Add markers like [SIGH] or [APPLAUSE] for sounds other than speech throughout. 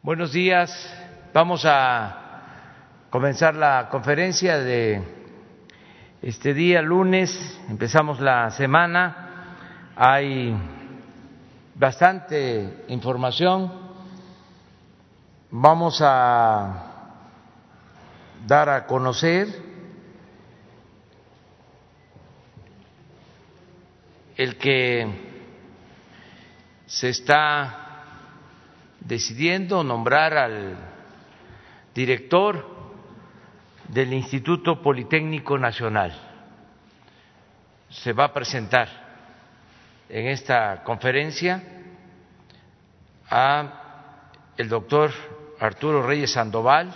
Buenos días. Vamos a comenzar la conferencia de este día, lunes. Empezamos la semana. Hay bastante información. Vamos a dar a conocer el que se está decidiendo nombrar al director del Instituto Politécnico Nacional. Se va a presentar en esta conferencia a el doctor Arturo Reyes Sandoval,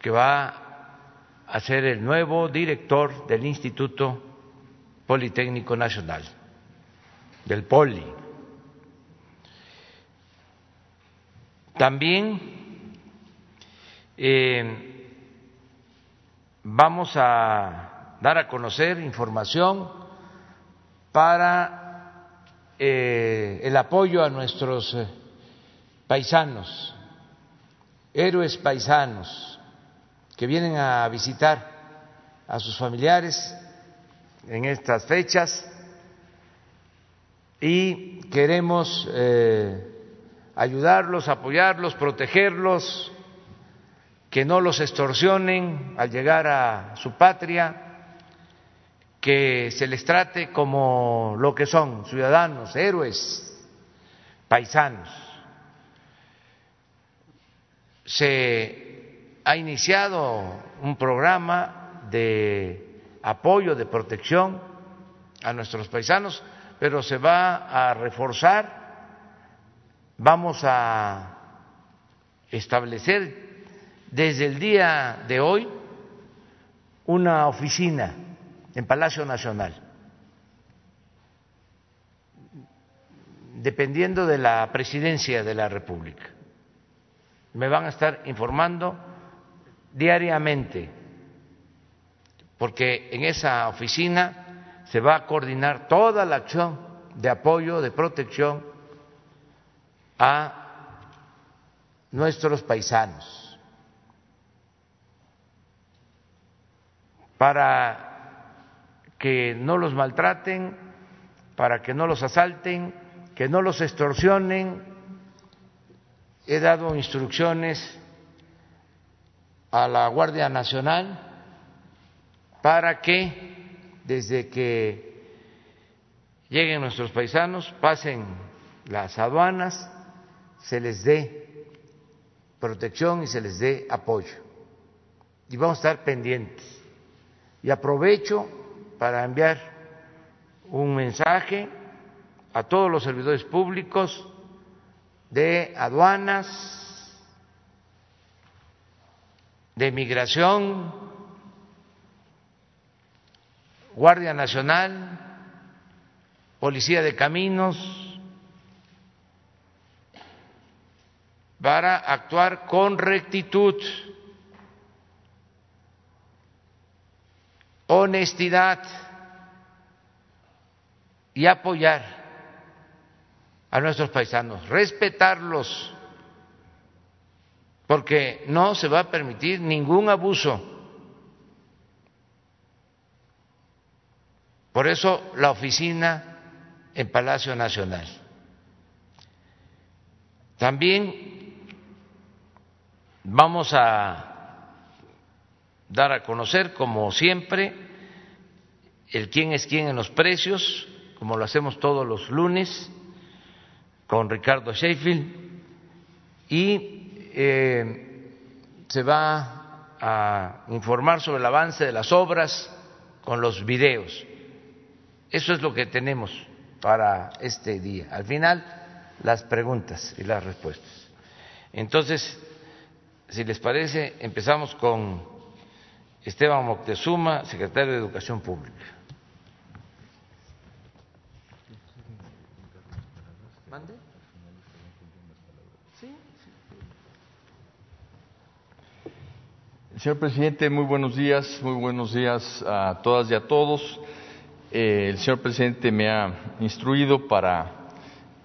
que va a ser el nuevo director del Instituto Politécnico Nacional, del POLI. También eh, vamos a dar a conocer información para eh, el apoyo a nuestros eh, paisanos, héroes paisanos que vienen a visitar a sus familiares en estas fechas. Y queremos ayudarlos, apoyarlos, protegerlos, que no los extorsionen al llegar a su patria, que se les trate como lo que son, ciudadanos, héroes, paisanos. Se ha iniciado un programa de apoyo, de protección a nuestros paisanos, pero se va a reforzar vamos a establecer desde el día de hoy una oficina en Palacio Nacional, dependiendo de la presidencia de la República. Me van a estar informando diariamente, porque en esa oficina se va a coordinar toda la acción de apoyo, de protección a nuestros paisanos para que no los maltraten, para que no los asalten, que no los extorsionen. He dado instrucciones a la Guardia Nacional para que desde que lleguen nuestros paisanos pasen las aduanas se les dé protección y se les dé apoyo. Y vamos a estar pendientes. Y aprovecho para enviar un mensaje a todos los servidores públicos de aduanas, de migración, Guardia Nacional, Policía de Caminos, para actuar con rectitud, honestidad y apoyar a nuestros paisanos, respetarlos, porque no se va a permitir ningún abuso. Por eso la oficina en Palacio Nacional. También Vamos a dar a conocer, como siempre, el quién es quién en los precios, como lo hacemos todos los lunes con Ricardo Sheffield, y eh, se va a informar sobre el avance de las obras con los videos. Eso es lo que tenemos para este día. Al final, las preguntas y las respuestas. Entonces, si les parece, empezamos con Esteban Moctezuma, secretario de Educación Pública. Señor presidente, muy buenos días, muy buenos días a todas y a todos. Eh, el señor presidente me ha instruido para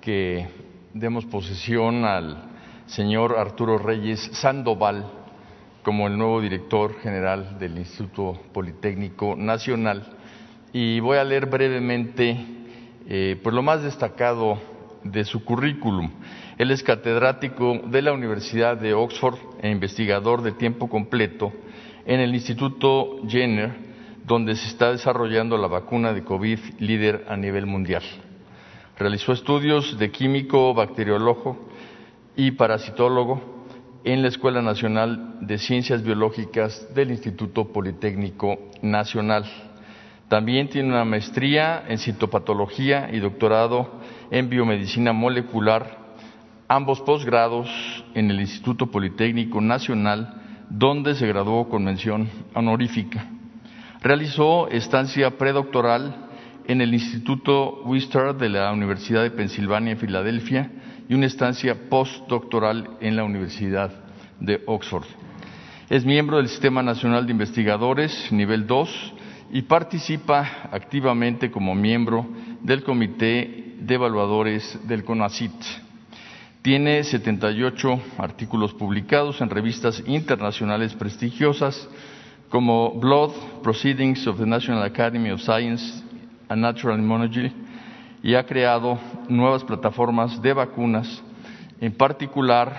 que demos posesión al señor Arturo Reyes Sandoval como el nuevo director general del Instituto Politécnico Nacional y voy a leer brevemente eh, pues lo más destacado de su currículum. Él es catedrático de la Universidad de Oxford e investigador de tiempo completo en el Instituto Jenner, donde se está desarrollando la vacuna de COVID líder a nivel mundial. Realizó estudios de químico, bacteriólogo y parasitólogo en la Escuela Nacional de Ciencias Biológicas del Instituto Politécnico Nacional. También tiene una maestría en citopatología y doctorado en biomedicina molecular, ambos posgrados en el Instituto Politécnico Nacional, donde se graduó con mención honorífica. Realizó estancia predoctoral en el Instituto Wistar de la Universidad de Pensilvania en Filadelfia y una estancia postdoctoral en la Universidad de Oxford. Es miembro del Sistema Nacional de Investigadores, nivel 2, y participa activamente como miembro del Comité de Evaluadores del CONACIT. Tiene 78 artículos publicados en revistas internacionales prestigiosas como Blood Proceedings of the National Academy of Science a Natural Immunology y ha creado nuevas plataformas de vacunas, en particular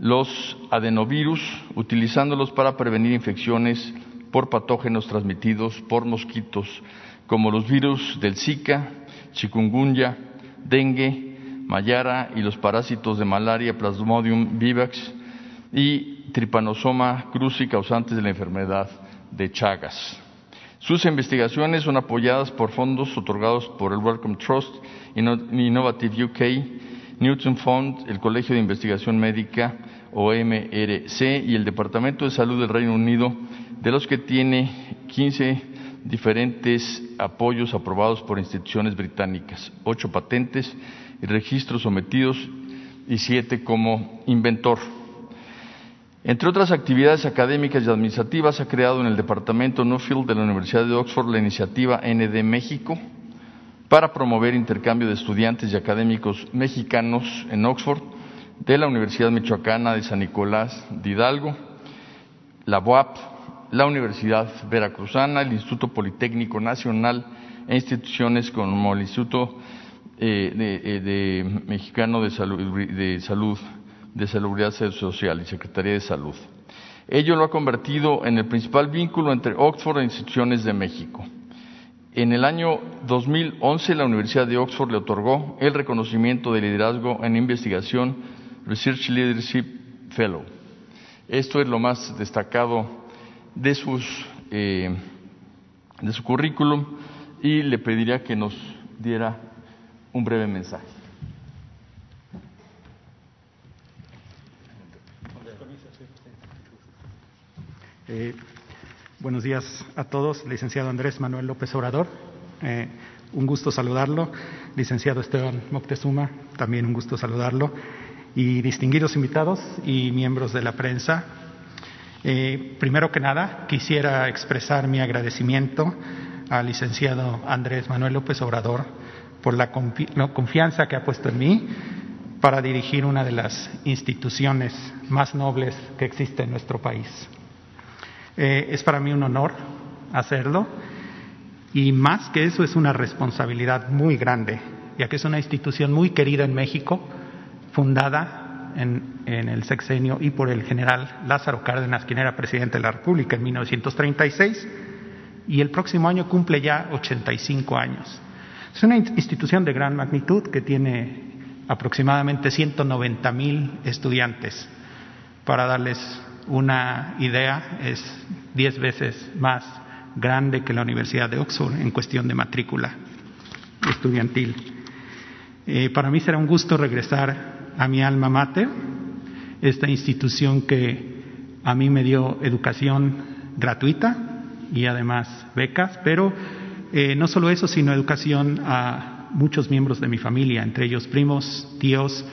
los adenovirus, utilizándolos para prevenir infecciones por patógenos transmitidos por mosquitos, como los virus del Zika, chikungunya, dengue, mayara y los parásitos de malaria, Plasmodium vivax y Trypanosoma cruzi causantes de la enfermedad de Chagas. Sus investigaciones son apoyadas por fondos otorgados por el Wellcome Trust, Innovative UK, Newton Fund, el Colegio de Investigación Médica, OMRC, y el Departamento de Salud del Reino Unido, de los que tiene 15 diferentes apoyos aprobados por instituciones británicas, ocho patentes y registros sometidos y siete como inventor. Entre otras actividades académicas y administrativas, ha creado en el Departamento Nuffield de la Universidad de Oxford la iniciativa ND México para promover intercambio de estudiantes y académicos mexicanos en Oxford, de la Universidad Michoacana de San Nicolás de Hidalgo, la UAP, la Universidad Veracruzana, el Instituto Politécnico Nacional e instituciones como el Instituto eh, eh, Mexicano de Salud Seguridad Social y Secretaría de Salud. Ello lo ha convertido en el principal vínculo entre Oxford e instituciones de México. En el año 2011 la Universidad de Oxford le otorgó el reconocimiento de liderazgo en investigación Research Leadership Fellow. Esto es lo más destacado de, eh, de su currículum y le pediría que nos diera un breve mensaje. Eh, buenos días a todos, licenciado Andrés Manuel López Obrador. Eh, un gusto saludarlo. Licenciado Esteban Moctezuma, también un gusto saludarlo. Y distinguidos invitados y miembros de la prensa. Eh, primero que nada, quisiera expresar mi agradecimiento al licenciado Andrés Manuel López Obrador por la confianza que ha puesto en mí para dirigir una de las instituciones más nobles que existe en nuestro país. Eh, es para mí un honor hacerlo y más que eso es una responsabilidad muy grande, ya que es una institución muy querida en México, fundada en, en el sexenio y por el general Lázaro Cárdenas, quien era presidente de la República en 1936, y el próximo año cumple ya 85 años. Es una institución de gran magnitud que tiene aproximadamente 190 mil estudiantes. Para darles una idea, es diez veces más grande que la Universidad de Oxford en cuestión de matrícula estudiantil. Eh, para mí será un gusto regresar a mi alma mater, esta institución que a mí me dio educación gratuita y además becas, pero eh, no solo eso, sino educación a muchos miembros de mi familia, entre ellos primos, tíos,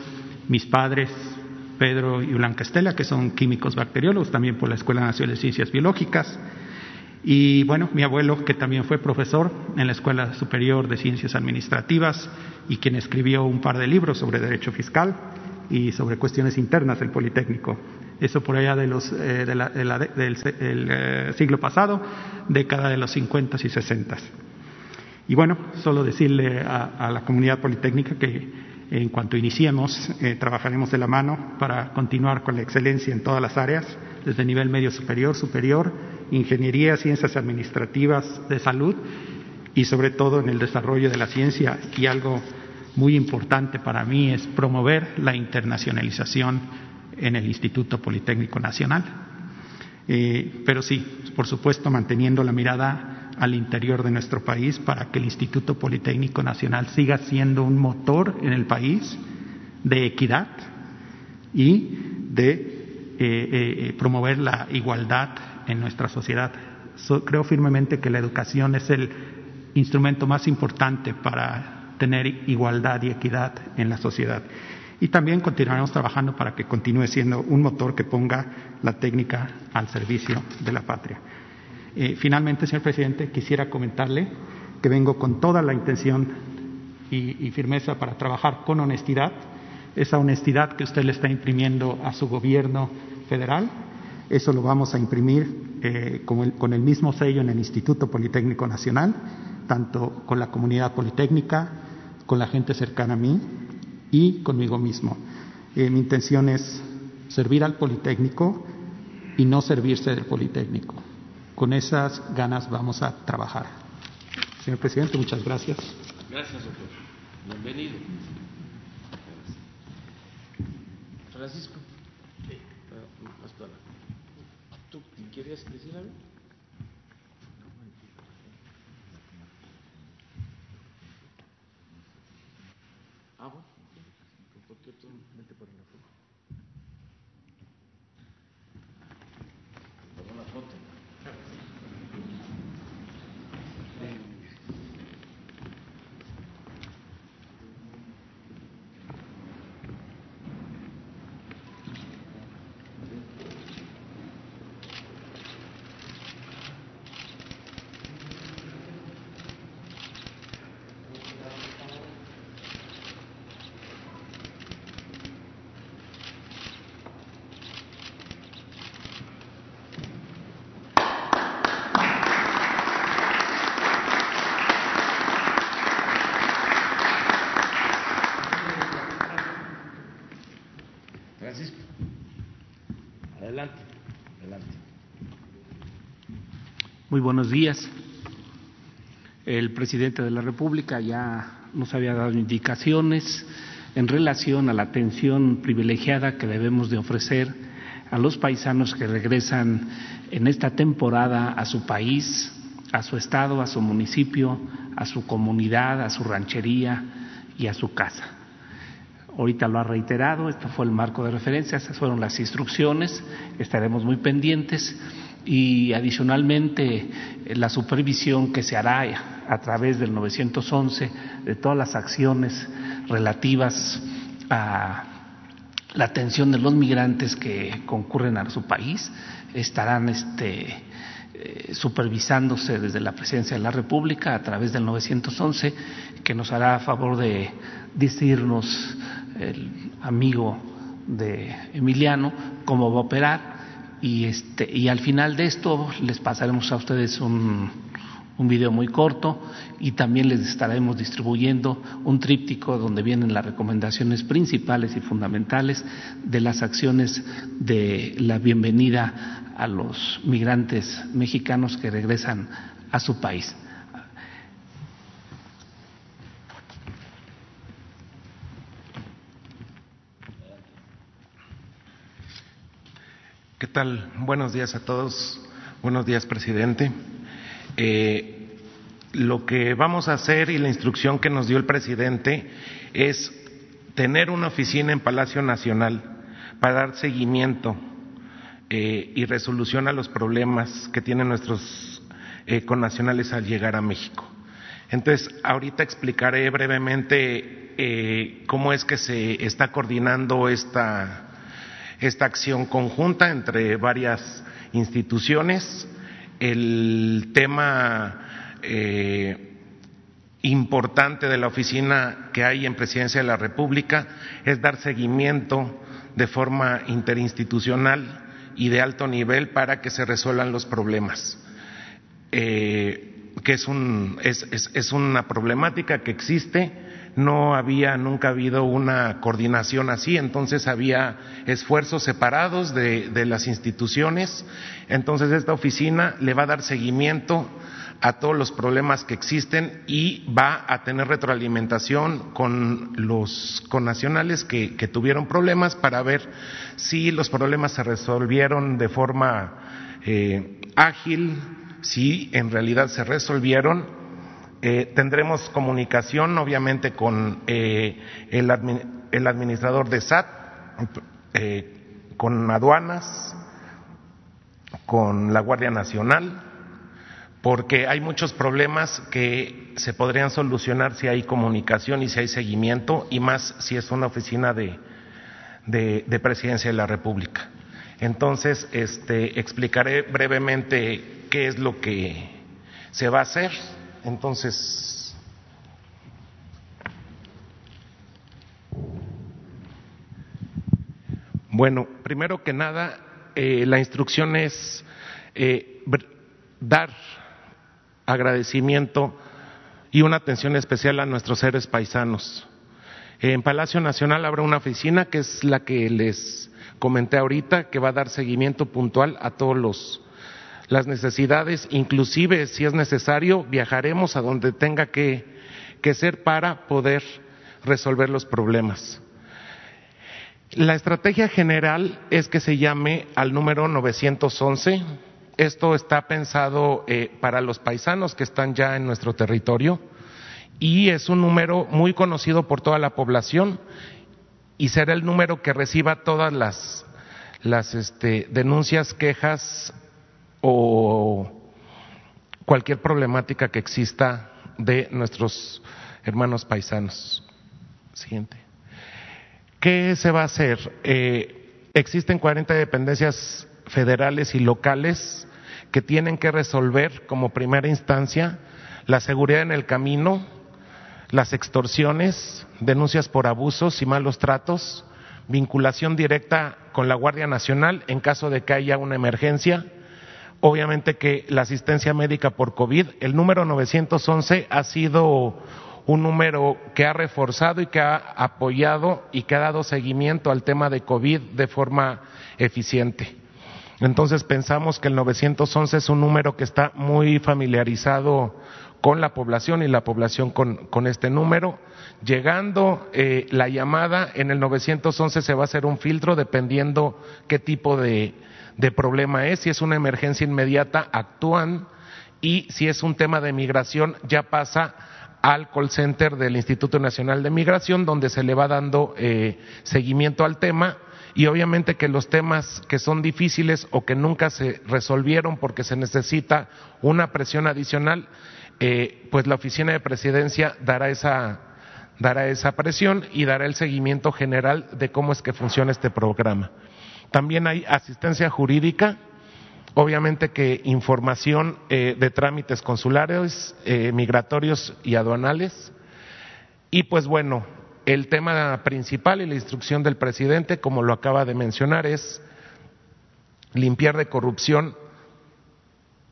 mis padres, Pedro y Blanca Estela, que son químicos bacteriólogos, también por la Escuela Nacional de Ciencias Biológicas. Y bueno, mi abuelo, que también fue profesor en la Escuela Superior de Ciencias Administrativas y quien escribió un par de libros sobre derecho fiscal. y sobre cuestiones internas del Politécnico. Eso por allá del siglo pasado, década de los 50 y 60. Y bueno, solo decirle a, la comunidad politécnica que en cuanto iniciemos, eh, trabajaremos de la mano para continuar con la excelencia en todas las áreas, desde nivel medio superior, superior, ingeniería, ciencias administrativas, de salud y sobre todo en el desarrollo de la ciencia. Y algo muy importante para mí es promover la internacionalización en el Instituto Politécnico Nacional. Eh, pero sí, por supuesto, manteniendo la mirada al interior de nuestro país para que el Instituto Politécnico Nacional siga siendo un motor en el país de equidad y de eh, eh, promover la igualdad en nuestra sociedad. creo firmemente que la educación es el instrumento más importante para tener igualdad y equidad en la sociedad. Y también continuaremos trabajando para que continúe siendo un motor que ponga la técnica al servicio de la patria. Finalmente, señor presidente, quisiera comentarle que vengo con toda la intención y, firmeza para trabajar con honestidad, esa honestidad que usted le está imprimiendo a su gobierno federal, eso lo vamos a imprimir eh, con, el, mismo sello en el Instituto Politécnico Nacional, tanto con la comunidad politécnica, con la gente cercana a mí y conmigo mismo. Eh, mi intención es servir al Politécnico y no servirse del Politécnico. Con esas ganas vamos a trabajar. Señor presidente, muchas gracias. Gracias, doctor. Bienvenido. Francisco. Sí. ¿Tú querías decir algo? Ah, bueno. ¿Por qué tú vete por la foto? Por una foto. Muy buenos días. El presidente de la República ya nos había dado indicaciones en relación a la atención privilegiada que debemos de ofrecer a los paisanos que regresan en esta temporada a su país, a su estado, a su municipio, a su comunidad, a su ranchería y a su casa. Ahorita lo ha reiterado, esto fue el marco de referencia, esas fueron las instrucciones, estaremos muy pendientes y adicionalmente eh, la supervisión que se hará a través del 911 de todas las acciones relativas a la atención de los migrantes que concurren a su país estarán este, eh, supervisándose desde la presidencia de la República a través del 911 que nos hará a favor de decirnos el amigo de Emiliano cómo va a operar y, este, y al final de esto les pasaremos a ustedes un, un video muy corto y también les estaremos distribuyendo un tríptico donde vienen las recomendaciones principales y fundamentales de las acciones de la bienvenida a los migrantes mexicanos que regresan a su país. ¿Qué tal? Buenos días a todos. Buenos días, presidente. Eh, lo que vamos a hacer y la instrucción que nos dio el presidente es tener una oficina en Palacio Nacional para dar seguimiento eh, y resolución a los problemas que tienen nuestros eh, connacionales al llegar a México. Entonces, ahorita explicaré brevemente cómo es que se está coordinando esta esta acción conjunta entre varias instituciones. El tema eh, importante de la oficina que hay en Presidencia de la República es dar seguimiento de forma interinstitucional y de alto nivel para que se resuelvan los problemas. Eh, que es, un, es, es, una problemática que existe, no había nunca habido una coordinación así, entonces había esfuerzos separados de, de las instituciones, entonces esta oficina le va a dar seguimiento a todos los problemas que existen y va a tener retroalimentación con los connacionales que, que tuvieron problemas para ver si los problemas se resolvieron de forma eh, ágil, si en realidad se resolvieron. Eh, tendremos comunicación, obviamente, con eh, el, el, administrador de SAT, con aduanas, con la Guardia Nacional, porque hay muchos problemas que se podrían solucionar si hay comunicación y si hay seguimiento, y más si es una oficina de, de, presidencia de la República. Entonces, este, explicaré brevemente qué es lo que se va a hacer. Entonces, bueno, primero que nada, eh, la instrucción es eh, dar agradecimiento y una atención especial a nuestros seres paisanos. En Palacio Nacional habrá una oficina que es la que les comenté ahorita, que va a dar seguimiento puntual a todos los las necesidades, inclusive si es necesario, viajaremos a donde tenga que, que ser para poder resolver los problemas. La estrategia general es que se llame al número 911 esto está pensado eh, para los paisanos que están ya en nuestro territorio y es un número muy conocido por toda la población y será el número que reciba todas las, las este, denuncias, quejas o cualquier problemática que exista de nuestros hermanos paisanos. Siguiente. ¿Qué se va a hacer? Eh, existen 40 dependencias federales y locales que tienen que resolver como primera instancia la seguridad en el camino, las extorsiones, denuncias por abusos y malos tratos, vinculación directa con la Guardia Nacional en caso de que haya una emergencia, obviamente que la asistencia médica por COVID, el número 911 ha sido un número que ha reforzado y que ha apoyado y que ha dado seguimiento al tema de COVID de forma eficiente. Entonces pensamos que el 911 es un número que está muy familiarizado con la población y la población con, este número. Llegando eh, la llamada en el 911 se va a hacer un filtro dependiendo qué tipo de, de problema es. Si es una emergencia inmediata, actúan y si es un tema de migración, ya pasa al call center del Instituto Nacional de Migración, donde se le va dando eh, seguimiento al tema y obviamente que los temas que son difíciles o que nunca se resolvieron porque se necesita una presión adicional, eh, pues la oficina de presidencia dará esa, dará esa presión y dará el seguimiento general de cómo es que funciona este programa. También hay asistencia jurídica, obviamente que información eh, de trámites consulares, eh, migratorios y aduanales. Y pues bueno, el tema principal y la instrucción del presidente, como lo acaba de mencionar, es limpiar de corrupción,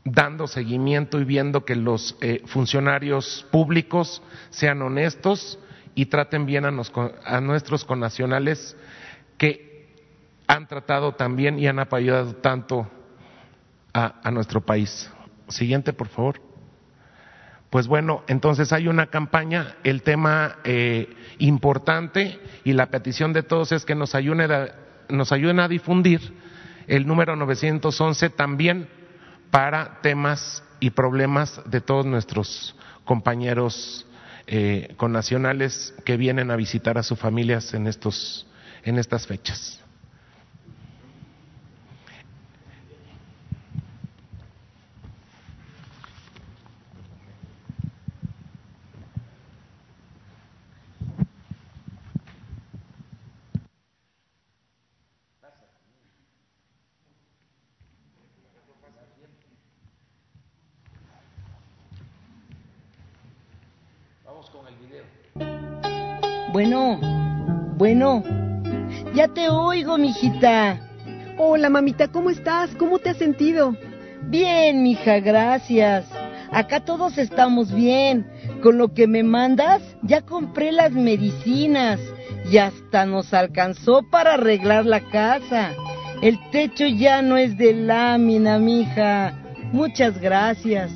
dando seguimiento y viendo que los eh, funcionarios públicos sean honestos y traten bien a, a nuestros connacionales que han tratado también y han apoyado tanto a, nuestro país. Siguiente, por favor. Pues bueno, entonces hay una campaña, el tema eh, importante y la petición de todos es que nos ayuden, a, nos ayuden a difundir el número 911 también para temas y problemas de todos nuestros compañeros eh, connacionales que vienen a visitar a sus familias en, estos, en estas fechas. Bueno, ya te oigo, mijita. Hola, mamita, ¿cómo estás? ¿Cómo te has sentido? Bien, mija, gracias. Acá todos estamos bien. Con lo que me mandas, ya compré las medicinas y hasta nos alcanzó para arreglar la casa. El techo ya no es de lámina, mija. Muchas gracias.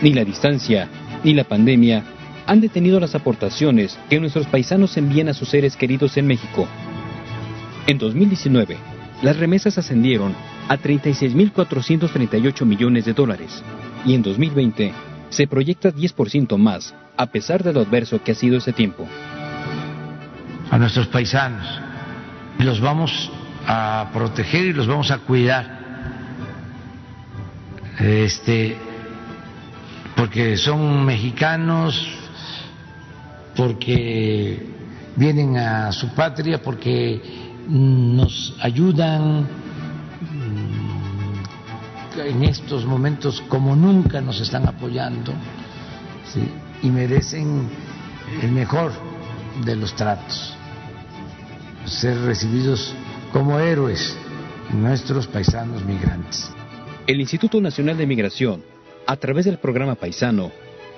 Ni la distancia, ni la pandemia han detenido las aportaciones que nuestros paisanos envían a sus seres queridos en México. En 2019, las remesas ascendieron a 36.438 millones de dólares y en 2020 se proyecta 10% más, a pesar de lo adverso que ha sido ese tiempo. A nuestros paisanos los vamos a proteger y los vamos a cuidar. Este, porque son mexicanos, porque vienen a su patria, porque nos ayudan mm, en estos momentos como nunca nos están apoyando y merecen el mejor de los tratos ser recibidos como héroes nuestros paisanos migrantes. El Instituto Nacional de Migración, a través del programa Paisano,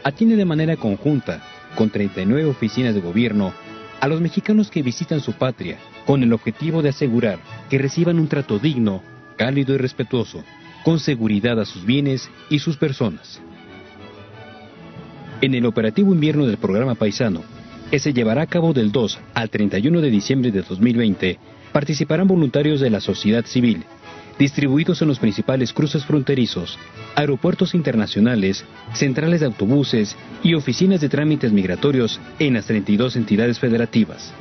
atiende de manera conjunta, con 39 oficinas de gobierno, a los mexicanos que visitan su patria, con el objetivo de asegurar que reciban un trato digno, cálido y respetuoso, con seguridad a sus bienes y sus personas. En el operativo invierno del programa Paisano, que se llevará a cabo del 2 al 31 de diciembre de 2020, participarán voluntarios de la sociedad civil, distribuidos en los principales cruces fronterizos, aeropuertos internacionales, centrales de autobuses y oficinas de trámites migratorios en las 32 entidades federativas.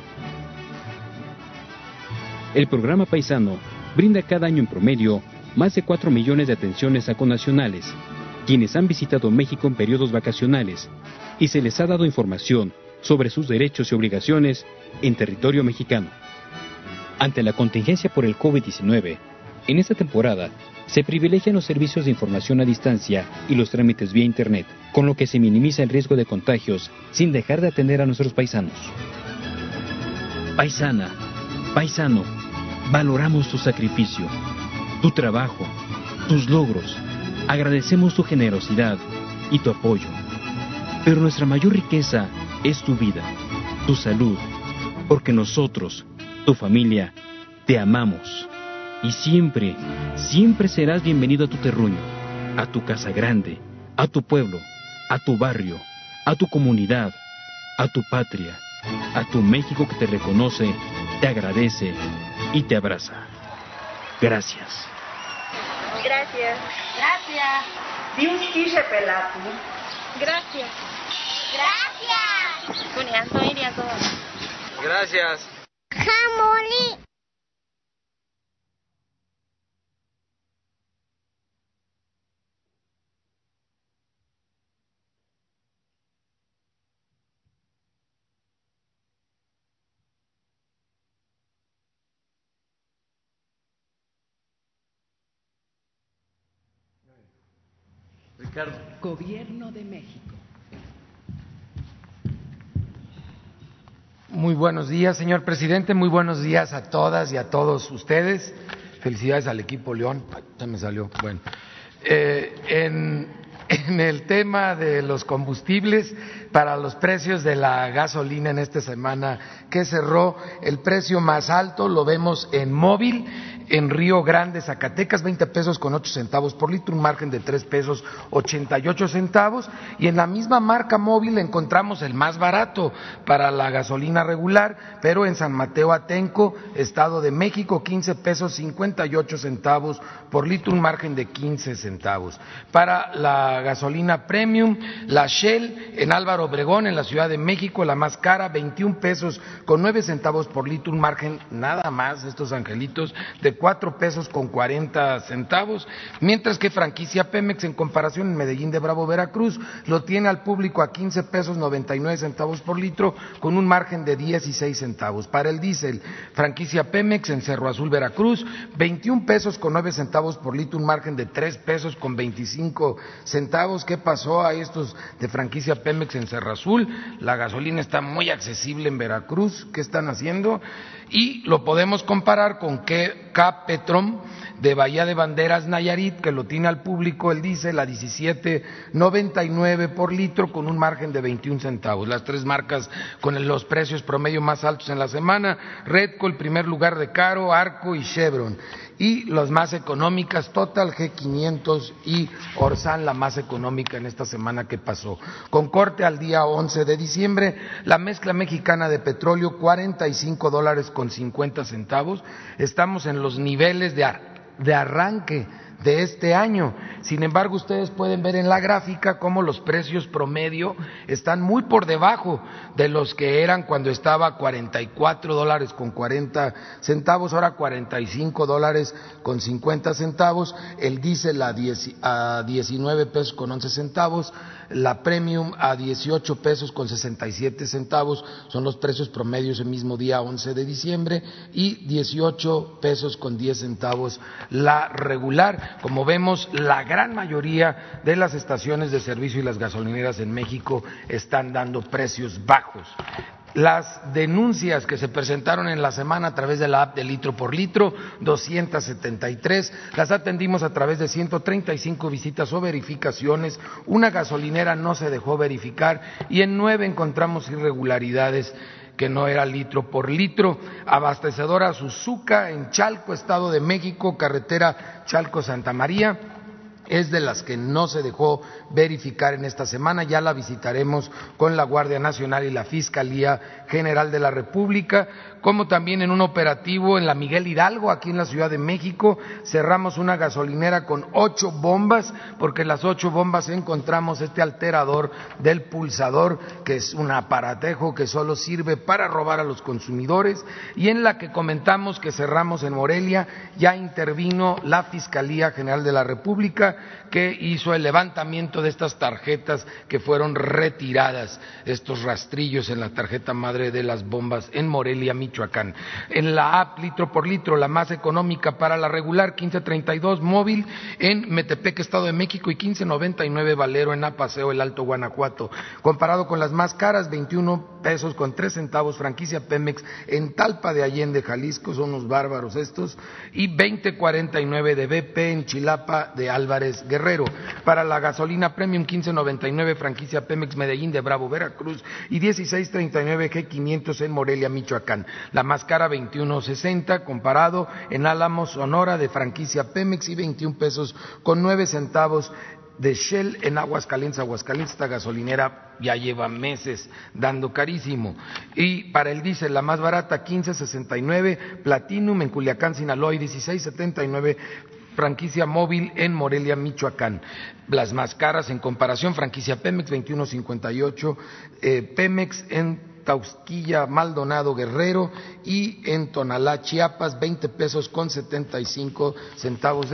El programa Paisano brinda cada año en promedio más de 4 millones de atenciones a conacionales, quienes han visitado México en periodos vacacionales, y se les ha dado información sobre sus derechos y obligaciones en territorio mexicano. Ante la contingencia por el COVID-19, en esta temporada se privilegian los servicios de información a distancia y los trámites vía Internet, con lo que se minimiza el riesgo de contagios sin dejar de atender a nuestros paisanos. Paisana, paisano, valoramos tu sacrificio, tu trabajo, tus logros, agradecemos tu generosidad y tu apoyo. Pero nuestra mayor riqueza es tu vida, tu salud, porque nosotros, tu familia, te amamos. Y siempre, siempre serás bienvenido a tu terruño, a tu casa grande, a tu pueblo, a tu barrio, a tu comunidad, a tu patria, a tu México que te reconoce, te agradece y te abraza. Gracias. Gracias. Gracias. Gracias. Gracias. Gracias. Jamoli. Ricardo. Gobierno de México. Muy buenos días, señor presidente. Muy buenos días a todas y a todos ustedes. Felicidades al equipo León. Ya me salió. Bueno, eh, en, [LAUGHS] en el tema de los combustibles, para los precios de la gasolina en esta semana que cerró, el precio más alto lo vemos en móvil en Río Grande, Zacatecas, 20 pesos con 8 centavos por litro, un margen de 3 pesos 88 centavos. Y en la misma marca móvil encontramos el más barato para la gasolina regular, pero en San Mateo Atenco, Estado de México, 15 pesos 58 centavos por litro, un margen de 15 centavos. Para la gasolina premium, la Shell en Álvaro Obregón, en la Ciudad de México, la más cara, 21 pesos con 9 centavos por litro, un margen nada más, estos angelitos, de cuatro pesos con 40 centavos, mientras que franquicia Pemex en comparación en Medellín de Bravo, Veracruz, lo tiene al público a 15 pesos 99 centavos por litro con un margen de 16 centavos. Para el diésel, franquicia Pemex en Cerro Azul, Veracruz, 21 pesos con 9 centavos por litro, un margen de 3 pesos con 25 centavos. ¿Qué pasó a estos de franquicia Pemex en Cerro Azul? La gasolina está muy accesible en Veracruz. ¿Qué están haciendo? Y lo podemos comparar con K Petrom de Bahía de Banderas Nayarit, que lo tiene al público el diésel a 17.99 por litro con un margen de 21 centavos. Las tres marcas con los precios promedio más altos en la semana, Redco el primer lugar de Caro, Arco y Chevron. Y las más económicas, Total G500 y Orsan, la más económica en esta semana que pasó. Con corte al día 11 de diciembre, la mezcla mexicana de petróleo, 45 dólares con 50 centavos. Estamos en los niveles de de arranque de este año. Sin embargo, ustedes pueden ver en la gráfica cómo los precios promedio están muy por debajo de los que eran cuando estaba a 44 dólares con 40 centavos, ahora 45 dólares con 50 centavos, el diésel a, 10, a 19 pesos con 11 centavos, la premium a 18 pesos con 67 centavos, son los precios promedios el mismo día 11 de diciembre, y 18 pesos con 10 centavos la regular. Como vemos, la gran mayoría de las estaciones de servicio y las gasolineras en México están dando precios bajos. Las denuncias que se presentaron en la semana a través de la app de litro por litro, 273, las atendimos a través de 135 visitas o verificaciones, una gasolinera no se dejó verificar y en nueve encontramos irregularidades que no era litro por litro. Abastecedora Suzuka en Chalco, Estado de México, carretera Chalco-Santa María es de las que no se dejó verificar en esta semana. Ya la visitaremos con la Guardia Nacional y la Fiscalía General de la República como también en un operativo en la Miguel Hidalgo, aquí en la Ciudad de México, cerramos una gasolinera con ocho bombas, porque en las ocho bombas encontramos este alterador del pulsador, que es un aparatejo que solo sirve para robar a los consumidores, y en la que comentamos que cerramos en Morelia, ya intervino la Fiscalía General de la República, que hizo el levantamiento de estas tarjetas que fueron retiradas, estos rastrillos en la tarjeta madre de las bombas en Morelia, Michoacán. En la app litro por litro, la más económica para la regular, 1532 móvil en Metepec, Estado de México y 1599 Valero en Apaseo, el Alto Guanajuato. Comparado con las más caras, 21 pesos con 3 centavos franquicia Pemex en Talpa de Allende, Jalisco, son unos bárbaros estos, y 2049 de BP en Chilapa de Álvarez Guerrero. Para la gasolina Premium 1599 franquicia Pemex Medellín de Bravo, Veracruz y 1639 G500 en Morelia, Michoacán. La más cara 21.60 comparado en Álamos, Sonora de franquicia Pemex y 21 pesos con 9 centavos de Shell en Aguascalientes. Aguascalientes, esta gasolinera ya lleva meses dando carísimo. Y para el diésel, la más barata, 15.69, Platinum en Culiacán, Sinaloa, y 16.79 franquicia móvil en Morelia, Michoacán. Las más caras en comparación, franquicia Pemex 2158, eh, Pemex en Tausquilla, Maldonado, Guerrero y en Tonalá, Chiapas, 20 pesos con 75 centavos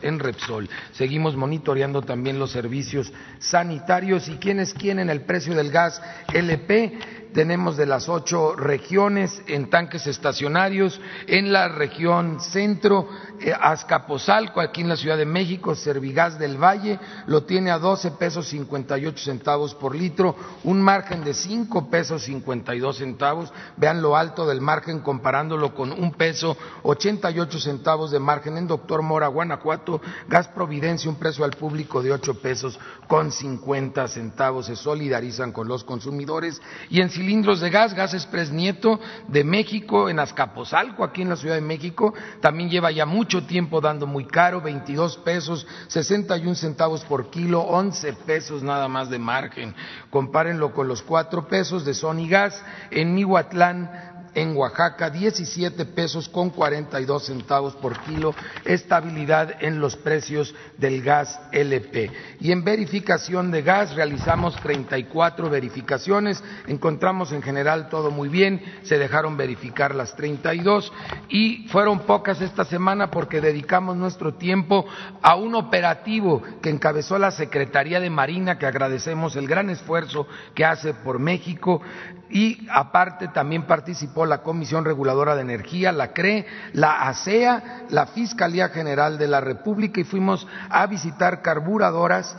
en Repsol. Seguimos monitoreando también los servicios sanitarios y quienes quieren el precio del gas LP tenemos de las ocho regiones en tanques estacionarios, en la región centro, eh, Azcapotzalco, aquí en la Ciudad de México, Servigas del Valle, lo tiene a 12 pesos 58 centavos por litro, un margen de 5 pesos 52 centavos, vean lo alto del margen comparándolo con un peso 88 centavos de margen en Doctor Mora, Guanajuato, Gas Providencia, un precio al público de 8 pesos con 50 centavos, se solidarizan con los consumidores y en cilindros de gas, Gas Express Nieto de México, en Azcapotzalco, aquí en la Ciudad de México, también lleva ya mucho tiempo dando muy caro, 22 pesos, 61 centavos por kilo, 11 pesos nada más de margen. Compárenlo con los 4 pesos de Sony Gas en Mihuatlán en Oaxaca 17 pesos con 42 centavos por kilo, estabilidad en los precios del gas LP. Y en verificación de gas realizamos 34 verificaciones, encontramos en general todo muy bien, se dejaron verificar las 32 y fueron pocas esta semana porque dedicamos nuestro tiempo a un operativo que encabezó la Secretaría de Marina, que agradecemos el gran esfuerzo que hace por México y aparte también participó la Comisión Reguladora de Energía, la CRE, la ASEA, la Fiscalía General de la República y fuimos a visitar carburadoras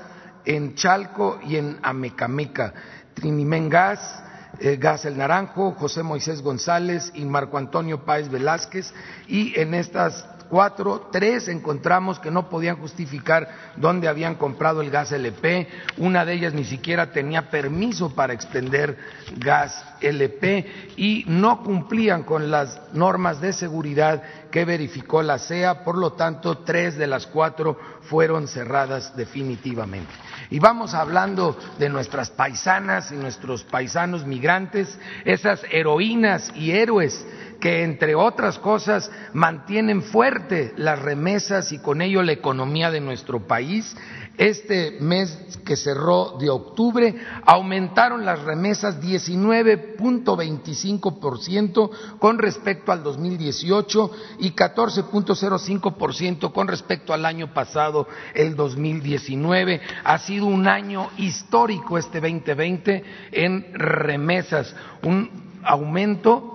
en Chalco y en Amecameca, Trinimén Gas, eh, Gas El Naranjo, José Moisés González y Marco Antonio Páez Velázquez. Y en estas cuatro, tres encontramos que no podían justificar dónde habían comprado el gas LP, una de ellas ni siquiera tenía permiso para extender gas LP y no cumplían con las normas de seguridad que verificó la CEA, por lo tanto, tres de las cuatro fueron cerradas definitivamente. Y vamos hablando de nuestras paisanas y nuestros paisanos migrantes, esas heroínas y héroes que entre otras cosas mantienen fuerte las remesas y con ello la economía de nuestro país. Este mes que cerró de octubre aumentaron las remesas 19.25% con respecto al 2018 y 14.05% con respecto al año pasado, el 2019. Ha sido un año histórico este 2020 en remesas, un aumento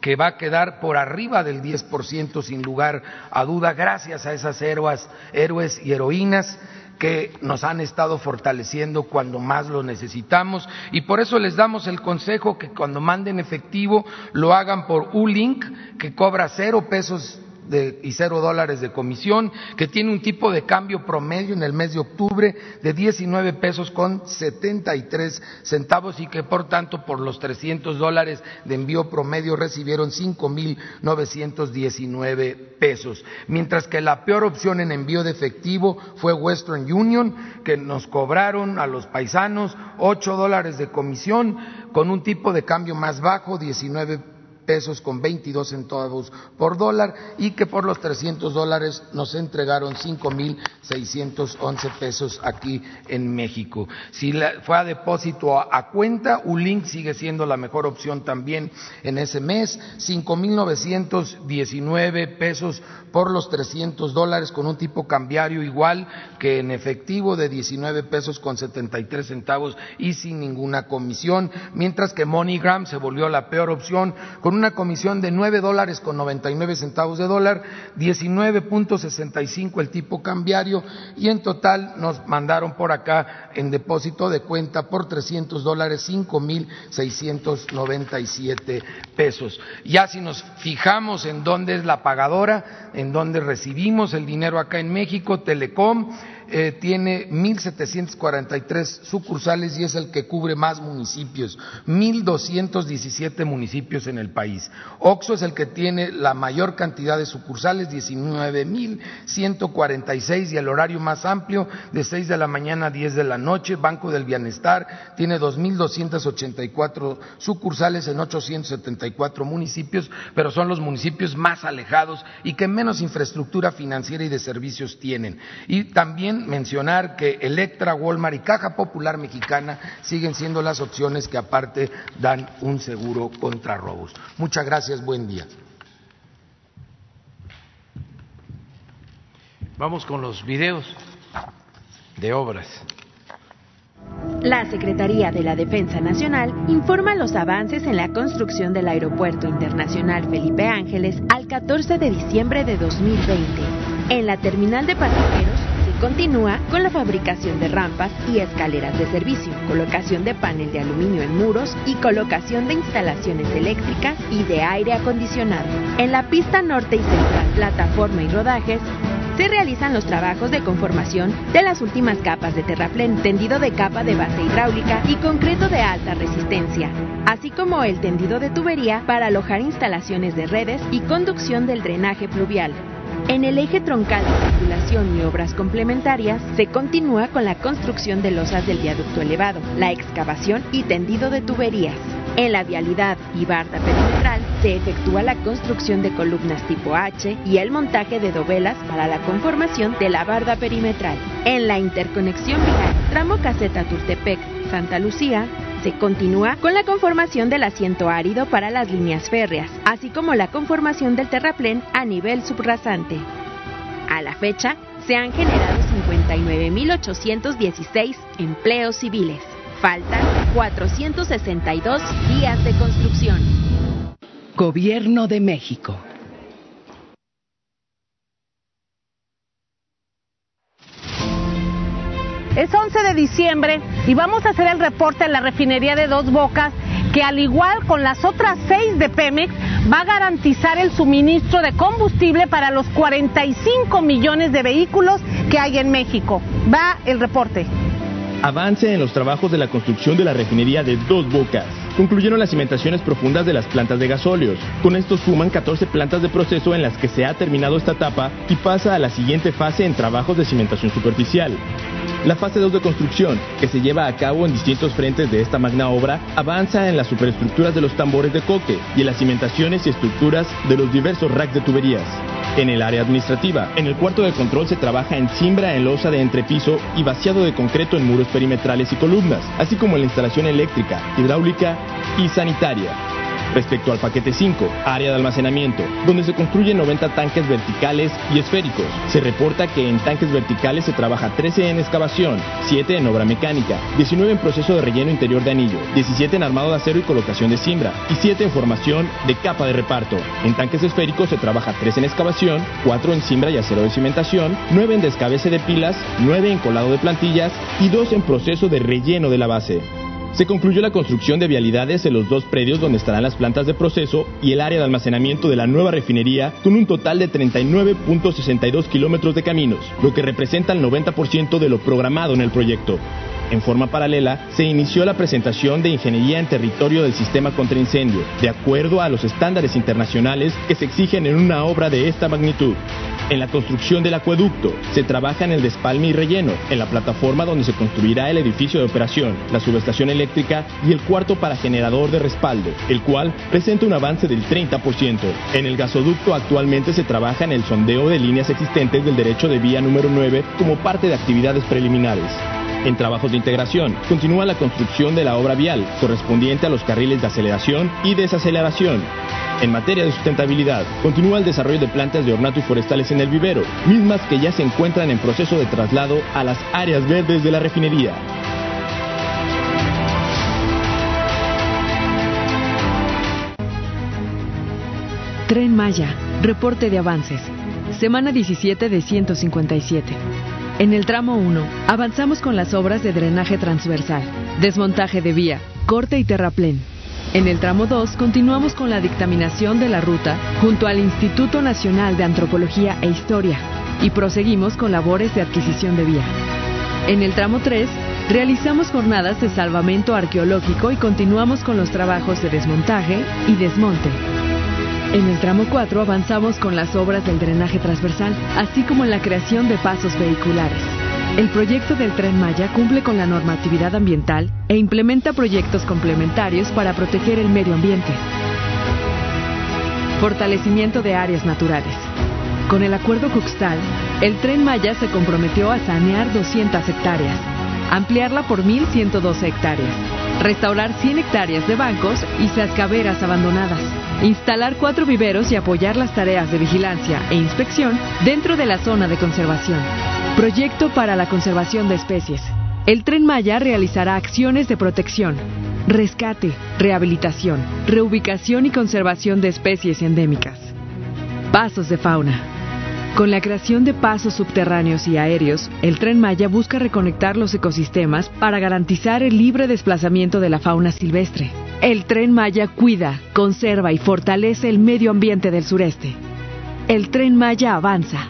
que va a quedar por arriba del 10% sin lugar a duda, gracias a esas héroes, héroes y heroínas que nos han estado fortaleciendo cuando más lo necesitamos. Y por eso les damos el consejo que cuando manden efectivo lo hagan por U-Link que cobra cero pesos y cero dólares de comisión, que tiene un tipo de cambio promedio en el mes de octubre de 19 pesos con 73 centavos y que por tanto por los 300 dólares de envío promedio recibieron 5.919 pesos. Mientras que la peor opción en envío de efectivo fue Western Union, que nos cobraron a los paisanos 8 dólares de comisión con un tipo de cambio más bajo, 19 pesos con 22 centavos por dólar y que por los 300 dólares nos entregaron 5.611 pesos aquí en México. Si fue a depósito a, cuenta, Ulink sigue siendo la mejor opción también en ese mes, 5.919 pesos por los 300 dólares con un tipo cambiario igual que en efectivo de 19 pesos con 73 centavos y sin ninguna comisión, mientras que MoneyGram se volvió la peor opción con una comisión de nueve dólares con 99 centavos de dólar, 19.65 el tipo cambiario y en total nos mandaron por acá en depósito de cuenta por 300 dólares 5.697 pesos. Ya si nos fijamos en dónde es la pagadora, en dónde recibimos el dinero acá en México, Telecom, eh, tiene 1.743 sucursales y es el que cubre más municipios, 1.217 municipios en el país. Oxo es el que tiene la mayor cantidad de sucursales, 19.146 y el horario más amplio de 6 de la mañana a 10 de la noche. Banco del Bienestar tiene 2.284 sucursales en 874 municipios, pero son los municipios más alejados y que menos infraestructura financiera y de servicios tienen. Y también mencionar que Electra, Walmart y Caja Popular Mexicana siguen siendo las opciones que aparte dan un seguro contra robos. Muchas gracias, buen día. Vamos con los videos de obras. La Secretaría de la Defensa Nacional informa los avances en la construcción del Aeropuerto Internacional Felipe Ángeles al 14 de diciembre de 2020. En la terminal de pasajeros Continúa con la fabricación de rampas y escaleras de servicio, colocación de panel de aluminio en muros y colocación de instalaciones eléctricas y de aire acondicionado. En la pista norte y central, plataforma y rodajes, se realizan los trabajos de conformación de las últimas capas de terraplén, tendido de capa de base hidráulica y concreto de alta resistencia, así como el tendido de tubería para alojar instalaciones de redes y conducción del drenaje pluvial. En el eje troncal de circulación y obras complementarias, se continúa con la construcción de losas del viaducto elevado, la excavación y tendido de tuberías. En la vialidad y barda perimetral se efectúa la construcción de columnas tipo H y el montaje de dovelas para la conformación de la barda perimetral. En la interconexión vial, tramo caseta Turtepec, Santa Lucía, se continúa con la conformación del asiento árido para las líneas férreas, así como la conformación del terraplén a nivel subrasante. A la fecha, se han generado 59.816 empleos civiles. Faltan 462 días de construcción. Gobierno de México. Es 11 de diciembre y vamos a hacer el reporte en la refinería de Dos Bocas que al igual con las otras seis de Pemex va a garantizar el suministro de combustible para los 45 millones de vehículos que hay en México. Va el reporte. Avance en los trabajos de la construcción de la refinería de Dos Bocas. Concluyeron las cimentaciones profundas de las plantas de gasóleos. Con esto suman 14 plantas de proceso en las que se ha terminado esta etapa y pasa a la siguiente fase en trabajos de cimentación superficial. La fase 2 de construcción, que se lleva a cabo en distintos frentes de esta magna obra, avanza en las superestructuras de los tambores de coque y en las cimentaciones y estructuras de los diversos racks de tuberías. En el área administrativa, en el cuarto de control se trabaja en cimbra en losa de entrepiso y vaciado de concreto en muros perimetrales y columnas, así como en la instalación eléctrica, hidráulica y sanitaria. Respecto al paquete 5, área de almacenamiento, donde se construyen 90 tanques verticales y esféricos. Se reporta que en tanques verticales se trabaja 13 en excavación, 7 en obra mecánica, 19 en proceso de relleno interior de anillo, 17 en armado de acero y colocación de cimbra, y 7 en formación de capa de reparto. En tanques esféricos se trabaja 3 en excavación, 4 en cimbra y acero de cimentación, 9 en descabece de pilas, 9 en colado de plantillas y 2 en proceso de relleno de la base. Se concluyó la construcción de vialidades en los dos predios donde estarán las plantas de proceso y el área de almacenamiento de la nueva refinería con un total de 39.62 kilómetros de caminos, lo que representa el 90% de lo programado en el proyecto. En forma paralela, se inició la presentación de ingeniería en territorio del sistema contra incendio, de acuerdo a los estándares internacionales que se exigen en una obra de esta magnitud. En la construcción del acueducto, se trabaja en el despalme y relleno, en la plataforma donde se construirá el edificio de operación, la subestación eléctrica y el cuarto para generador de respaldo, el cual presenta un avance del 30%. En el gasoducto actualmente se trabaja en el sondeo de líneas existentes del derecho de vía número 9 como parte de actividades preliminares. En trabajos de integración, continúa la construcción de la obra vial correspondiente a los carriles de aceleración y desaceleración. En materia de sustentabilidad, continúa el desarrollo de plantas de ornato y forestales en el vivero, mismas que ya se encuentran en proceso de traslado a las áreas verdes de la refinería. Tren Maya, reporte de avances. Semana 17 de 157. En el tramo 1, avanzamos con las obras de drenaje transversal, desmontaje de vía, corte y terraplén. En el tramo 2, continuamos con la dictaminación de la ruta junto al Instituto Nacional de Antropología e Historia y proseguimos con labores de adquisición de vía. En el tramo 3, realizamos jornadas de salvamento arqueológico y continuamos con los trabajos de desmontaje y desmonte. En el tramo 4 avanzamos con las obras del drenaje transversal, así como en la creación de pasos vehiculares. El proyecto del tren Maya cumple con la normatividad ambiental e implementa proyectos complementarios para proteger el medio ambiente. Fortalecimiento de áreas naturales. Con el acuerdo Cuxtal, el tren Maya se comprometió a sanear 200 hectáreas, ampliarla por 1.112 hectáreas, restaurar 100 hectáreas de bancos y sascaveras abandonadas, instalar cuatro viveros y apoyar las tareas de vigilancia e inspección dentro de la zona de conservación. Proyecto para la conservación de especies. El tren Maya realizará acciones de protección, rescate, rehabilitación, reubicación y conservación de especies endémicas. Pasos de fauna. Con la creación de pasos subterráneos y aéreos, el tren Maya busca reconectar los ecosistemas para garantizar el libre desplazamiento de la fauna silvestre. El tren Maya cuida, conserva y fortalece el medio ambiente del sureste. El tren Maya avanza.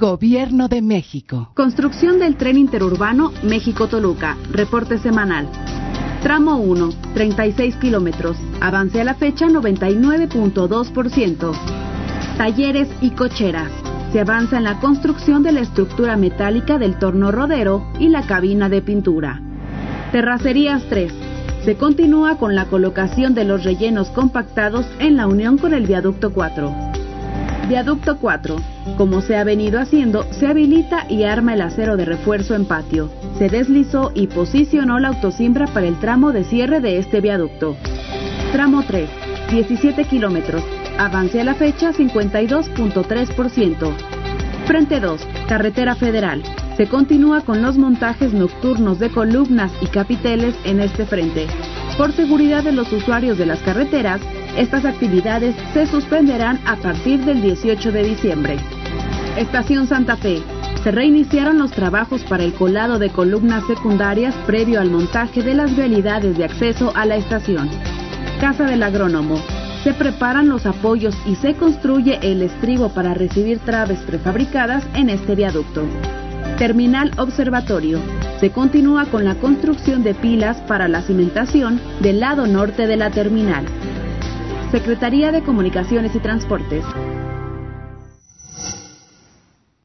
Gobierno de México. Construcción del tren interurbano México-Toluca. Reporte semanal. Tramo 1, 36 kilómetros. Avance a la fecha 99.2%. Talleres y cocheras. Se avanza en la construcción de la estructura metálica del torno rodero y la cabina de pintura. Terracerías 3. Se continúa con la colocación de los rellenos compactados en la unión con el viaducto 4. Viaducto 4. Como se ha venido haciendo, se habilita y arma el acero de refuerzo en patio. Se deslizó y posicionó la autosimbra para el tramo de cierre de este viaducto. Tramo 3. 17 kilómetros. Avance a la fecha 52.3%. Frente 2. Carretera Federal. Se continúa con los montajes nocturnos de columnas y capiteles en este frente. Por seguridad de los usuarios de las carreteras, estas actividades se suspenderán a partir del 18 de diciembre. Estación Santa Fe. Se reiniciaron los trabajos para el colado de columnas secundarias previo al montaje de las vialidades de acceso a la estación. Casa del Agrónomo. Se preparan los apoyos y se construye el estribo para recibir traves prefabricadas en este viaducto. Terminal Observatorio. Se continúa con la construcción de pilas para la cimentación del lado norte de la terminal. Secretaría de Comunicaciones y Transportes.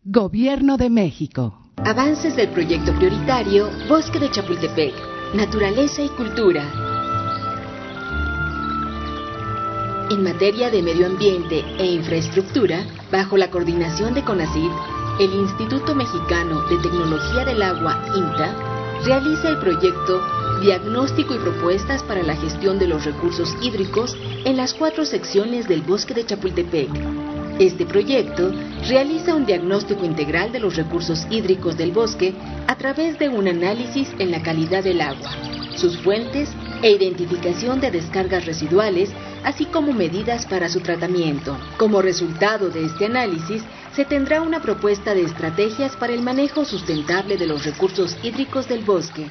Gobierno de México. Avances del proyecto prioritario Bosque de Chapultepec, Naturaleza y Cultura. En materia de medio ambiente e infraestructura, bajo la coordinación de CONACYT, el Instituto Mexicano de Tecnología del Agua, INTA, realiza el proyecto Diagnóstico y Propuestas para la Gestión de los Recursos Hídricos en las cuatro secciones del Bosque de Chapultepec. Este proyecto realiza un diagnóstico integral de los recursos hídricos del bosque a través de un análisis en la calidad del agua, sus fuentes e identificación de descargas residuales, así como medidas para su tratamiento. Como resultado de este análisis, se tendrá una propuesta de estrategias para el manejo sustentable de los recursos hídricos del bosque.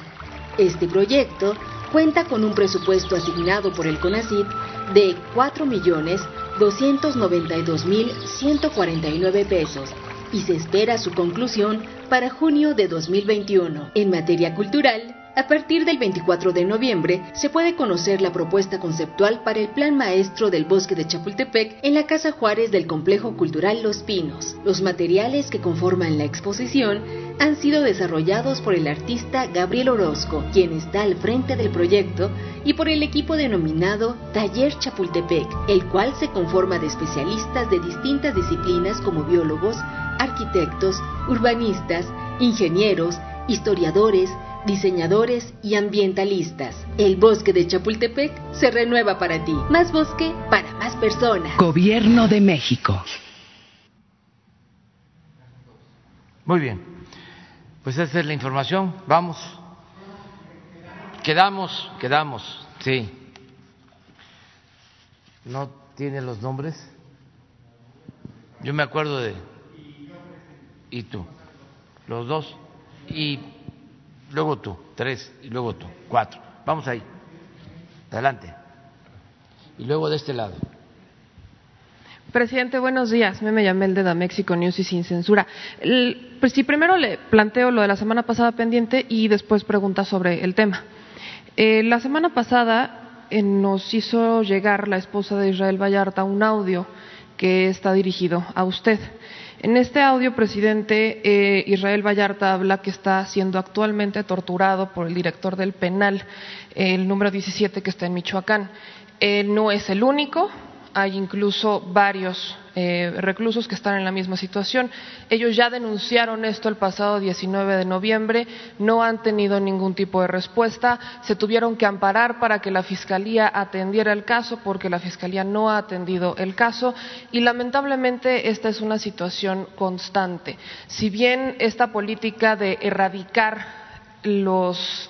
Este proyecto cuenta con un presupuesto asignado por el CONACYT de 4.292.149 pesos y se espera su conclusión para junio de 2021. En materia cultural, a partir del 24 de noviembre se puede conocer la propuesta conceptual para el Plan Maestro del Bosque de Chapultepec en la Casa Juárez del Complejo Cultural Los Pinos. Los materiales que conforman la exposición han sido desarrollados por el artista Gabriel Orozco, quien está al frente del proyecto, y por el equipo denominado Taller Chapultepec, el cual se conforma de especialistas de distintas disciplinas como biólogos, arquitectos, urbanistas, ingenieros, historiadores, diseñadores y ambientalistas. El bosque de Chapultepec se renueva para ti. Más bosque para más personas. Gobierno de México. Muy bien. Pues esa es la información. Vamos. Quedamos, quedamos, sí. ¿No tiene los nombres? Yo me acuerdo de... Y tú. Los dos. Y luego tú, tres, y luego tú, cuatro. Vamos ahí. Adelante. Y luego de este lado. Presidente, buenos días. Me llamo el de México News y sin censura. El, pues si primero le planteo lo de la semana pasada pendiente y después pregunta sobre el tema. Eh, la semana pasada eh, nos hizo llegar la esposa de Israel Vallarta un audio que está dirigido a usted. En este audio, presidente, eh, Israel Vallarta habla que está siendo actualmente torturado por el director del penal, el número 17 que está en Michoacán. Él no es el único, hay incluso varios eh, reclusos que están en la misma situación. Ellos ya denunciaron esto el pasado 19 de noviembre, no han tenido ningún tipo de respuesta, se tuvieron que amparar para que la Fiscalía atendiera el caso porque la Fiscalía no ha atendido el caso y lamentablemente esta es una situación constante. Si bien esta política de erradicar los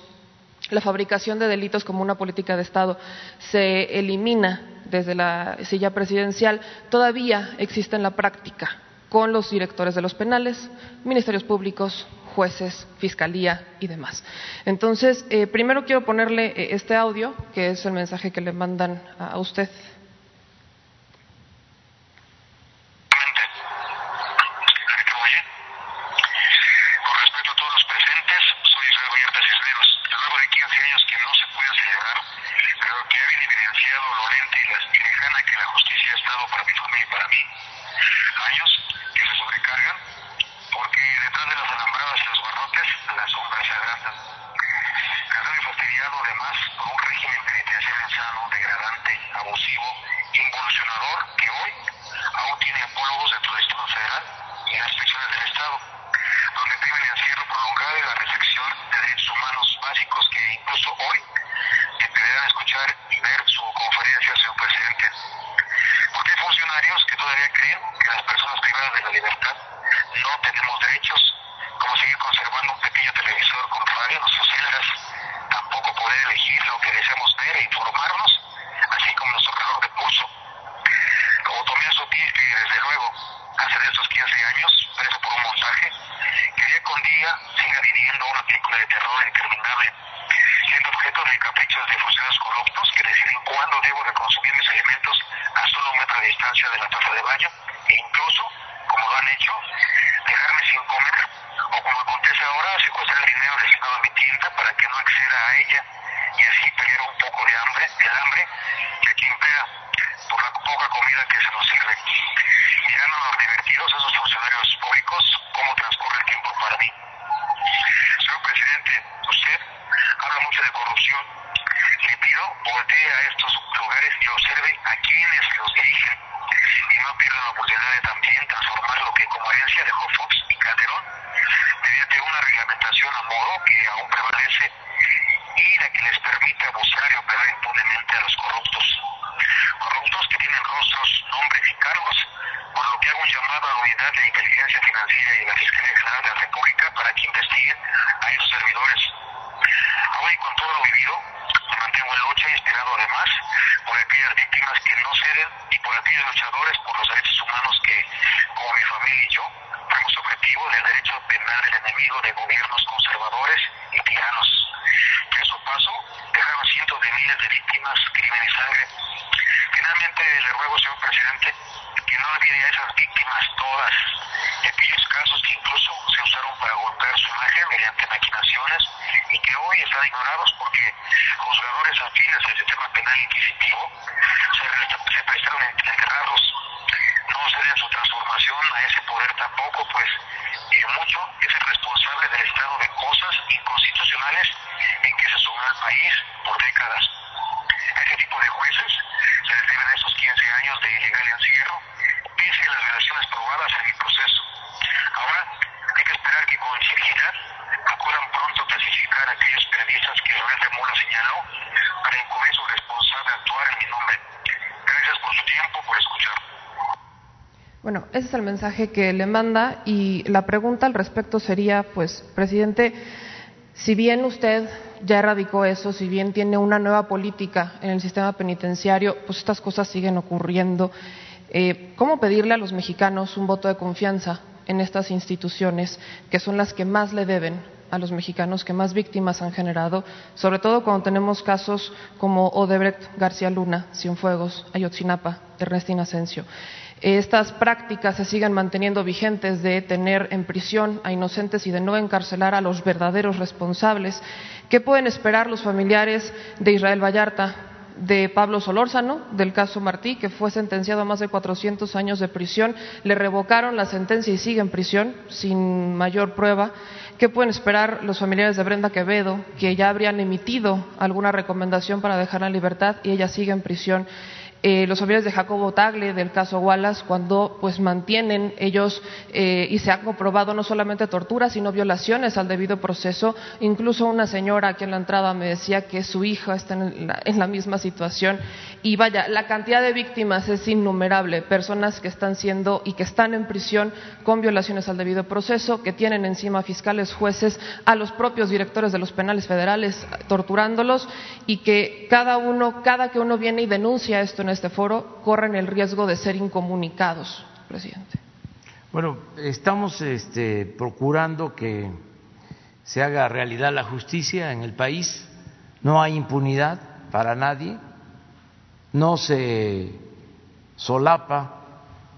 la fabricación de delitos como una política de Estado se elimina desde la silla presidencial, todavía existe en la práctica con los directores de los penales, ministerios públicos, jueces, fiscalía y demás. Entonces, eh, primero quiero ponerle eh, este audio, que es el mensaje que le mandan a usted. Con respeto a todos los presentes, soy Israel Vallarta Cisneros. Luego de 15 años que no se puede acelerar demasiado dolente y lejana que la justicia ha estado para mi familia y para mí. Años que se sobrecargan porque detrás de las alambradas y los barrotes las sombras se agrandan. Cansado y fastidiado además por un régimen penitenciario insano, degradante, abusivo, involucionador que hoy aún tiene apólogos dentro del Estado federal y en las prisiones del Estado, donde prima el encierro prolongado y la restricción de derechos humanos básicos que incluso hoy deberán escuchar y ver su conferencia, señor presidente. Porque hay funcionarios que las personas privadas de la libertad no tenemos derechos, como seguir conservando un pequeño televisor con radio en nuestras celdas, tampoco poder elegir lo que deseamos ver e informarnos, así como nuestro reloj de pulso. Como Tomás Sotil, que desde luego, hace de estos 15 años, preso por un montaje, que día con día siga viviendo una película de terror interminable, siendo objeto de caprichos de funcionarios corruptos que deciden cuándo debo de consumir mis alimentos a solo un metro de distancia de la ese es el mensaje que le manda y la pregunta al respecto sería, pues, presidente, si bien usted ya erradicó eso, si bien tiene una nueva política en el sistema penitenciario, pues estas cosas siguen ocurriendo. Eh, ¿Cómo pedirle a los mexicanos un voto de confianza en estas instituciones que son las que más le deben a los mexicanos, que más víctimas han generado, sobre todo cuando tenemos casos como Odebrecht, García Luna, Cienfuegos, Ayotzinapa, Ernestina Asensio? Estas prácticas se sigan manteniendo vigentes de tener en prisión a inocentes y de no encarcelar a los verdaderos responsables. ¿Qué pueden esperar los familiares de Israel Vallarta, de Pablo Solórzano, del caso Martí, que fue sentenciado a más de 400 años de prisión? Le revocaron la sentencia y sigue en prisión sin mayor prueba. ¿Qué pueden esperar los familiares de Brenda Quevedo, que ya habrían emitido alguna recomendación para dejarla en libertad y ella sigue en prisión? Eh, los familiares de Jacobo Tagle del caso Wallace cuando pues mantienen ellos eh, y se ha comprobado no solamente torturas sino violaciones al debido proceso. Incluso una señora aquí en la entrada me decía que su hija está en la, en la misma situación. Y vaya la cantidad de víctimas es innumerable. Personas que están siendo y que están en prisión con violaciones al debido proceso que tienen encima fiscales jueces a los propios directores de los penales federales torturándolos y que cada uno cada que uno viene y denuncia esto este foro corren el riesgo de ser incomunicados, presidente. Bueno, estamos este, procurando que se haga realidad la justicia en el país. No hay impunidad para nadie. No se solapa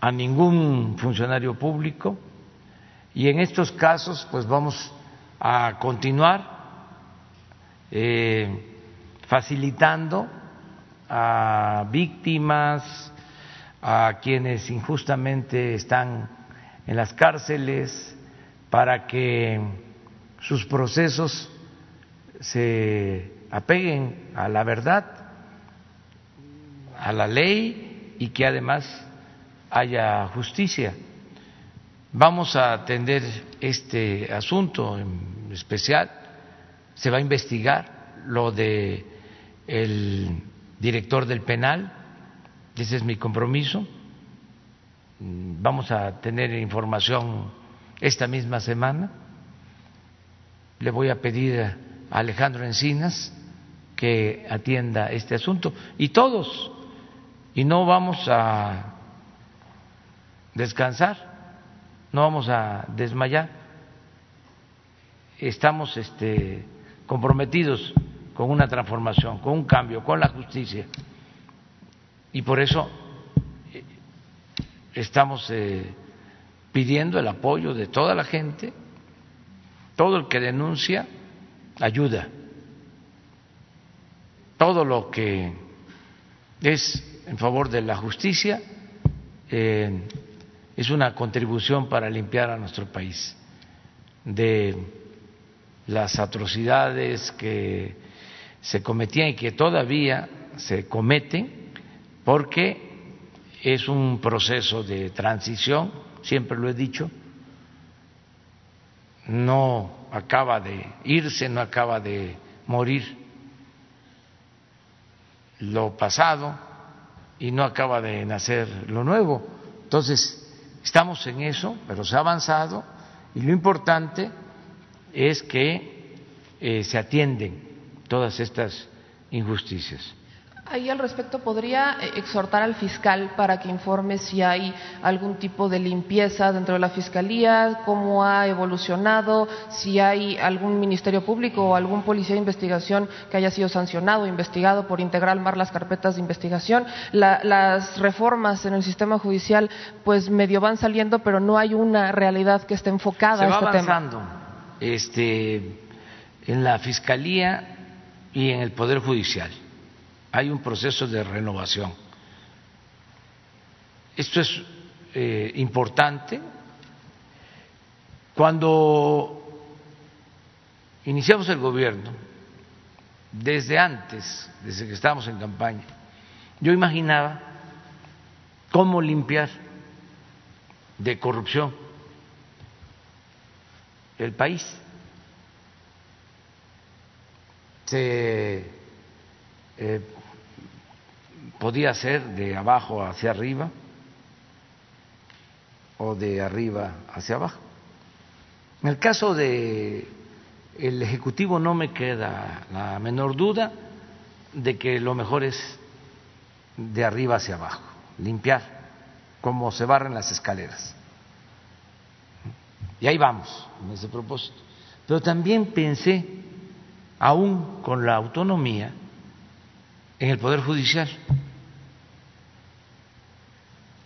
a ningún funcionario público. Y en estos casos, pues vamos a continuar eh, facilitando a víctimas, a quienes injustamente están en las cárceles, para que sus procesos se apeguen a la verdad, a la ley y que además haya justicia. Vamos a atender este asunto en especial, se va a investigar lo de el director del penal, ese es mi compromiso. Vamos a tener información esta misma semana. Le voy a pedir a Alejandro Encinas que atienda este asunto y todos y no vamos a descansar, no vamos a desmayar. Estamos este, comprometidos con una transformación, con un cambio, con la justicia. Y por eso eh, estamos eh, pidiendo el apoyo de toda la gente, todo el que denuncia ayuda, todo lo que es en favor de la justicia eh, es una contribución para limpiar a nuestro país de las atrocidades que se cometían y que todavía se cometen porque es un proceso de transición, siempre lo he dicho, no acaba de irse, no acaba de morir lo pasado y no acaba de nacer lo nuevo. Entonces, estamos en eso, pero se ha avanzado y lo importante es que eh, se atienden todas estas injusticias. Ahí al respecto, ¿podría eh, exhortar al fiscal para que informe si hay algún tipo de limpieza dentro de la Fiscalía, cómo ha evolucionado, si hay algún Ministerio Público o algún policía de investigación que haya sido sancionado o investigado por integrar mal las carpetas de investigación? las reformas en el sistema judicial pues medio van saliendo, pero no hay una realidad que esté enfocada Se va a este avanzando, tema. Este, en la Fiscalía y en el Poder Judicial hay un proceso de renovación. Esto es eh, importante. Cuando iniciamos el gobierno, desde antes, desde que estábamos en campaña, yo imaginaba cómo limpiar de corrupción el país. Se eh, podía ser de abajo hacia arriba o de arriba hacia abajo. En el caso de el ejecutivo no me queda la menor duda de que lo mejor es de arriba hacia abajo, limpiar como se barren las escaleras. Y ahí vamos en ese propósito. Pero también pensé, aún con la autonomía, en el Poder Judicial.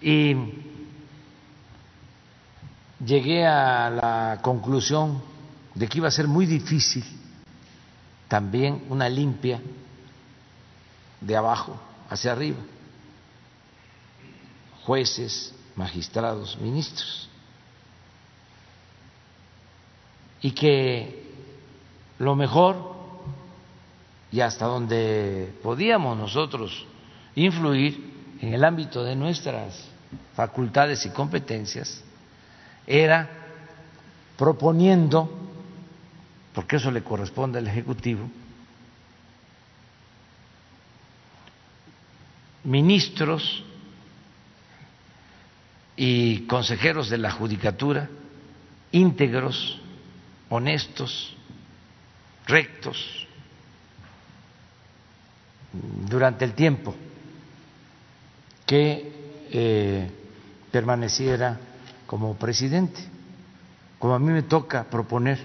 Y llegué a la conclusión de que iba a ser muy difícil también una limpia de abajo hacia arriba, jueces, magistrados, ministros, y que lo mejor y hasta donde podíamos nosotros influir en el ámbito de nuestras facultades y competencias era proponiendo, porque eso le corresponde al Ejecutivo, ministros y consejeros de la Judicatura íntegros, honestos, rectos, durante el tiempo que eh, permaneciera como presidente, como a mí me toca proponer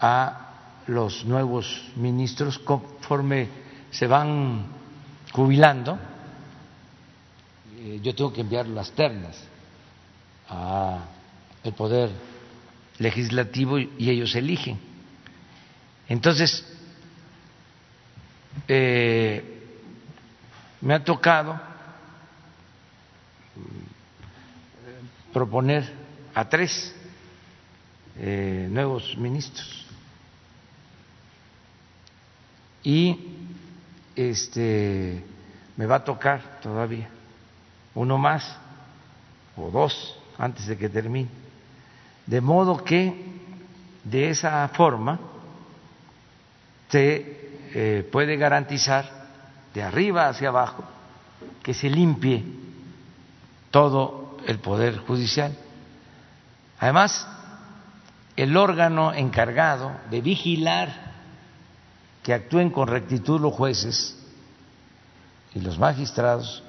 a los nuevos ministros conforme se van jubilando, eh, yo tengo que enviar las ternas al poder legislativo y ellos eligen. Entonces, eh, me ha tocado proponer a tres eh, nuevos ministros. Y este me va a tocar todavía uno más o dos antes de que termine. De modo que de esa forma se eh, puede garantizar de arriba hacia abajo que se limpie todo el poder judicial. Además, el órgano encargado de vigilar que actúen con rectitud los jueces y los magistrados,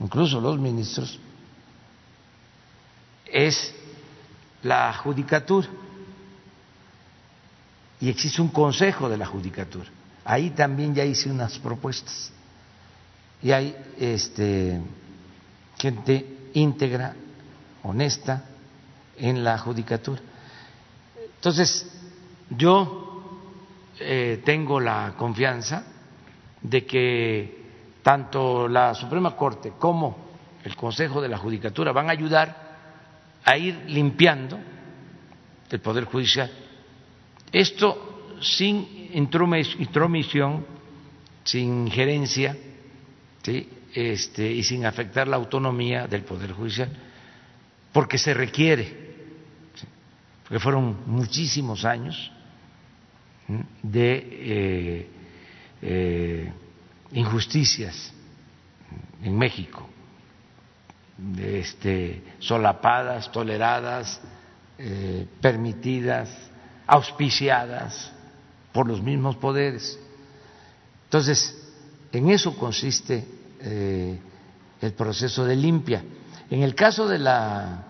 incluso los ministros, es la judicatura y existe un consejo de la judicatura. Ahí también ya hice unas propuestas y hay este, gente íntegra, honesta en la judicatura. Entonces, yo eh, tengo la confianza de que tanto la Suprema Corte como el Consejo de la Judicatura van a ayudar a ir limpiando el Poder Judicial esto sin intromisión, sin injerencia este, y sin afectar la autonomía del Poder Judicial, porque se requiere, porque fueron muchísimos años de eh, eh, injusticias en México, este, solapadas, toleradas, eh, permitidas auspiciadas por los mismos poderes. Entonces, en eso consiste eh, el proceso de limpia. En el caso de la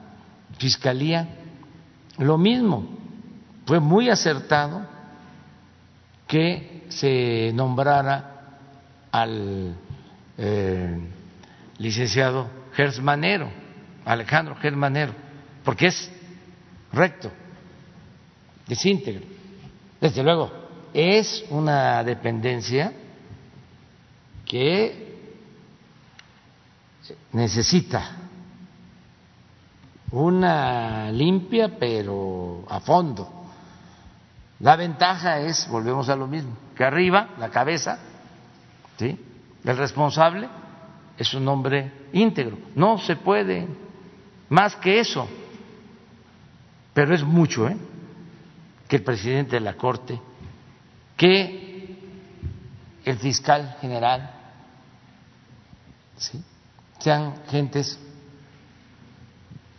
Fiscalía, lo mismo, fue muy acertado que se nombrara al eh, licenciado Gersmanero, Alejandro Gersmanero, porque es recto desíntegro. Desde luego, es una dependencia que necesita una limpia pero a fondo. La ventaja es, volvemos a lo mismo, que arriba, la cabeza, ¿sí? el responsable es un hombre íntegro. No se puede más que eso, pero es mucho, ¿eh? que el presidente de la Corte, que el fiscal general, sean gentes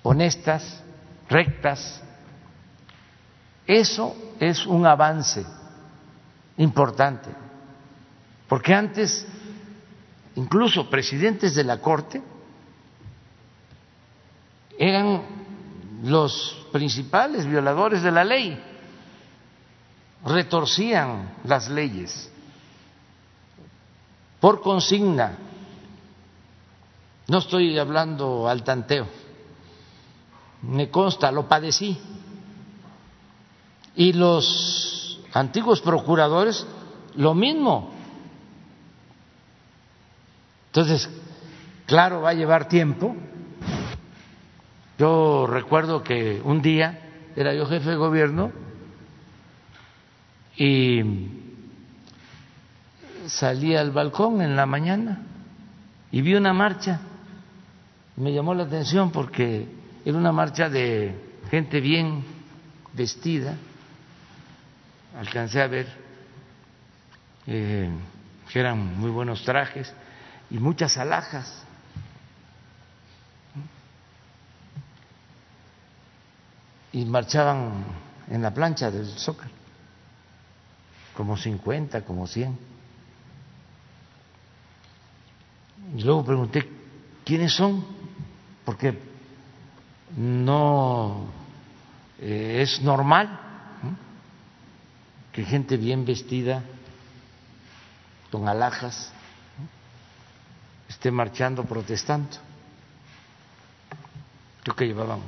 honestas, rectas. Eso es un avance importante, porque antes incluso presidentes de la Corte eran los principales violadores de la ley retorcían las leyes por consigna. No estoy hablando al tanteo, me consta, lo padecí. Y los antiguos procuradores, lo mismo. Entonces, claro, va a llevar tiempo. Yo recuerdo que un día era yo jefe de gobierno y salí al balcón en la mañana y vi una marcha. Me llamó la atención porque era una marcha de gente bien vestida. Alcancé a ver eh, que eran muy buenos trajes y muchas alhajas. Y marchaban en la plancha del Zócalo como 50, como 100. Y luego pregunté, ¿quiénes son? Porque no eh, es normal que gente bien vestida, con alhajas, esté marchando, protestando. Creo que llevaban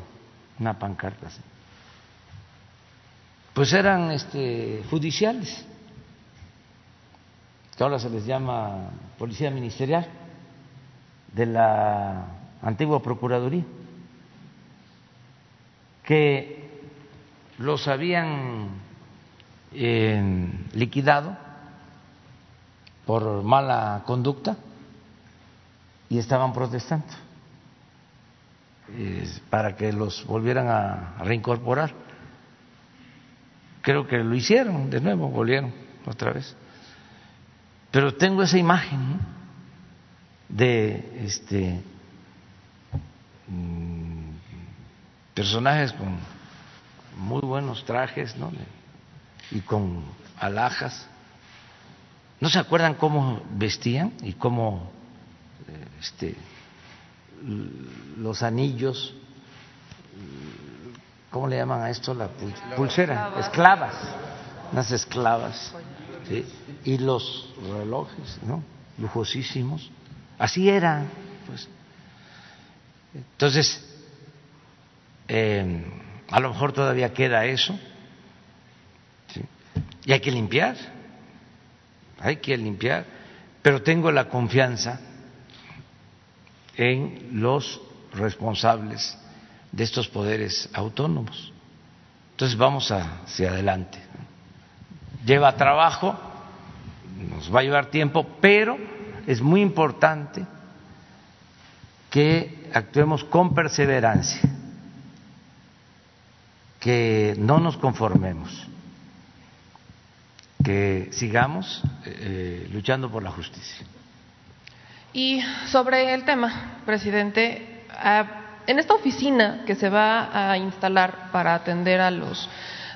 una pancarta así. Pues eran este, judiciales ahora se les llama policía ministerial de la antigua Procuraduría, que los habían eh, liquidado por mala conducta y estaban protestando eh, para que los volvieran a reincorporar. Creo que lo hicieron de nuevo, volvieron otra vez. Pero tengo esa imagen de este mm, personajes con muy buenos trajes, ¿no? Y con alhajas. ¿No se acuerdan cómo vestían y cómo este, los anillos, ¿cómo le llaman a esto? La pulsera, esclavas, unas esclavas, y los relojes, ¿no? Lujosísimos. Así era, pues. Entonces, eh, a lo mejor todavía queda eso, y hay que limpiar, hay que limpiar, pero tengo la confianza en los responsables de estos poderes autónomos. Entonces vamos hacia adelante. Lleva trabajo, nos va a llevar tiempo, pero es muy importante que actuemos con perseverancia, que no nos conformemos, que sigamos eh, luchando por la justicia. Y sobre el tema, presidente, ah, en esta oficina que se va a instalar para atender a los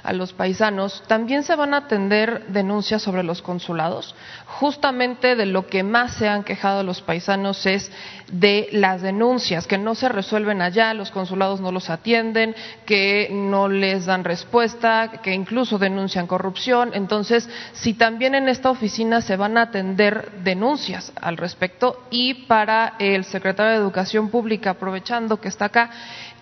a los paisanos, también se van a atender denuncias sobre los consulados. Justamente de lo que más se han quejado los paisanos es de las denuncias que no se resuelven allá, los consulados no los atienden, que no les dan respuesta, que incluso denuncian corrupción. Entonces, si también en esta oficina se van a atender denuncias al respecto y para el secretario de Educación Pública, aprovechando que está acá,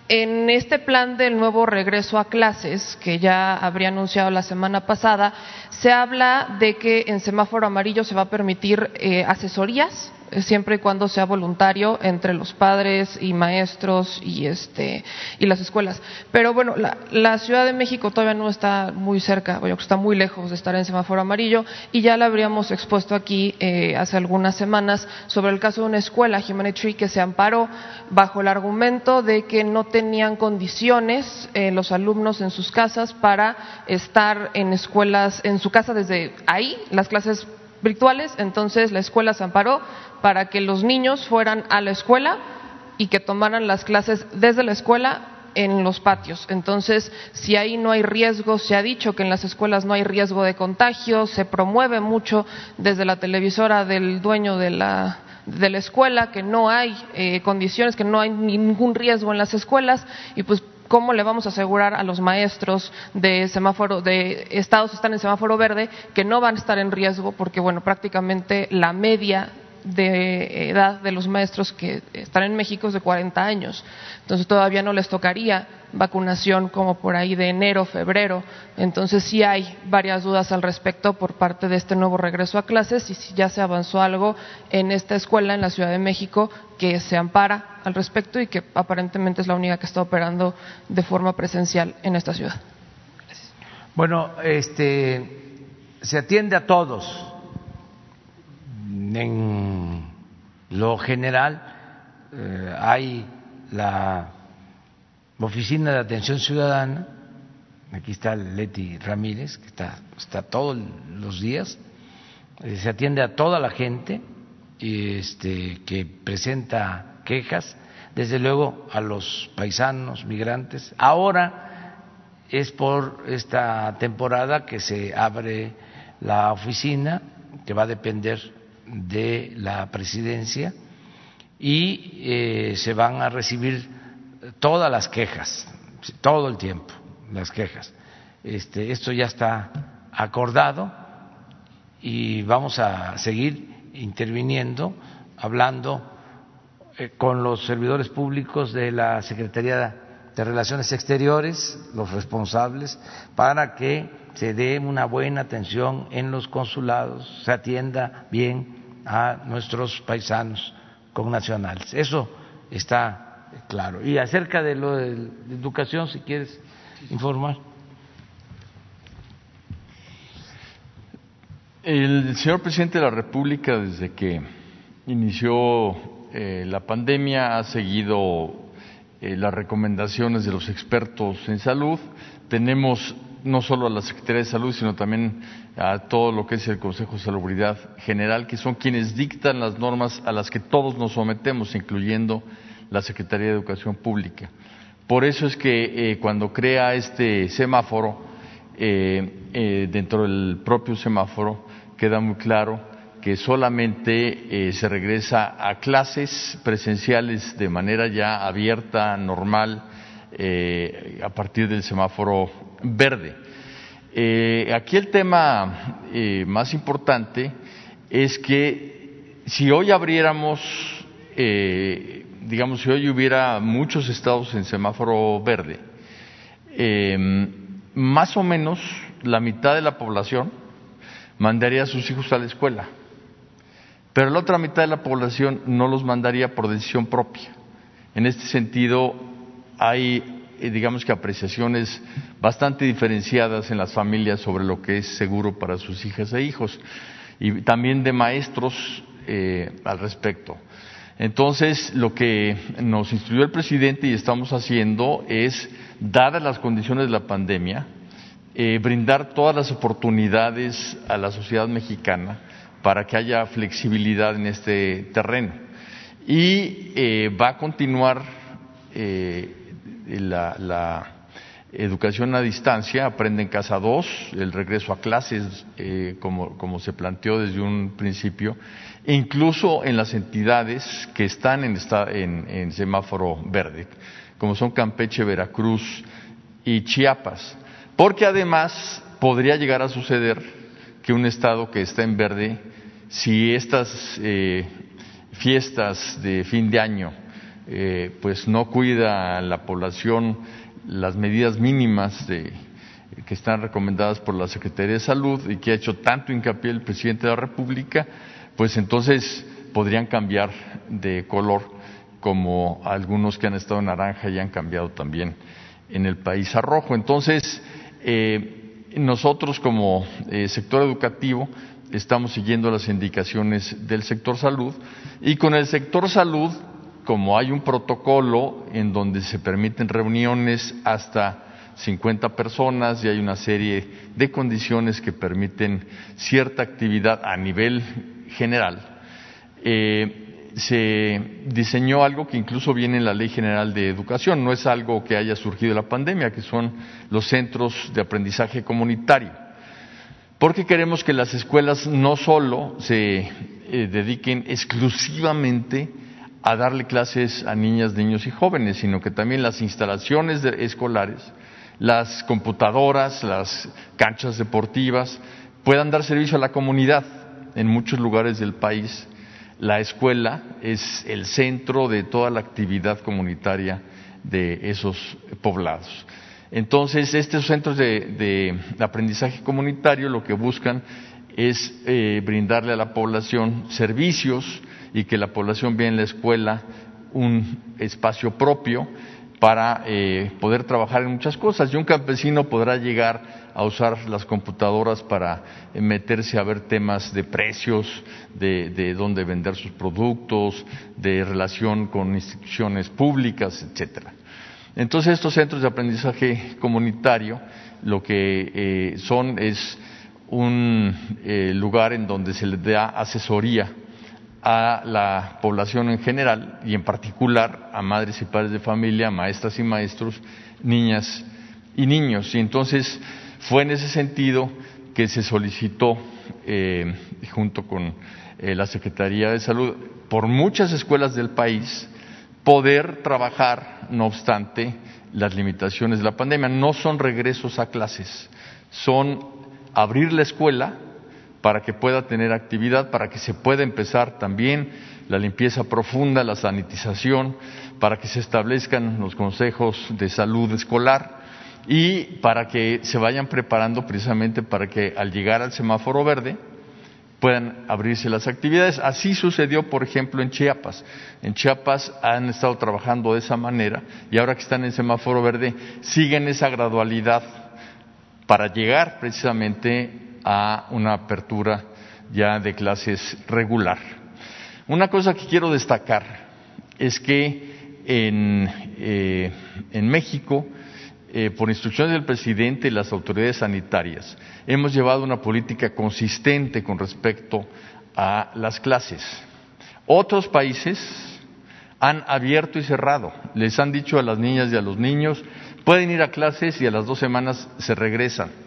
en este plan del nuevo regreso a clases, que ya habría anunciado la semana pasada, se habla de que en semáforo amarillo se va a permitir eh, asesorías siempre y cuando sea voluntario entre los padres y maestros y este y las escuelas. Pero bueno, la, Ciudad de México todavía no está muy cerca, bueno, está muy lejos de estar en semáforo amarillo y ya la habríamos expuesto aquí eh, hace algunas semanas sobre el caso de una escuela, Humanity que se amparó bajo el argumento de que no tenían condiciones eh, los alumnos en sus casas para estar en escuelas, en su casa desde ahí, las clases virtuales, entonces la escuela se amparó para que los niños fueran a la escuela y que tomaran las clases desde la escuela en los patios. Entonces, si ahí no hay riesgo, se ha dicho que en las escuelas no hay riesgo de contagio, se promueve mucho desde la televisora del dueño de la, de la escuela que no hay eh, condiciones, que no hay ningún riesgo en las escuelas y pues ¿Cómo le vamos a asegurar a los maestros de semáforo, de estados que están en semáforo verde, que no van a estar en riesgo? Porque, bueno, prácticamente la media de edad de los maestros que están en México es de 40 años. Entonces todavía no les tocaría vacunación como por ahí de enero, febrero. Entonces sí hay varias dudas al respecto por parte de este nuevo regreso a clases y si ya se avanzó algo en esta escuela en la Ciudad de México que se ampara al respecto y que aparentemente es la única que está operando de forma presencial en esta ciudad. Bueno, este se atiende a todos en lo general eh, hay la Oficina de Atención Ciudadana, aquí está Leti Ramírez, que está, está todos los días, eh, se atiende a toda la gente este, que presenta quejas, desde luego a los paisanos, migrantes. Ahora es por esta temporada que se abre la oficina, que va a depender de la presidencia y eh, se van a recibir todas las quejas, todo el tiempo, las quejas. Este, esto ya está acordado y vamos a seguir interviniendo, hablando eh, con los servidores públicos de la Secretaría de Relaciones Exteriores, los responsables, para que se dé una buena atención en los consulados, se atienda bien a nuestros paisanos con nacionales. Eso está claro. Y acerca de lo de educación, si quieres informar. El señor presidente de la República, desde que inició eh, la pandemia, ha seguido eh, las recomendaciones de los expertos en salud. Tenemos no solo a la Secretaría de Salud, sino también a todo lo que es el Consejo de Salubridad General, que son quienes dictan las normas a las que todos nos sometemos, incluyendo la Secretaría de Educación Pública. Por eso es que eh, cuando crea este semáforo, dentro del propio semáforo, queda muy claro que solamente eh, se regresa a clases presenciales de manera ya abierta, normal, eh, a partir del semáforo verde. Eh, aquí el tema más importante es que si hoy abriéramos, digamos, si hoy hubiera muchos estados en semáforo verde, más o menos la mitad de la población, mandaría a sus hijos a la escuela, pero la otra mitad de la población no los mandaría por decisión propia. En este sentido, hay, eh, digamos que, apreciaciones bastante diferenciadas en las familias sobre lo que es seguro para sus hijas e hijos, y también de maestros eh, al respecto. Entonces, lo que nos instruyó el presidente y estamos haciendo es, dadas las condiciones de la pandemia, eh, brindar todas las oportunidades a la sociedad mexicana para que haya flexibilidad en este terreno. Y eh, va a continuar eh, la, educación a distancia, Aprende en Casa 2, el regreso a clases, como, se planteó desde un principio, e incluso en las entidades que están en semáforo verde, como son Campeche, Veracruz y Chiapas. Porque además podría llegar a suceder que un Estado que está en verde, si estas eh, fiestas de fin de año eh, pues no cuida a la población las medidas mínimas que están recomendadas por la Secretaría de Salud y que ha hecho tanto hincapié el presidente de la República, pues entonces podrían cambiar de color como algunos que han estado en naranja y han cambiado también en el país a rojo. Entonces, eh, nosotros como eh, sector educativo estamos siguiendo las indicaciones del sector salud y con el sector salud, como hay un protocolo en donde se permiten reuniones hasta 50 personas y hay una serie de condiciones que permiten cierta actividad a nivel general, eh, se diseñó algo que incluso viene en la Ley General de Educación, no es algo que haya surgido de la pandemia, que son los centros de aprendizaje comunitario. Porque queremos que las escuelas no solo se eh, dediquen exclusivamente a darle clases a niñas, niños y jóvenes, sino que también las instalaciones escolares, las computadoras, las canchas deportivas, puedan dar servicio a la comunidad en muchos lugares del país la escuela es el centro de toda la actividad comunitaria de esos poblados. Entonces, estos centros de, aprendizaje comunitario lo que buscan es eh, brindarle a la población servicios y que la población vea en la escuela un espacio propio para eh, poder trabajar en muchas cosas. Y un campesino podrá llegar a usar las computadoras para eh, meterse a ver temas de precios, de, dónde vender sus productos, de relación con instituciones públicas, etcétera. Entonces estos centros de aprendizaje comunitario lo que eh, son es un lugar en donde se les da asesoría a la población en general y en particular a madres y padres de familia, maestras y maestros, niñas y niños. Y entonces fue en ese sentido que se solicitó, eh, junto con eh, la Secretaría de Salud, por muchas escuelas del país, poder trabajar, no obstante, las limitaciones de la pandemia. No son regresos a clases, son abrir la escuela para que pueda tener actividad, para que se pueda empezar también la limpieza profunda, la sanitización, para que se establezcan los consejos de salud escolar y para que se vayan preparando precisamente para que al llegar al semáforo verde puedan abrirse las actividades. Así sucedió, por ejemplo, en Chiapas. En Chiapas han estado trabajando de esa manera y ahora que están en semáforo verde siguen esa gradualidad para llegar precisamente a una apertura ya de clases regular. Una cosa que quiero destacar es que en, eh, en México, eh, por instrucciones del presidente y las autoridades sanitarias, hemos llevado una política consistente con respecto a las clases. Otros países han abierto y cerrado. Les han dicho a las niñas y a los niños, pueden ir a clases y a las dos semanas se regresan.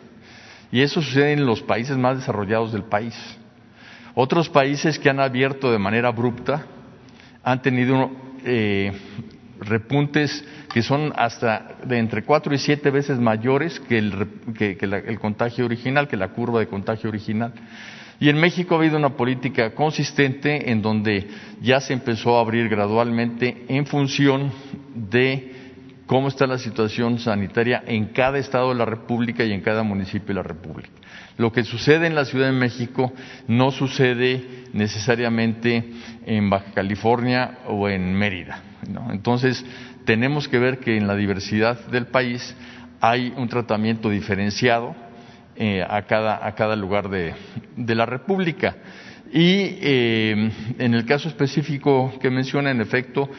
Y eso sucede en los países más desarrollados del país. Otros países que han abierto de manera abrupta han tenido eh, repuntes que son hasta de entre cuatro y siete veces mayores que, el, que, el contagio original, que la curva de contagio original. Y en México ha habido una política consistente en donde ya se empezó a abrir gradualmente en función de cómo está la situación sanitaria en cada estado de la República y en cada municipio de la República. Lo que sucede en la Ciudad de México no sucede necesariamente en Baja California o en Mérida. Entonces, tenemos que ver que en la diversidad del país hay un tratamiento diferenciado eh, a, cada, lugar de, de la República. Y eh, en el caso específico que menciona, en efecto,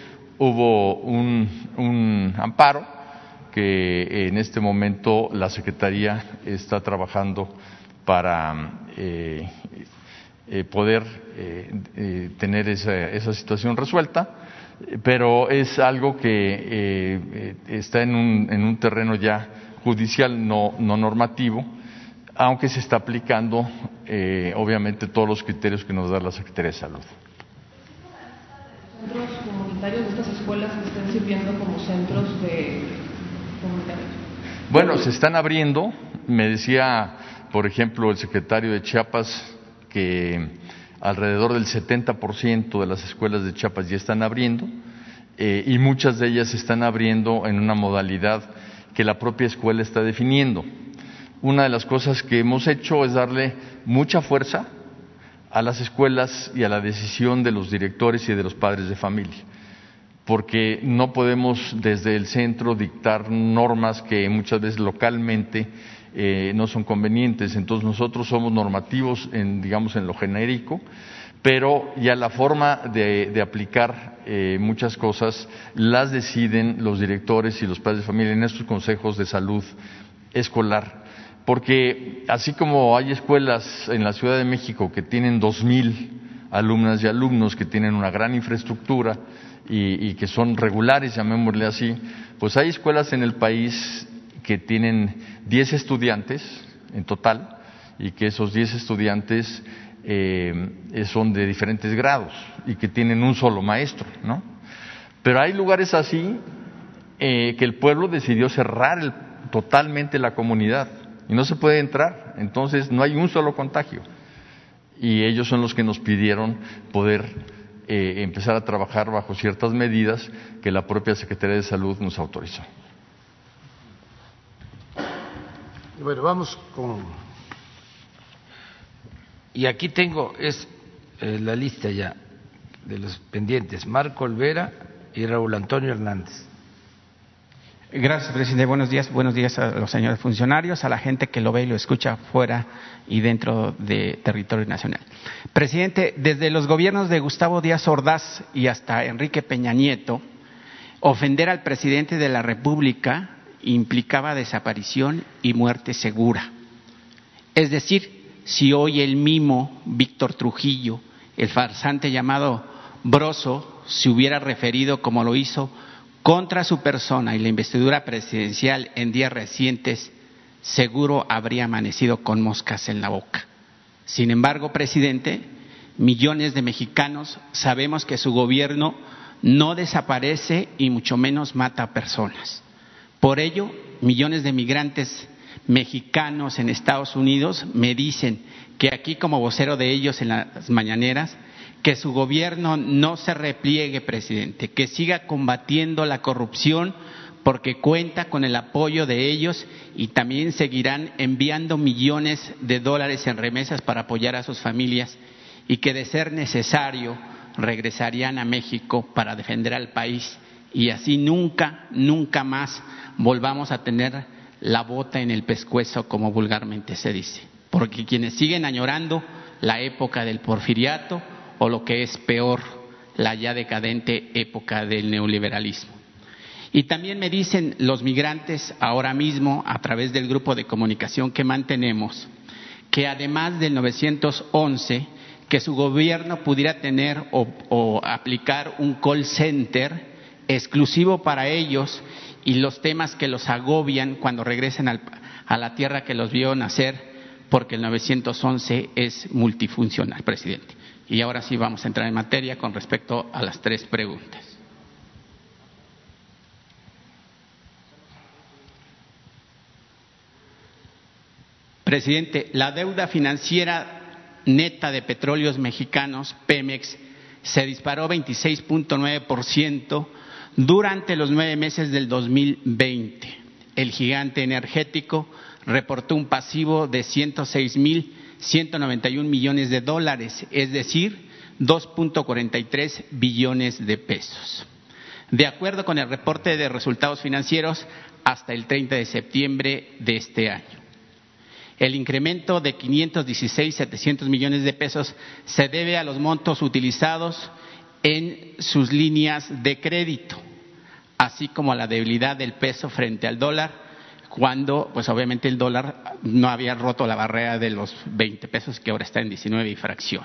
hubo un, amparo que en este momento la Secretaría está trabajando para eh, eh, poder eh, tener esa, esa, situación resuelta, pero es algo que está en un, en un, terreno ya judicial, no, no normativo, aunque se está aplicando, obviamente, todos los criterios que nos da la Secretaría de Salud. ¿Centros comunitarios de estas escuelas están como centros de comunitarios? Bueno, se están abriendo. Me decía por ejemplo, el secretario de Chiapas que alrededor del 70% de las escuelas de Chiapas ya están abriendo eh, y muchas de ellas están abriendo en una modalidad que la propia escuela está definiendo. Una de las cosas que hemos hecho es darle mucha fuerza a las escuelas y a la decisión de los directores y de los padres de familia, porque no podemos desde el centro dictar normas que muchas veces localmente eh, no son convenientes. Entonces nosotros somos normativos en, digamos, en lo genérico, pero ya la forma de, de aplicar eh, muchas cosas las deciden los directores y los padres de familia en estos consejos de salud escolar. Porque así como hay escuelas en la Ciudad de México que tienen dos mil alumnas y alumnos que tienen una gran infraestructura y, y que son regulares, llamémosle así, pues hay escuelas en el país que tienen 10 estudiantes en total y que esos 10 estudiantes eh, son de diferentes grados y que tienen un solo maestro, ¿no? Pero hay lugares así eh, que el pueblo decidió cerrar el, totalmente la comunidad y no se puede entrar, entonces no hay un solo contagio. Y ellos son los que nos pidieron poder eh, empezar a trabajar bajo ciertas medidas que la propia Secretaría de Salud nos autorizó. Bueno, vamos con. Y aquí tengo es eh, la lista ya de los pendientes: Marco Olvera y Raúl Antonio Hernández. Gracias, presidente. Buenos días. Buenos días a los señores funcionarios, a la gente que lo ve y lo escucha fuera y dentro de territorio nacional. Presidente, desde los gobiernos de Gustavo Díaz Ordaz y hasta Enrique Peña Nieto, ofender al presidente de la República implicaba desaparición y muerte segura. Es decir, si hoy el mimo Víctor Trujillo, el farsante llamado Broso, se hubiera referido como lo hizo contra su persona y la investidura presidencial en días recientes, seguro habría amanecido con moscas en la boca. Sin embargo, presidente, millones de mexicanos sabemos que su gobierno no desaparece y mucho menos mata a personas. Por ello, millones de migrantes mexicanos en Estados Unidos me dicen que aquí como vocero de ellos en las mañaneras, que su gobierno no se repliegue, presidente, que siga combatiendo la corrupción porque cuenta con el apoyo de ellos y también seguirán enviando millones de dólares en remesas para apoyar a sus familias y que de ser necesario regresarían a México para defender al país y así nunca, nunca más volvamos a tener la bota en el pescuezo como vulgarmente se dice. Porque quienes siguen añorando la época del porfiriato o lo que es peor, la ya decadente época del neoliberalismo. Y también me dicen los migrantes ahora mismo, a través del grupo de comunicación que mantenemos, que además del 911, que su gobierno pudiera tener o, aplicar un call center exclusivo para ellos y los temas que los agobian cuando regresen a la tierra que los vio nacer, porque el 911 es multifuncional, presidente. Y ahora sí vamos a entrar en materia con respecto a las tres preguntas. Presidente, la deuda financiera neta de petróleos mexicanos, Pemex, se disparó 26.9% durante los nueve meses del 2020. El gigante energético reportó un pasivo de 106.191 millones de dólares, es decir, 2.43 billones de pesos. De acuerdo con el reporte de resultados financieros hasta el 30 de septiembre de este año. El incremento de 516.700 millones de pesos se debe a los montos utilizados en sus líneas de crédito, así como a la debilidad del peso frente al dólar, cuando, pues obviamente el dólar no había roto la barrera de los 20 pesos, que ahora está en 19 y fracción.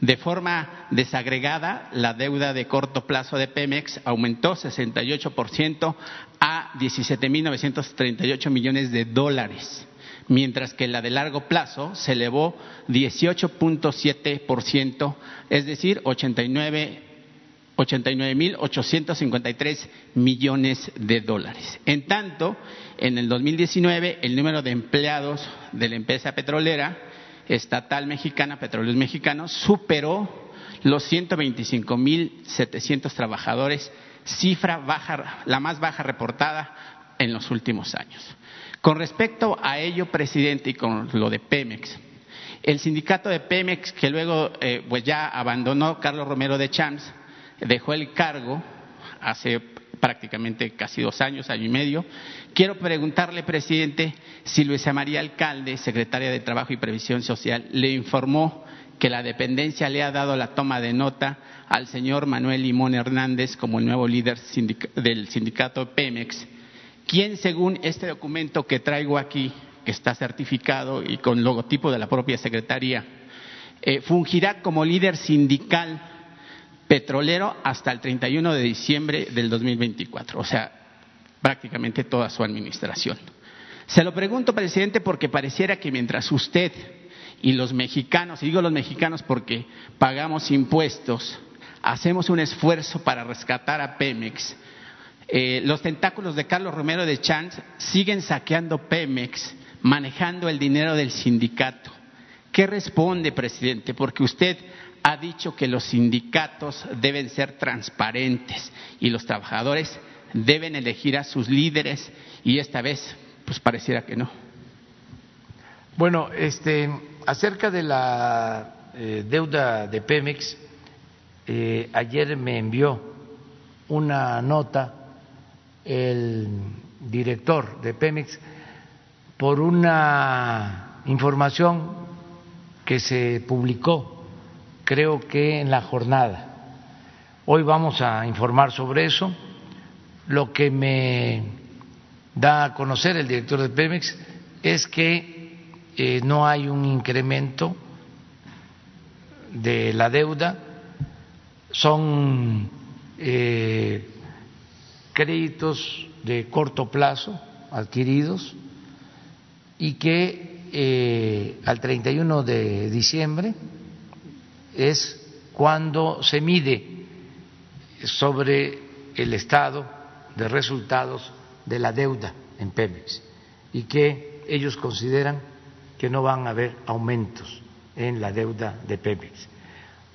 De forma desagregada, la deuda de corto plazo de Pemex aumentó 68% a 17.938 millones de dólares mientras que la de largo plazo se elevó 18.7%, es decir, 89.853 millones de dólares. En tanto, en el 2019 el número de empleados de la empresa petrolera estatal mexicana, Petróleos Mexicanos, superó los 125.700 trabajadores, cifra baja, la más baja reportada en los últimos años. Con respecto a ello, presidente, y con lo de Pemex, el sindicato de Pemex, que luego eh, pues ya abandonó Carlos Romero de Champs, dejó el cargo hace prácticamente casi dos años, año y medio. Quiero preguntarle, presidente, si Luisa María Alcalde, secretaria de Trabajo y Previsión Social, le informó que la dependencia le ha dado la toma de nota al señor Manuel Limón Hernández como el nuevo líder del sindicato Pemex ¿Quién, según este documento que traigo aquí, que está certificado y con logotipo de la propia Secretaría, eh, fungirá como líder sindical petrolero hasta el 31 de diciembre del 2024, o sea, prácticamente toda su administración. Se lo pregunto, presidente, porque pareciera que mientras usted y los mexicanos, y digo los mexicanos porque pagamos impuestos, hacemos un esfuerzo para rescatar a Pemex, eh, los tentáculos de Carlos Romero de Chance siguen saqueando Pemex, manejando el dinero del sindicato. ¿Qué responde, presidente? Porque usted ha dicho que los sindicatos deben ser transparentes y los trabajadores deben elegir a sus líderes y esta vez, pues pareciera que no. Bueno, este, acerca de la eh, deuda de Pemex, eh, ayer me envió una nota el director de Pemex por una información que se publicó, creo que en la jornada. Hoy vamos a informar sobre eso. Lo que me da a conocer el director de Pemex es que eh, no hay un incremento de la deuda, son eh, créditos de corto plazo adquiridos y que eh, al 31 de diciembre es cuando se mide sobre el estado de resultados de la deuda en Pemex y que ellos consideran que no van a haber aumentos en la deuda de Pemex.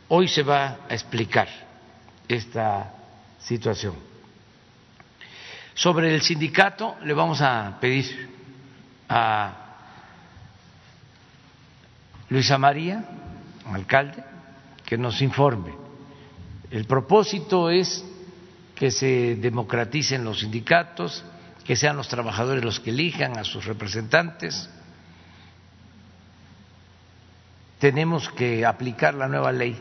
Hoy se va a explicar esta situación Sobre el sindicato le vamos a pedir a Luisa María, alcalde, que nos informe. El propósito es que se democraticen los sindicatos, que sean los trabajadores los que elijan a sus representantes. Tenemos que aplicar la nueva ley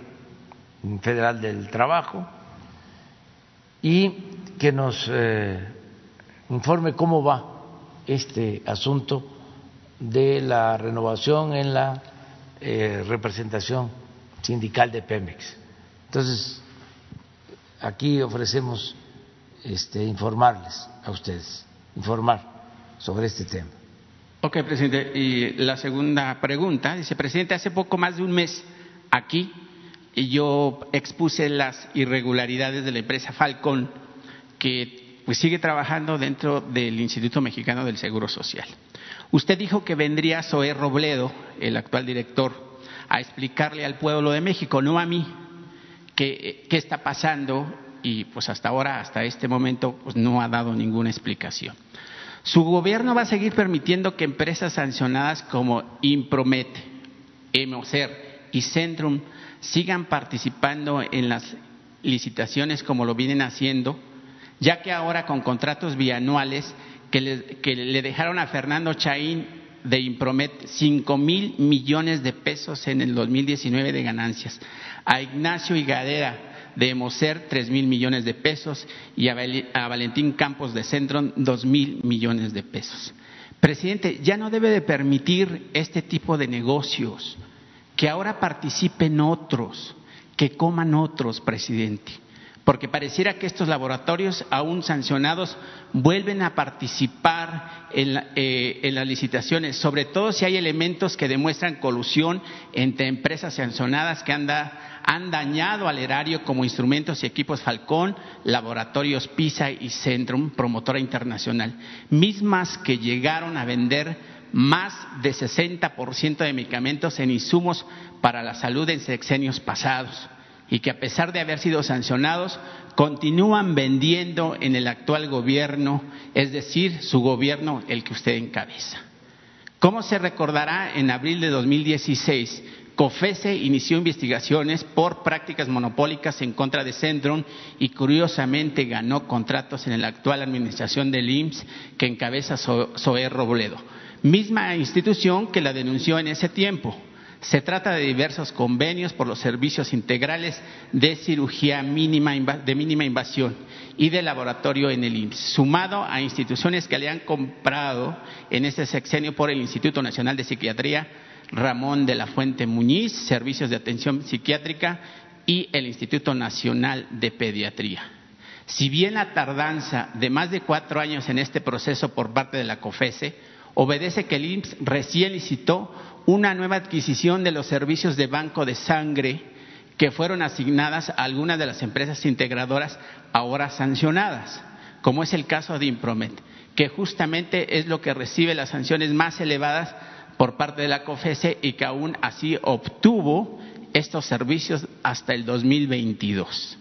federal del trabajo y que nos eh, informe cómo va este asunto de la renovación en la eh, representación sindical de Pemex. Entonces, aquí ofrecemos este, informarles a ustedes, informar sobre este tema. Ok, presidente. Y la segunda pregunta, dice, presidente, hace poco más de un mes aquí yo expuse las irregularidades de la empresa Falcon, que pues sigue trabajando dentro del Instituto Mexicano del Seguro Social. Usted dijo que vendría Zoé Robledo, el actual director, a explicarle al pueblo de México, no a mí, qué, está pasando y pues hasta ahora, hasta este momento, pues no ha dado ninguna explicación. Su gobierno va a seguir permitiendo que empresas sancionadas como Impromet, Emocer y Centrum sigan participando en las licitaciones como lo vienen haciendo, ya que ahora con contratos bianuales que le, dejaron a Fernando Chaín de Impromet cinco mil millones de pesos en el 2019 de ganancias, a Ignacio Higadera de Moser tres mil millones de pesos. Y a, Valentín Campos de Centron dos mil millones de pesos. Presidente, ya no debe de permitir este tipo de negocios, que ahora participen otros, que coman otros, presidente porque pareciera que estos laboratorios, aún sancionados, vuelven a participar eh, en, las licitaciones, sobre todo si hay elementos que demuestran colusión entre empresas sancionadas que han dañado al erario como instrumentos y equipos Falcón, laboratorios PISA y Centrum, promotora internacional, mismas que llegaron a vender más de 60% de medicamentos en insumos para la salud en sexenios pasados y que a pesar de haber sido sancionados, continúan vendiendo en el actual gobierno, es decir, su gobierno, el que usted encabeza. ¿Cómo se recordará, en abril de 2016, COFESE inició investigaciones por prácticas monopólicas en contra de Centron y curiosamente ganó contratos en la actual administración del IMSS que encabeza Zoé Robledo, misma institución que la denunció en ese tiempo. Se trata de diversos convenios por los servicios integrales de cirugía mínima, de mínima invasión y de laboratorio en el IMSS, sumado a instituciones que le han comprado en este sexenio por el Instituto Nacional de Psiquiatría, Ramón de la Fuente Muñiz, Servicios de Atención Psiquiátrica y el Instituto Nacional de Pediatría. Si bien la tardanza de más de cuatro años en este proceso por parte de la COFESE obedece que el IMSS recién licitó una nueva adquisición de los servicios de banco de sangre que fueron asignadas a algunas de las empresas integradoras ahora sancionadas, como es el caso de Impromet, que justamente es lo que recibe las sanciones más elevadas por parte de la COFESE y que aún así obtuvo estos servicios hasta el 2022.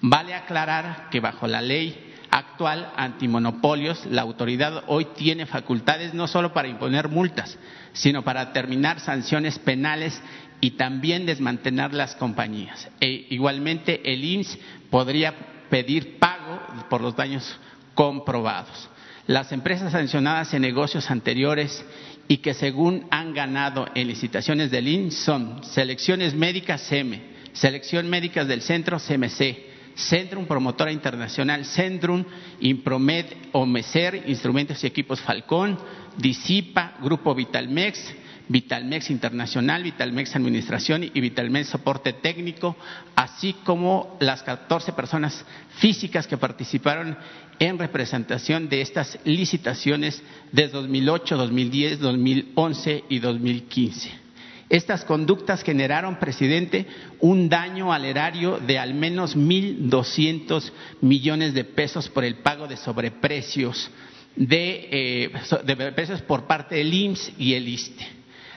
Vale aclarar que bajo la ley actual antimonopolios, la autoridad hoy tiene facultades no solo para imponer multas, sino para terminar sanciones penales y también desmantelar las compañías. E igualmente el IMSS podría pedir pago por los daños comprobados. Las empresas sancionadas en negocios anteriores y que según han ganado en licitaciones del IMSS son Selecciones Médicas CM, Selección Médicas del Centro CMC, Centrum Promotora Internacional, Centrum, Impromed, Omecer, Instrumentos y Equipos Falcón, Disipa, Grupo Vitalmex, Vitalmex Internacional, Vitalmex Administración y Vitalmex Soporte Técnico, así como las 14 personas físicas que participaron en representación de estas licitaciones de 2008, 2010, 2011 y 2015. Estas conductas generaron, presidente, un daño al erario de al menos 1.200 millones de pesos por el pago de sobreprecios de, eh, de por parte del IMSS y el ISTE.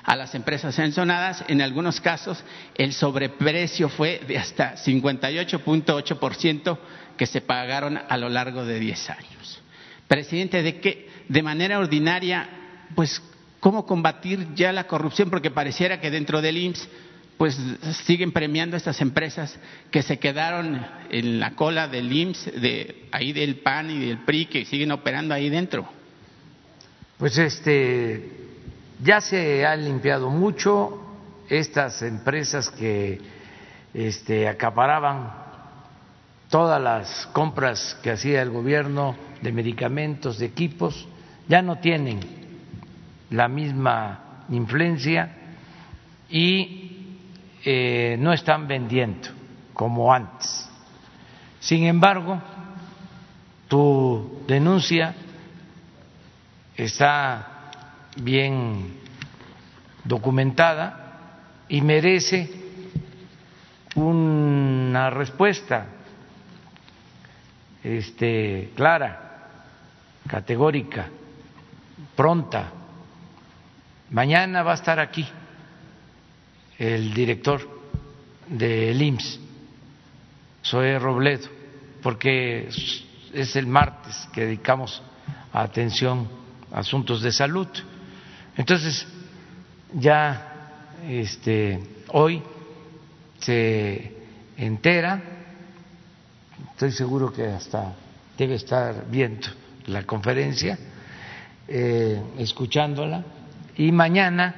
A las empresas sancionadas, en algunos casos, el sobreprecio fue de hasta 58.8% que se pagaron a lo largo de 10 años. Presidente, de que de manera ordinaria, pues, ¿cómo combatir ya la corrupción? Porque pareciera que dentro del IMSS pues siguen premiando a estas empresas que se quedaron en la cola del IMSS, de ahí del PAN y del PRI, que siguen operando ahí dentro. Pues este ya se han limpiado mucho estas empresas que este, acaparaban todas las compras que hacía el gobierno de medicamentos, de equipos, ya no tienen la misma influencia y eh, no están vendiendo como antes. Sin embargo, tu denuncia está bien documentada y merece una respuesta este, clara, categórica, pronta. Mañana va a estar aquí el director del IMSS, Zoe Robledo, porque es el martes que dedicamos atención a asuntos de salud. Entonces, ya este, hoy se entera, estoy seguro que hasta debe estar viendo la conferencia, eh, escuchándola, y mañana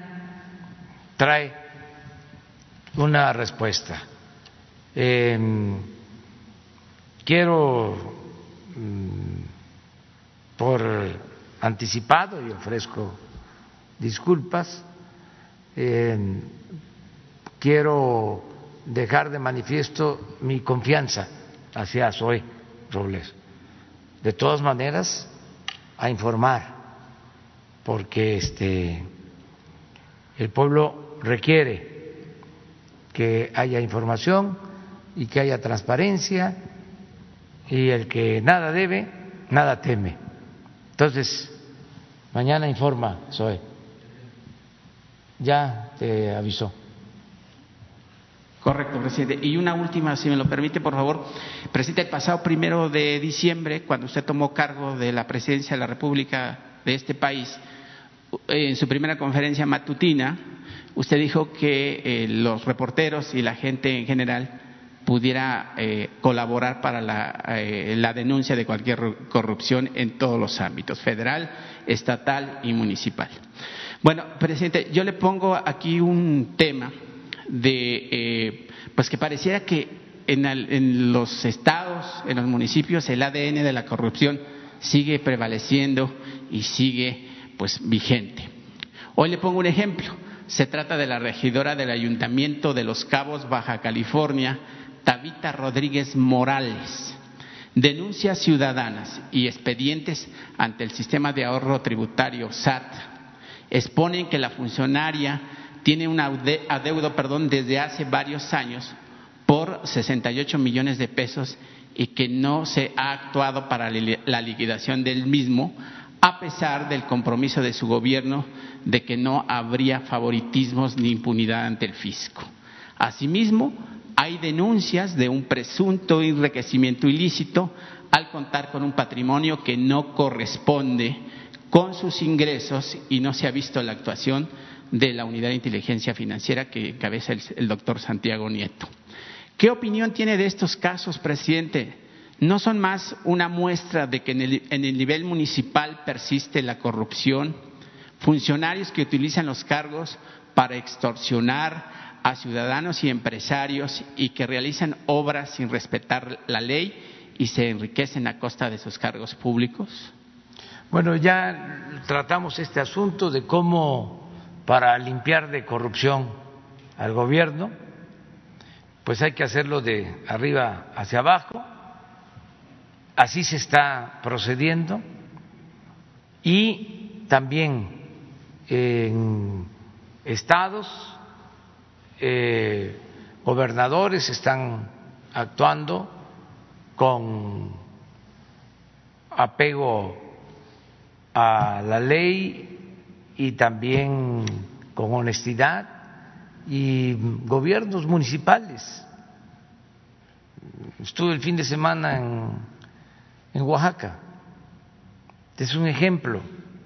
trae una respuesta. Em, quiero, mm, por anticipado, y ofrezco disculpas, quiero dejar de manifiesto mi confianza hacia Zoe Robles. De todas maneras, a informar, porque este el pueblo requiere que haya información y que haya transparencia y el que nada debe, nada teme. Entonces, mañana informa, Zoe ya te avisó. Correcto, presidente. Y una última, si me lo permite, por favor. Presidente, el pasado primero de diciembre, cuando usted tomó cargo de la presidencia de la República de este país, en su primera conferencia matutina, usted dijo que eh, los reporteros y la gente en general pudiera eh, colaborar para la, eh, la denuncia de cualquier corrupción en todos los ámbitos, federal, estatal y municipal. Bueno, presidente, yo le pongo aquí un tema de, eh, pues que pareciera que en, los estados, en los municipios, el ADN de la corrupción sigue prevaleciendo y sigue, pues, vigente. Hoy le pongo un ejemplo. Se trata de la regidora del Ayuntamiento de Los Cabos, Baja California, Tabita Rodríguez Morales. Denuncias ciudadanas y expedientes ante el sistema de ahorro tributario SAT exponen que la funcionaria tiene un adeudo perdón, desde hace varios años por 68 millones de pesos y que no se ha actuado para la liquidación del mismo, a pesar del compromiso de su gobierno de que no habría favoritismos ni impunidad ante el fisco. Asimismo, hay denuncias de un presunto enriquecimiento ilícito al contar con un patrimonio que no corresponde con sus ingresos y no se ha visto la actuación de la unidad de inteligencia financiera que cabeza el, doctor Santiago Nieto. ¿Qué opinión tiene de estos casos, presidente? ¿No son más una muestra de que en el, en el nivel municipal persiste la corrupción? Funcionarios que utilizan los cargos para extorsionar a ciudadanos y empresarios y que realizan obras sin respetar la ley y se enriquecen a costa de sus cargos públicos? Bueno, ya tratamos este asunto de cómo para limpiar de corrupción al gobierno, pues hay que hacerlo de arriba hacia abajo. Así se está procediendo y también en estados, eh, gobernadores están actuando con apego a la ley y también con honestidad y gobiernos municipales. Estuve el fin de semana en, en Oaxaca Es un ejemplo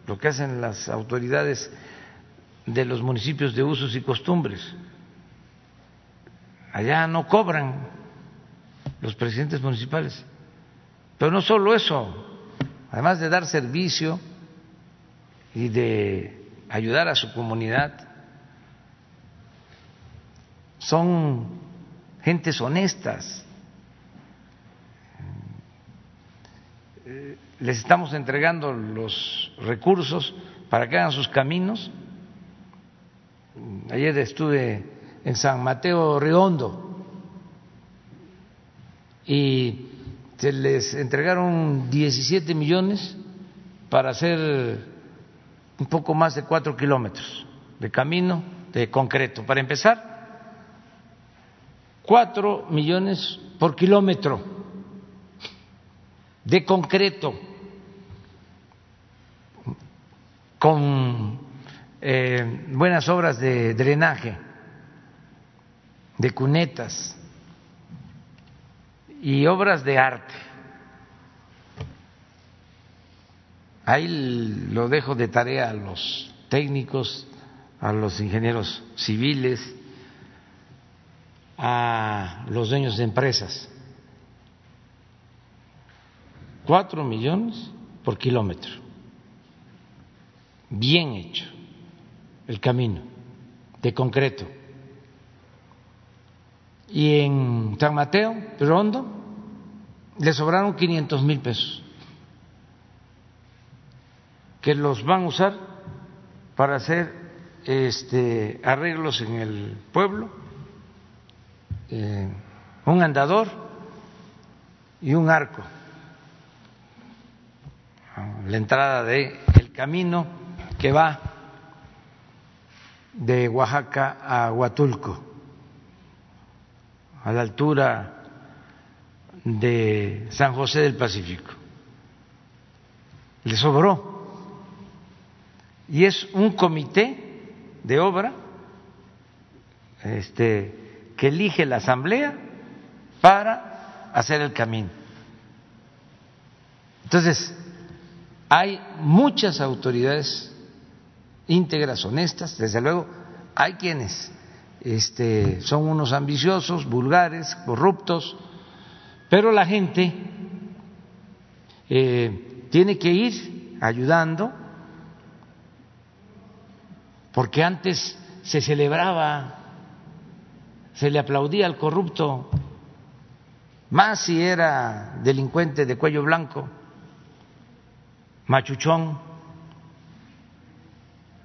lo que hacen las autoridades de los municipios de usos y costumbres. Allá no cobran los presidentes municipales. Pero no solo eso, además de dar servicio y de ayudar a su comunidad, son gentes honestas. Les estamos entregando los recursos para que hagan sus caminos. Ayer estuve en San Mateo Redondo y se les entregaron 17 millones para hacer un poco más de cuatro kilómetros de camino de concreto. Para empezar, cuatro millones por kilómetro de concreto con eh, buenas obras de drenaje, de cunetas y obras de arte. Ahí lo dejo de tarea a los técnicos, a los ingenieros civiles, a los dueños de empresas. Cuatro millones por kilómetro. Bien hecho el camino, de concreto. Y en San Mateo, Rondo, le sobraron 500 mil pesos, que los van a usar para hacer este, arreglos en el pueblo, eh, un andador y un arco, la entrada del el camino que va de Oaxaca a Huatulco, a la altura de San José del Pacífico. Le sobró. Y es un comité de obra este, que elige la Asamblea para hacer el camino. Entonces, hay muchas autoridades íntegras, honestas, desde luego hay quienes este, son unos ambiciosos, vulgares, corruptos, pero la gente eh, tiene que ir ayudando, porque antes se celebraba, se le aplaudía al corrupto, más si era delincuente de cuello blanco, machuchón,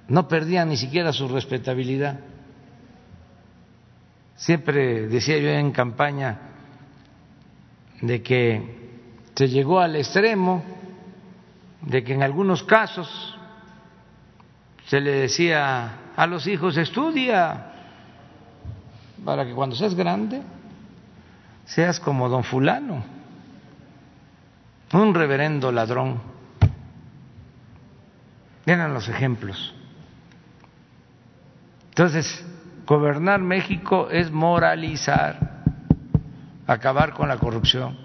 no perdían ni siquiera su respetabilidad. Siempre decía yo en campaña de que se llegó al extremo de que en algunos casos se le decía a los hijos estudia para que cuando seas grande seas como don fulano, un reverendo ladrón. Eran los ejemplos. Entonces, gobernar México es moralizar, acabar con la corrupción.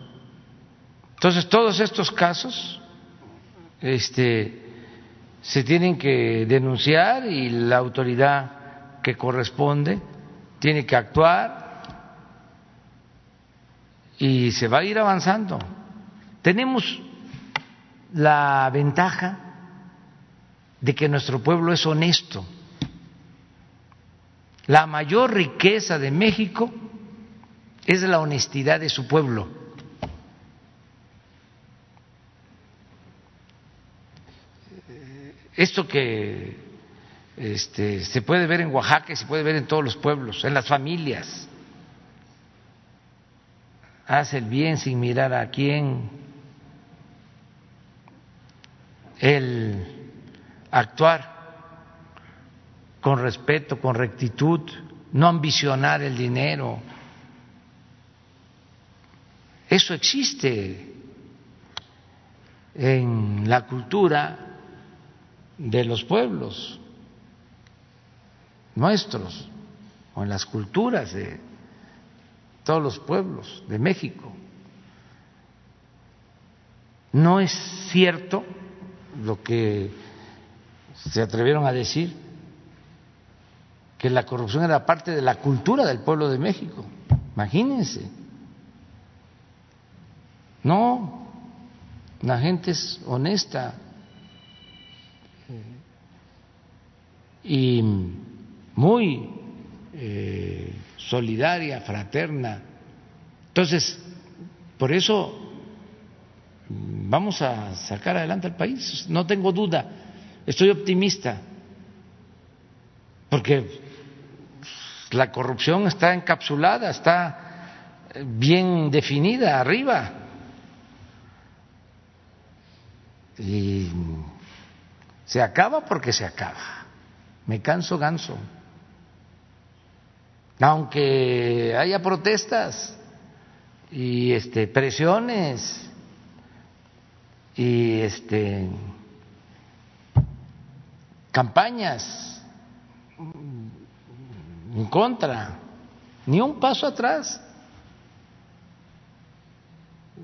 Entonces, todos estos casos este, se tienen que denunciar y la autoridad que corresponde tiene que actuar y se va a ir avanzando. Tenemos la ventaja de que nuestro pueblo es honesto. La mayor riqueza de México es la honestidad de su pueblo. Esto que este, se puede ver en Oaxaca se puede ver en todos los pueblos, en las familias. Hace el bien sin mirar a quién. El actuar con respeto, con rectitud, no ambicionar el dinero. Eso existe en la cultura de los pueblos nuestros o en las culturas de todos los pueblos de México. No es cierto lo que se atrevieron a decir, que la corrupción era parte de la cultura del pueblo de México. Imagínense. No, la gente es honesta y muy eh, solidaria, fraterna. Entonces, por eso vamos a sacar adelante al país, no tengo duda, estoy optimista, porque la corrupción está encapsulada, está bien definida arriba. Y se acaba porque se acaba. Me canso ganso. Aunque haya protestas y este presiones y este campañas en contra, ni un paso atrás.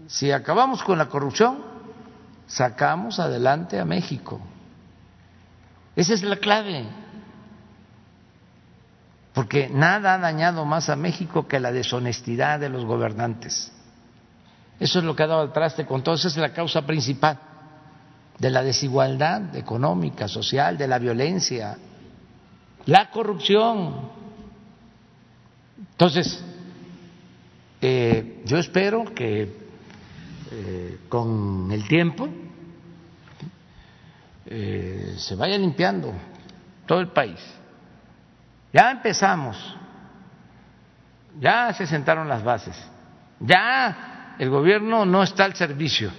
Si acabamos con la corrupción, sacamos adelante a México. Esa es la clave. Porque nada ha dañado más a México que la deshonestidad de los gobernantes. Eso es lo que ha dado al traste con todo. Esa es la causa principal de la desigualdad económica, social, de la violencia, la corrupción. Entonces, eh, yo espero que eh, con el tiempo eh, se vaya limpiando todo el país. Ya empezamos, ya se sentaron las bases, ya el gobierno no está al servicio,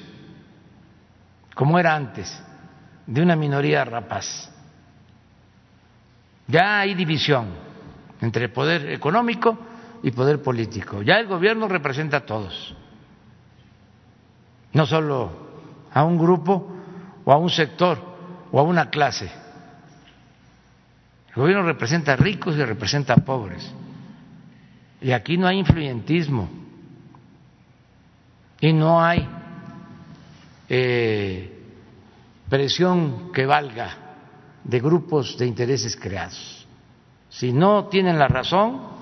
como era antes, de una minoría rapaz. Ya hay división entre poder económico y poder político. Ya el gobierno representa a todos, no solo a un grupo o a un sector o a una clase. El gobierno representa a ricos y representa a pobres. Y aquí no hay influyentismo y no hay eh, presión que valga de grupos de intereses creados. Si no tienen la razón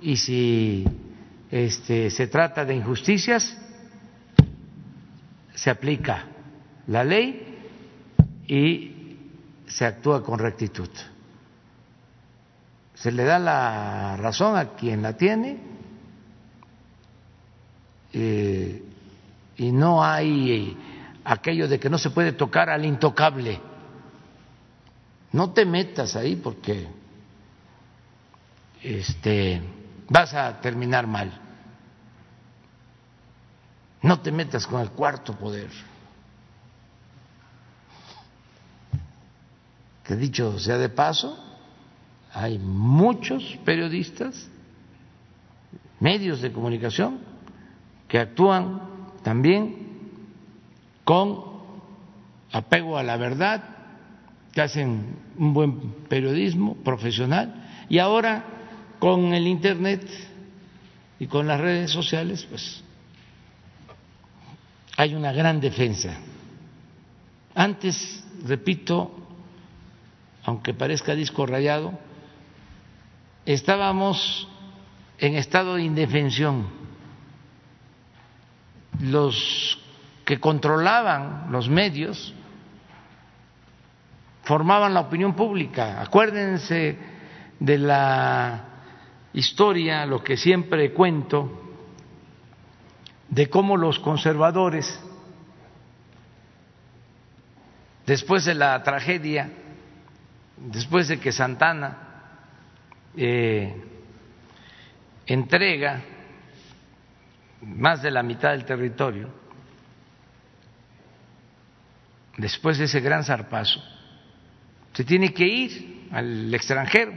y si este, se trata de injusticias, se aplica la ley y se actúa con rectitud. Se le da la razón a quien la tiene eh, y no hay aquello de que no se puede tocar al intocable. No te metas ahí porque este, vas a terminar mal. No te metas con el cuarto poder. Que dicho sea de paso, hay muchos periodistas, medios de comunicación que actúan también con apego a la verdad, que hacen un buen periodismo profesional y ahora con el Internet y con las redes sociales, pues hay una gran defensa. Antes, repito, aunque parezca disco rayado, estábamos en estado de indefensión los que controlaban los medios formaban la opinión pública. Acuérdense de la historia, lo que siempre cuento, de cómo los conservadores, después de la tragedia, después de que Santana eh, entrega más de la mitad del territorio, después de ese gran zarpazo, se tiene que ir al extranjero,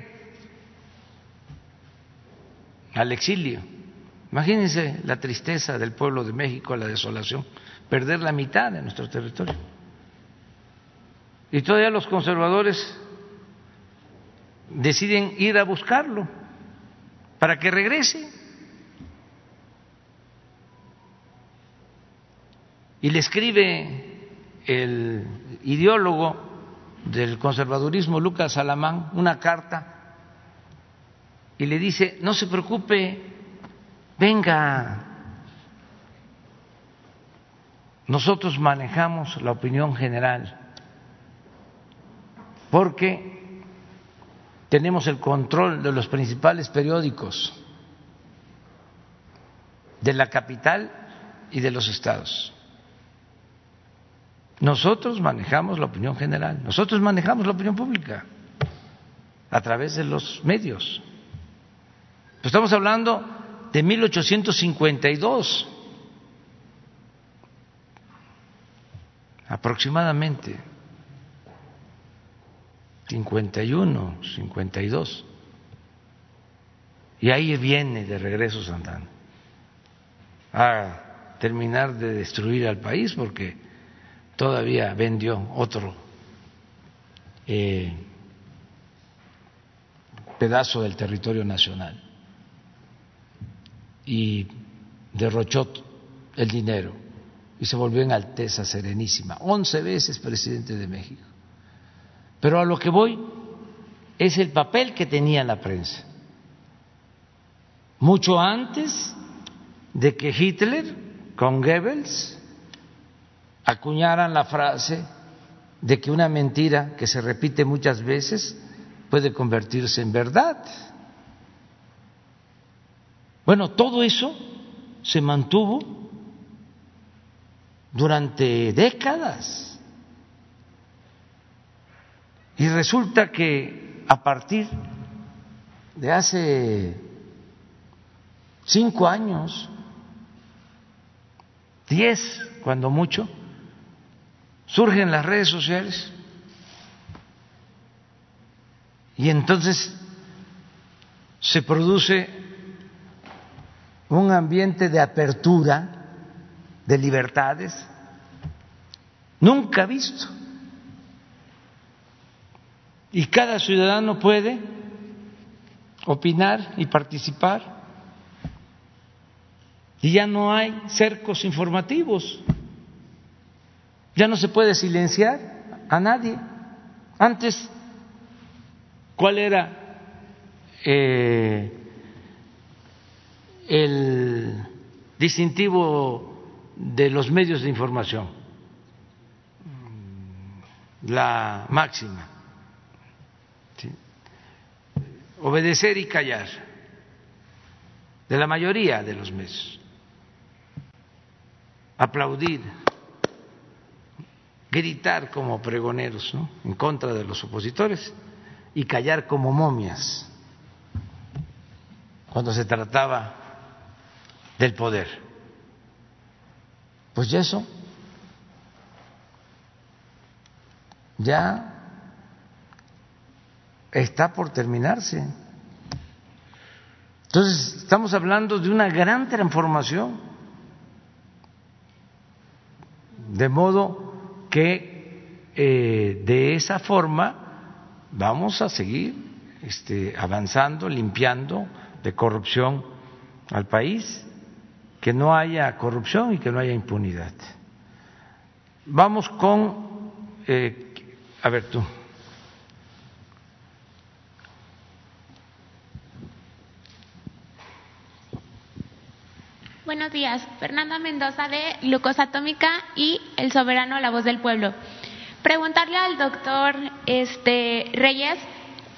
al exilio. Imagínense la tristeza del pueblo de México, la desolación, perder la mitad de nuestro territorio. Y todavía los conservadores deciden ir a buscarlo para que regrese. y le escribe el ideólogo del conservadurismo, Lucas Alamán, una carta y le dice, no se preocupe, venga, nosotros manejamos la opinión general porque tenemos el control de los principales periódicos de la capital y de los estados. Nosotros manejamos la opinión general, nosotros manejamos la opinión pública a través de los medios. Estamos hablando de 1852 aproximadamente. 51, 52. Y ahí viene de regreso Santana. A terminar de destruir al país porque todavía vendió otro eh, pedazo del territorio nacional y derrochó el dinero y se volvió en Alteza Serenísima, once veces presidente de México. Pero a lo que voy es el papel que tenía la prensa. Mucho antes de que Hitler con Goebbels acuñaran la frase de que una mentira que se repite muchas veces puede convertirse en verdad. Bueno, todo eso se mantuvo durante décadas. Y resulta que a partir de hace cinco años, diez cuando mucho, surgen las redes sociales y entonces se produce un ambiente de apertura, de libertades, nunca visto. Y cada ciudadano puede opinar y participar y ya no hay cercos informativos, ya no se puede silenciar a nadie. Antes, ¿cuál era eh, el distintivo de los medios de información? La máxima. Obedecer y callar. De la mayoría de los medios. Aplaudir, gritar como pregoneros en contra de los opositores. Y callar como momias. Cuando se trataba del poder. Pues ya eso ya está por terminarse. Entonces, estamos hablando de una gran transformación de modo que eh, de esa forma vamos a seguir este, avanzando, limpiando de corrupción al país, que no haya corrupción y que no haya impunidad. Vamos con, eh, a ver tú. Buenos días, Fernanda Mendoza de Glucos Atómica y El Soberano, la voz del pueblo. Preguntarle al doctor este, Reyes,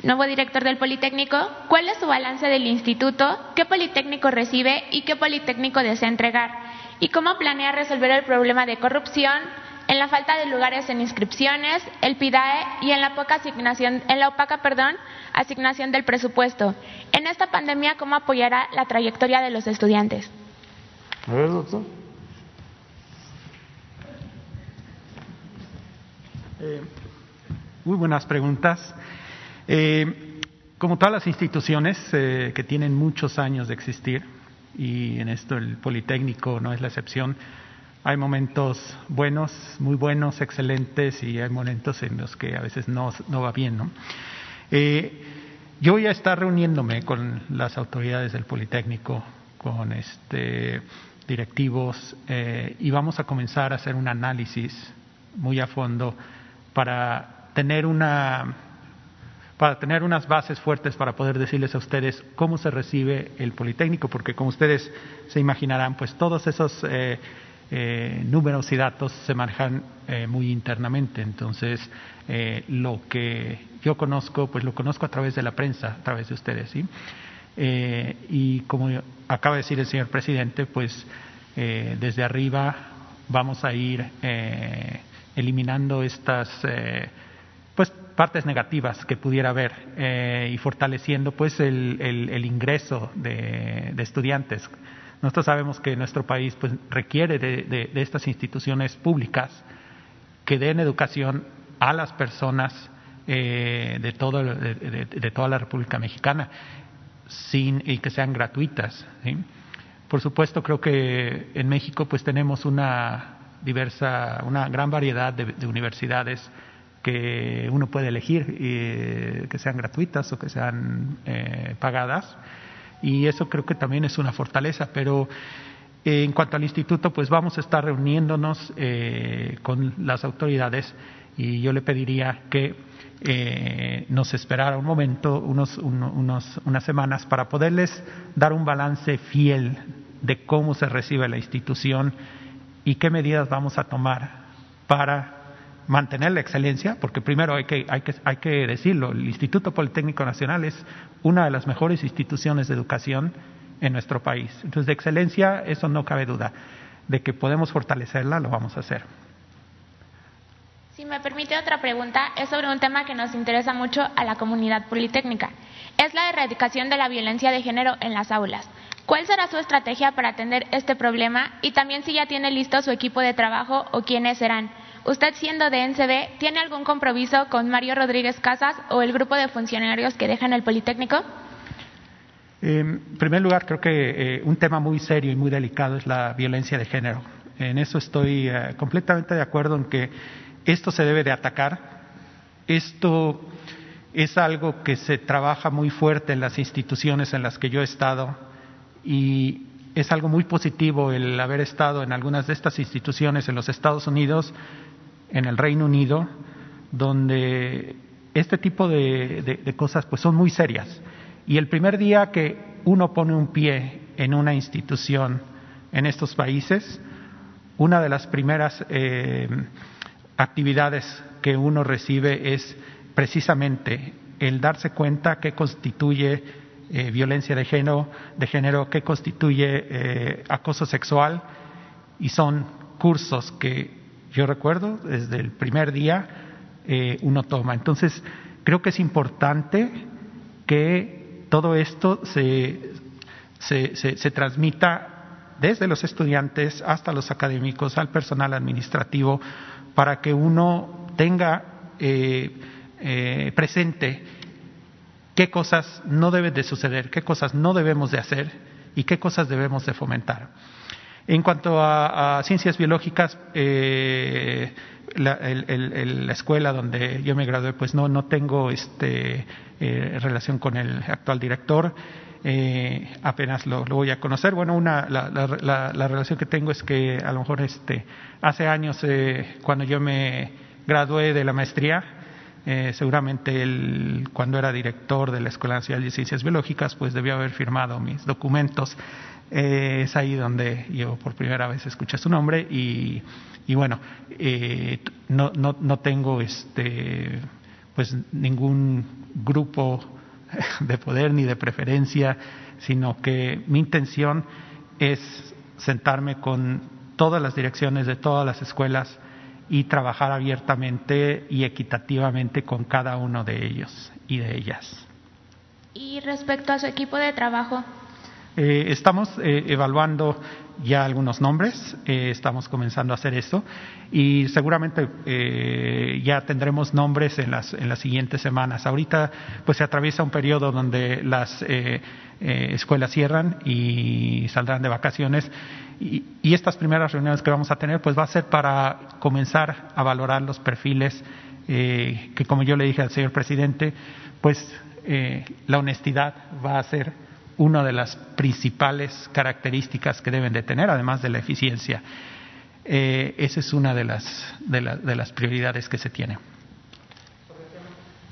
nuevo director del Politécnico, cuál es su balance del instituto, qué Politécnico recibe y qué Politécnico desea entregar, y cómo planea resolver el problema de corrupción, en la falta de lugares en inscripciones, el PIDAE y en la poca asignación, en la opaca, perdón, asignación del presupuesto. En esta pandemia, ¿cómo apoyará la trayectoria de los estudiantes? A ver, doctor. Eh, muy buenas preguntas. Eh, como todas las instituciones eh, que tienen muchos años de existir, y en esto el Politécnico no es la excepción, hay momentos buenos, muy buenos, excelentes, y hay momentos en los que a veces no, no va bien. ¿no? yo voy a estar reuniéndome con las autoridades del Politécnico, con este directivos eh, y vamos a comenzar a hacer un análisis muy a fondo para tener una para tener unas bases fuertes para poder decirles a ustedes cómo se recibe el Politécnico, porque como ustedes se imaginarán, pues todos esos eh, eh, números y datos se manejan eh, muy internamente. Entonces, lo que yo conozco, pues lo conozco a través de la prensa, a través de ustedes, ¿sí? y como acaba de decir el señor presidente, pues desde arriba vamos a ir eliminando estas partes negativas que pudiera haber eh, y fortaleciendo pues el, el, ingreso de, estudiantes. Nosotros sabemos que nuestro país pues requiere de, de, estas instituciones públicas que den educación a las personas eh, de, todo, de, toda la República Mexicana sin, y que sean gratuitas. Por supuesto, creo que en México pues tenemos una diversa, una gran variedad de universidades que uno puede elegir eh, que sean gratuitas o que sean eh, pagadas. Y eso creo que también es una fortaleza pero eh, en cuanto al instituto pues vamos a estar reuniéndonos con las autoridades. Y yo le pediría que nos esperara un momento unos, unos, unas semanas para poderles dar un balance fiel de cómo se recibe la institución y qué medidas vamos a tomar para mantener la excelencia, porque primero hay que, hay, que, hay que decirlo, el Instituto Politécnico Nacional es una de las mejores instituciones de educación en nuestro país. Entonces, de excelencia, eso no cabe duda. De que podemos fortalecerla, lo vamos a hacer. Si me permite otra pregunta, es sobre un tema que nos interesa mucho a la comunidad politécnica. Es la erradicación de la violencia de género en las aulas. ¿Cuál será su estrategia para atender este problema? Y también si ya tiene listo su equipo de trabajo o quiénes serán. ¿Usted siendo de NCB tiene algún compromiso con Mario Rodríguez Casas o el grupo de funcionarios que dejan el Politécnico? En primer lugar, creo que eh, un tema muy serio y muy delicado es la violencia de género. En eso estoy eh, completamente de acuerdo en que esto se debe de atacar. Esto es algo que se trabaja muy fuerte en las instituciones en las que yo he estado y es algo muy positivo el haber estado en algunas de estas instituciones en los Estados Unidos en el Reino Unido, donde este tipo de, cosas pues son muy serias. Y el primer día que uno pone un pie en una institución en estos países, una de las primeras eh, actividades que uno recibe es precisamente el darse cuenta que constituye eh, violencia de género, de género, que constituye eh, acoso sexual, y son cursos que yo recuerdo, desde el primer día eh, uno toma. Entonces, creo que es importante que todo esto se, se, se, transmita desde los estudiantes hasta los académicos, al personal administrativo, para que uno tenga eh, eh, presente qué cosas no deben de suceder, qué cosas no debemos de hacer y qué cosas debemos de fomentar. En cuanto a, ciencias biológicas, eh, la, escuela donde yo me gradué, pues no, no tengo este, eh, relación con el actual director. Eh, apenas lo, voy a conocer. Bueno, una, la, la, relación que tengo es que a lo mejor este, hace años, cuando yo me gradué de la maestría, seguramente él, cuando era director de la Escuela Nacional de Ciencias Biológicas, pues debió haber firmado mis documentos eh, es ahí donde yo por primera vez escuché su nombre y, y bueno, eh, no, no, no tengo este, pues ningún grupo [LAUGHS] de poder ni de preferencia, sino que mi intención es sentarme con todas las direcciones de todas las escuelas y trabajar abiertamente y equitativamente con cada uno de ellos y de ellas. Y respecto a su equipo de trabajo, eh, estamos eh, evaluando ya algunos nombres, eh, estamos comenzando a hacer esto. Y seguramente ya tendremos nombres en las, en las siguientes semanas. Ahorita pues se atraviesa un periodo donde las escuelas cierran y saldrán de vacaciones. Y, estas primeras reuniones que vamos a tener pues va a ser para comenzar a valorar los perfiles que como yo le dije al señor presidente pues la honestidad va a ser una de las principales características que deben de tener, además de la eficiencia. eh, esa es una de las, de, de las prioridades que se tiene.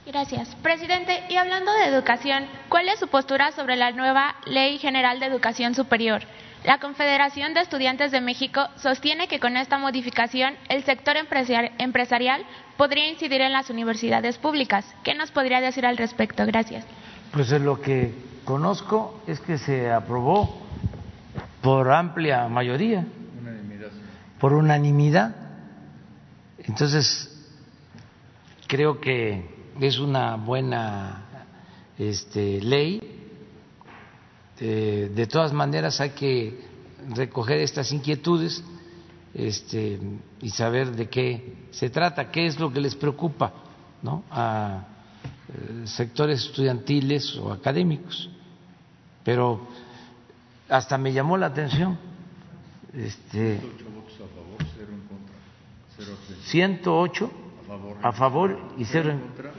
Gracias. Presidente, y hablando de educación, ¿cuál es su postura sobre la nueva Ley General de Educación Superior? La Confederación de Estudiantes de México sostiene que con esta modificación el sector empresarial podría incidir en las universidades públicas. ¿Qué nos podría decir al respecto? Gracias. Pues lo que conozco es que se aprobó por amplia mayoría, por unanimidad. Entonces, creo que es una buena este, ley este, de todas maneras hay que recoger estas inquietudes este, y saber de qué se trata, qué es lo que les preocupa ¿no? a eh, sectores estudiantiles o académicos. Pero hasta me llamó la atención. Este, 108 a favor y cero en contra.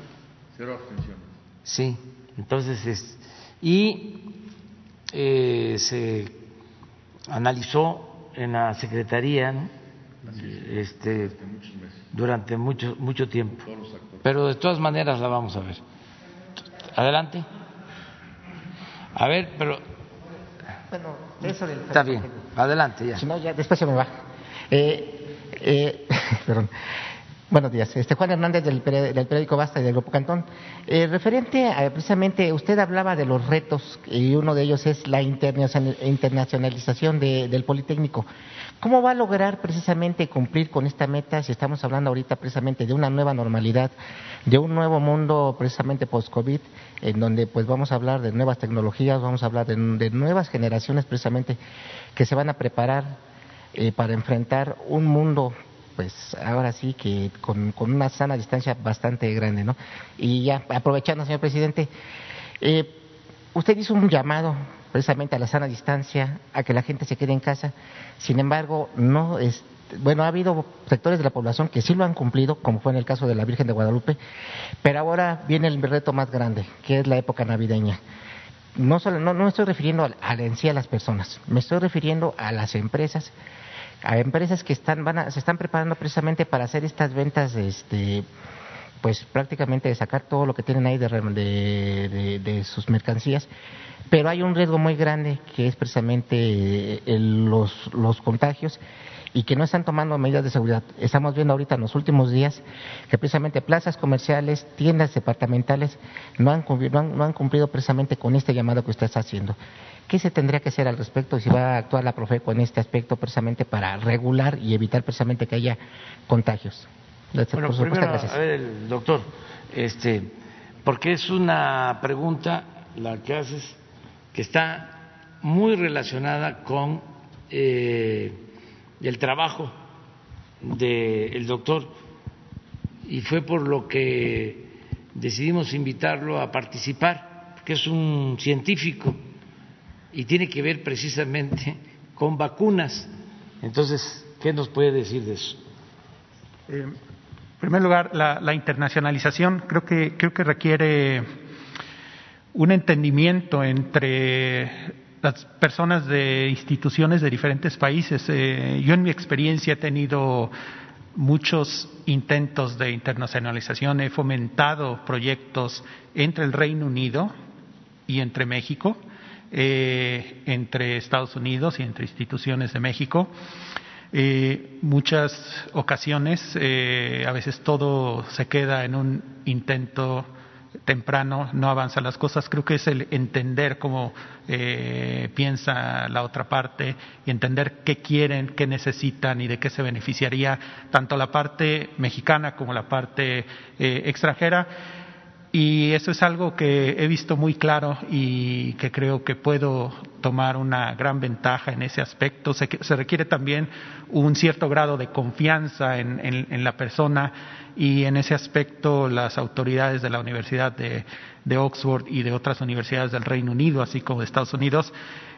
Cero abstenciones. Sí, entonces es. Y eh, se analizó en la Secretaría este, durante mucho, mucho tiempo. Pero de todas maneras la vamos a ver. Adelante. A ver, pero. Bueno, eso Está bien, adelante ya. Si no, ya después se me va. Eh, eh, [LAUGHS] perdón. Buenos días. Este Juan Hernández del, periódico Basta y del Grupo Cantón. Eh, referente a, precisamente, usted hablaba de los retos y uno de ellos es la internacionalización del Politécnico. ¿Cómo va a lograr precisamente cumplir con esta meta si estamos hablando ahorita precisamente de una nueva normalidad, de un nuevo mundo precisamente post-COVID, en donde pues vamos a hablar de nuevas tecnologías, vamos a hablar de, nuevas generaciones precisamente que se van a preparar eh, para enfrentar un mundo pues ahora sí que con, una sana distancia bastante grande, ¿no? Y ya aprovechando, señor presidente, eh, usted hizo un llamado precisamente a la sana distancia, a que la gente se quede en casa. Sin embargo, no es, bueno, ha habido sectores de la población que sí lo han cumplido, como fue en el caso de la Virgen de Guadalupe, pero ahora viene el reto más grande, que es la época navideña. No, solo, no, no me estoy refiriendo a, a, en sí a las personas, me estoy refiriendo a las empresas a empresas que están, van se están preparando precisamente para hacer estas ventas, este, pues prácticamente de sacar todo lo que tienen ahí de, de, de, sus mercancías, pero hay un riesgo muy grande que es precisamente los, los contagios y que no están tomando medidas de seguridad. Estamos viendo ahorita en los últimos días que precisamente plazas comerciales, tiendas departamentales no han, no han cumplido precisamente con este llamado que usted está haciendo. ¿Qué se tendría que hacer al respecto y si va a actuar la Profeco en este aspecto precisamente para regular y evitar precisamente que haya contagios? Bueno, primero, a ver, el doctor, este, porque es una pregunta la que haces que está muy relacionada con eh, el trabajo del doctor. Y fue por lo que decidimos invitarlo a participar, que es un científico y tiene que ver precisamente con vacunas. Entonces, ¿qué nos puede decir de eso? Eh, en primer lugar, la, internacionalización creo que, creo que requiere un entendimiento entre las personas de instituciones de diferentes países. Eh, yo en mi experiencia he tenido muchos intentos de internacionalización, he fomentado proyectos entre el Reino Unido y entre México eh, entre Estados Unidos y entre instituciones de México. Eh, muchas ocasiones, eh, a veces todo se queda en un intento temprano, no avanzan las cosas. Creo que es el entender cómo eh, piensa la otra parte y entender qué quieren, qué necesitan y de qué se beneficiaría tanto la parte mexicana como la parte extranjera y eso es algo que he visto muy claro y que creo que puedo tomar una gran ventaja en ese aspecto. Se, requiere también un cierto grado de confianza en, la persona y en ese aspecto las autoridades de la Universidad de, Oxford y de otras universidades del Reino Unido, así como de Estados Unidos,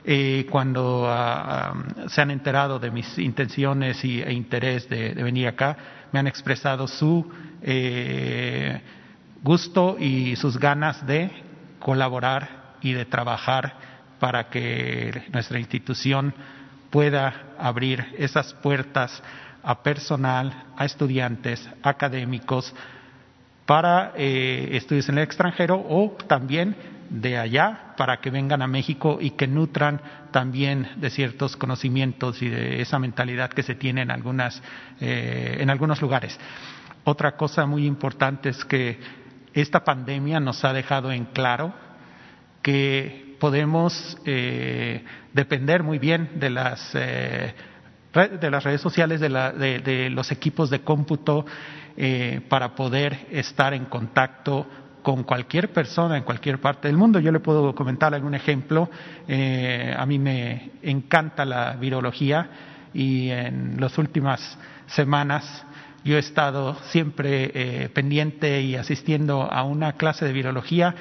eh, cuando ah, se han enterado de mis intenciones y, e interés de, venir acá, me han expresado su eh, gusto y sus ganas de colaborar y de trabajar para que nuestra institución pueda abrir esas puertas a personal, a estudiantes, académicos, para eh, estudios en el extranjero o también de allá para que vengan a México y que nutran también de ciertos conocimientos y de esa mentalidad que se tiene en, algunas, eh, en algunos lugares. Otra cosa muy importante es que esta pandemia nos ha dejado en claro que podemos eh, depender muy bien de las, eh, de las redes sociales, de, la, de, los equipos de cómputo, eh, para poder estar en contacto con cualquier persona en cualquier parte del mundo. Yo le puedo comentar algún ejemplo. Eh, a mí me encanta la virología y en las últimas semanas yo he estado siempre eh, pendiente y asistiendo a una clase de virología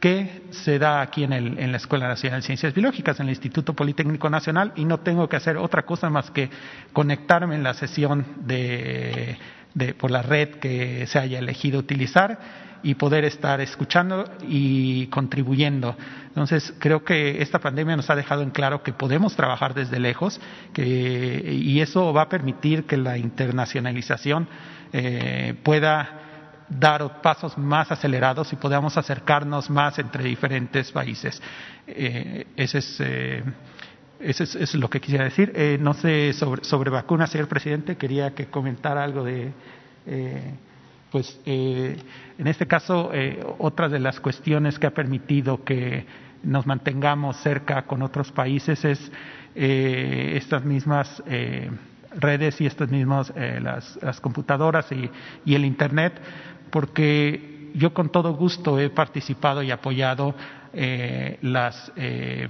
que se da aquí en, el, en, la Escuela Nacional de Ciencias Biológicas, en el Instituto Politécnico Nacional, y no tengo que hacer otra cosa más que conectarme en la sesión de, de, por la red que se haya elegido utilizar y poder estar escuchando y contribuyendo. Entonces, creo que esta pandemia nos ha dejado en claro que podemos trabajar desde lejos que, y eso va a permitir que la internacionalización eh, pueda dar pasos más acelerados y podamos acercarnos más entre diferentes países. Eh, ese es. Eh, eso es, es, lo que quisiera decir. Eh, no sé sobre, sobre vacunas, señor presidente, quería que comentara algo de, eh, pues, eh, en este caso, eh, otra de las cuestiones que ha permitido que nos mantengamos cerca con otros países es eh, estas mismas eh, redes y estas mismas eh, las, las computadoras y, y el Internet, porque yo con todo gusto he participado y apoyado eh, las eh,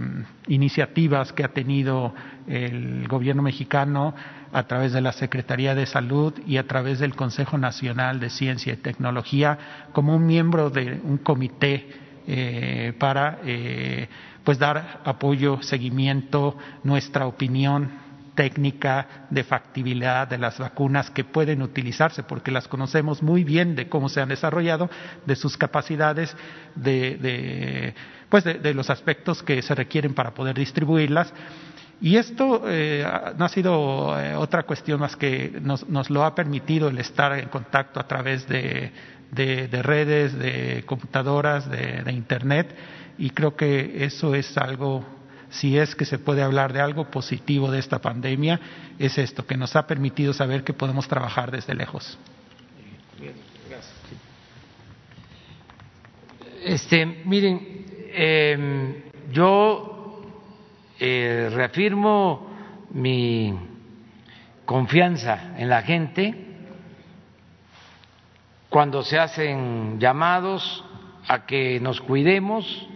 iniciativas que ha tenido el gobierno mexicano a través de la Secretaría de Salud y a través del Consejo Nacional de Ciencia y Tecnología como un miembro de un comité eh, para pues dar apoyo, seguimiento, nuestra opinión técnica de factibilidad de las vacunas que pueden utilizarse, porque las conocemos muy bien de cómo se han desarrollado, de sus capacidades, de, pues de, los aspectos que se requieren para poder distribuirlas. Y esto eh, no ha sido eh, otra cuestión más que nos, nos, lo ha permitido el estar en contacto a través de, de, de redes, de computadoras, de Internet, y creo que eso es algo si es que se puede hablar de algo positivo de esta pandemia, es esto, que nos ha permitido saber que podemos trabajar desde lejos. Este, miren, eh, yo eh, reafirmo mi confianza en la gente cuando se hacen llamados a que nos cuidemos,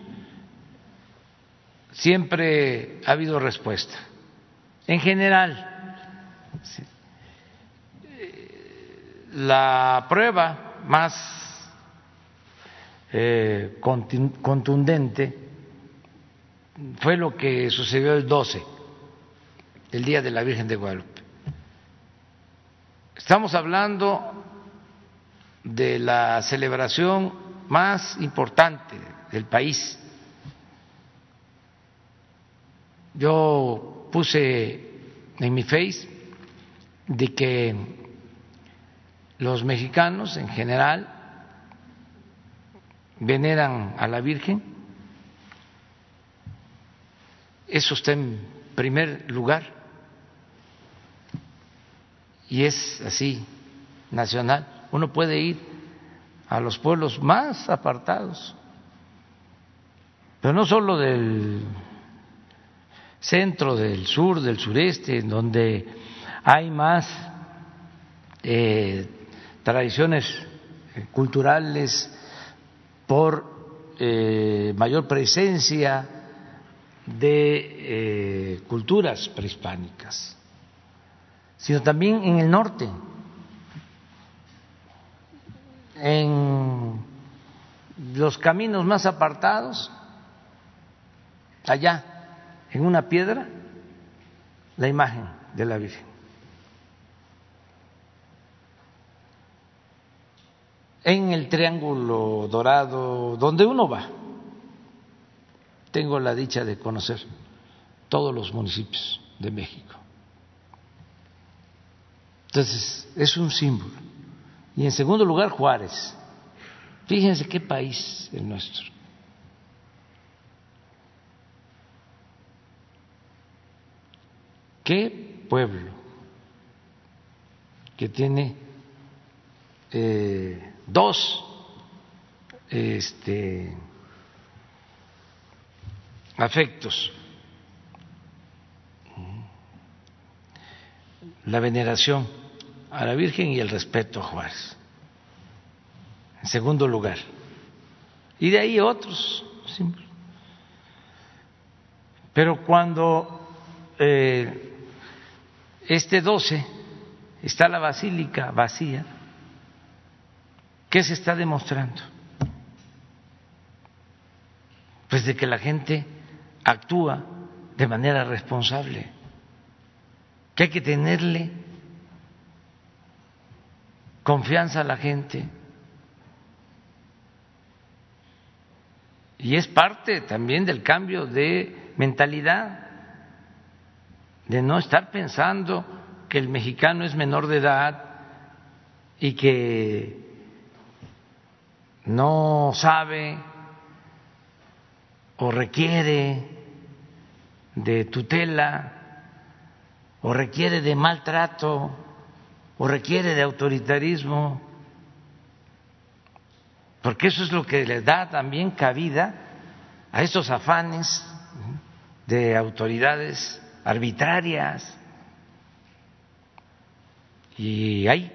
siempre ha habido respuesta. En general, la prueba más eh, contundente fue lo que sucedió el 12, el Día de la Virgen de Guadalupe. Estamos hablando de la celebración más importante del país Yo puse en mi face de que los mexicanos en general veneran a la Virgen. Eso está en primer lugar y es así, nacional. Uno puede ir a los pueblos más apartados, pero no solo del centro, del sur, del sureste, en donde hay más eh, tradiciones culturales por eh, mayor presencia de eh, culturas prehispánicas, sino también en el norte, en los caminos más apartados, allá en una piedra la imagen de la Virgen. En el Triángulo Dorado, donde uno va, tengo la dicha de conocer todos los municipios de México. Entonces, es un símbolo. Y en segundo lugar, Juárez. Fíjense qué país el nuestro. ¿Qué pueblo que tiene eh, dos este, afectos? La veneración a la Virgen y el respeto a Juárez. En segundo lugar. Y de ahí otros. Pero cuando eh, este 12 está la basílica vacía, ¿qué se está demostrando? Pues de que la gente actúa de manera responsable, que hay que tenerle confianza a la gente. Y es parte también del cambio de mentalidad de no estar pensando que el mexicano es menor de edad y que no sabe o requiere de tutela o requiere de maltrato o requiere de autoritarismo, porque eso es lo que le da también cabida a estos afanes de autoridades arbitrarias. Y hay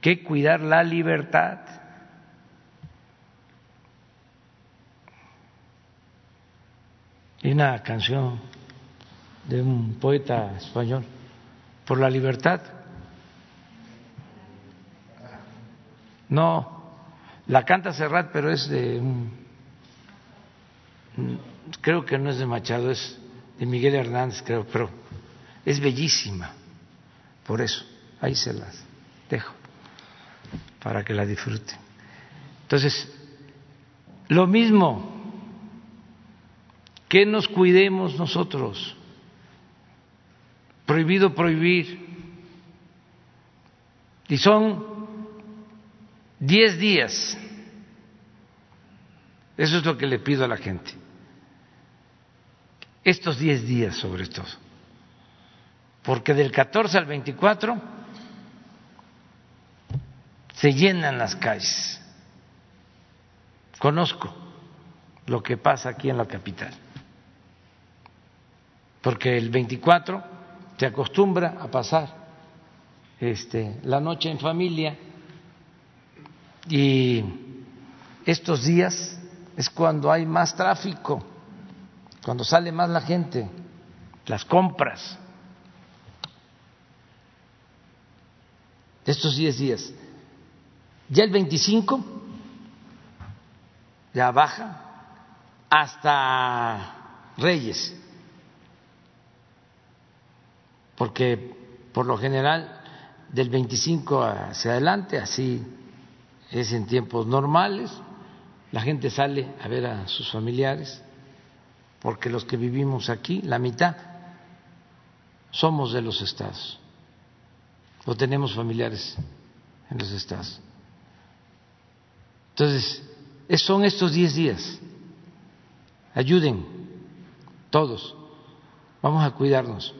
que cuidar la libertad. Hay una canción de un poeta español, por la libertad. No, la canta Serrat, pero es de creo que no es de Machado, es de Miguel Hernández, creo, pero es bellísima. Por eso, ahí se las dejo, para que la disfruten. Entonces, lo mismo, que nos cuidemos nosotros. Prohibido prohibir. Y son diez días. Eso es lo que le pido a la gente estos 10 días sobre todo, porque del 14 al 24 se llenan las calles. Conozco lo que pasa aquí en la capital, porque el 24 se acostumbra a pasar este, la noche en familia y estos días es cuando hay más tráfico cuando sale más la gente, las compras. Estos 10 días. Ya el 25 ya baja hasta Reyes, porque por lo general del 25 hacia adelante, así es en tiempos normales, la gente sale a ver a sus familiares porque los que vivimos aquí, la mitad, somos de los estados o tenemos familiares en los estados. Entonces, son estos diez días. Ayuden todos, vamos a cuidarnos,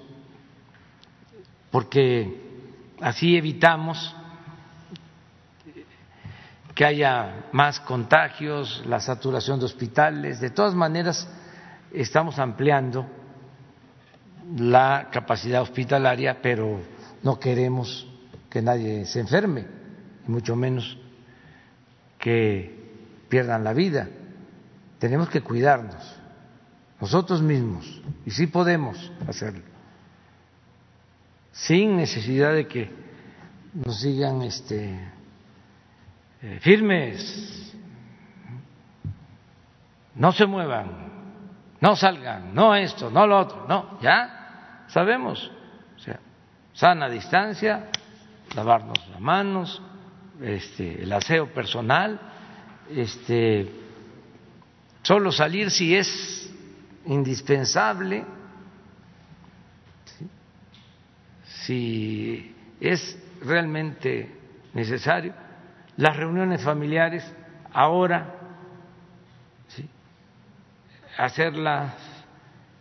porque así evitamos que haya más contagios, la saturación de hospitales, de todas maneras estamos ampliando la capacidad hospitalaria, pero no queremos que nadie se enferme, y mucho menos que pierdan la vida. Tenemos que cuidarnos nosotros mismos, y sí podemos hacerlo, sin necesidad de que nos sigan este, eh, firmes, no se muevan, no salgan, no esto, no lo otro, no, ya sabemos, o sea, sana distancia, lavarnos las manos, este, el aseo personal, este, solo salir si es indispensable si es realmente necesario, las reuniones familiares ahora, hacerlas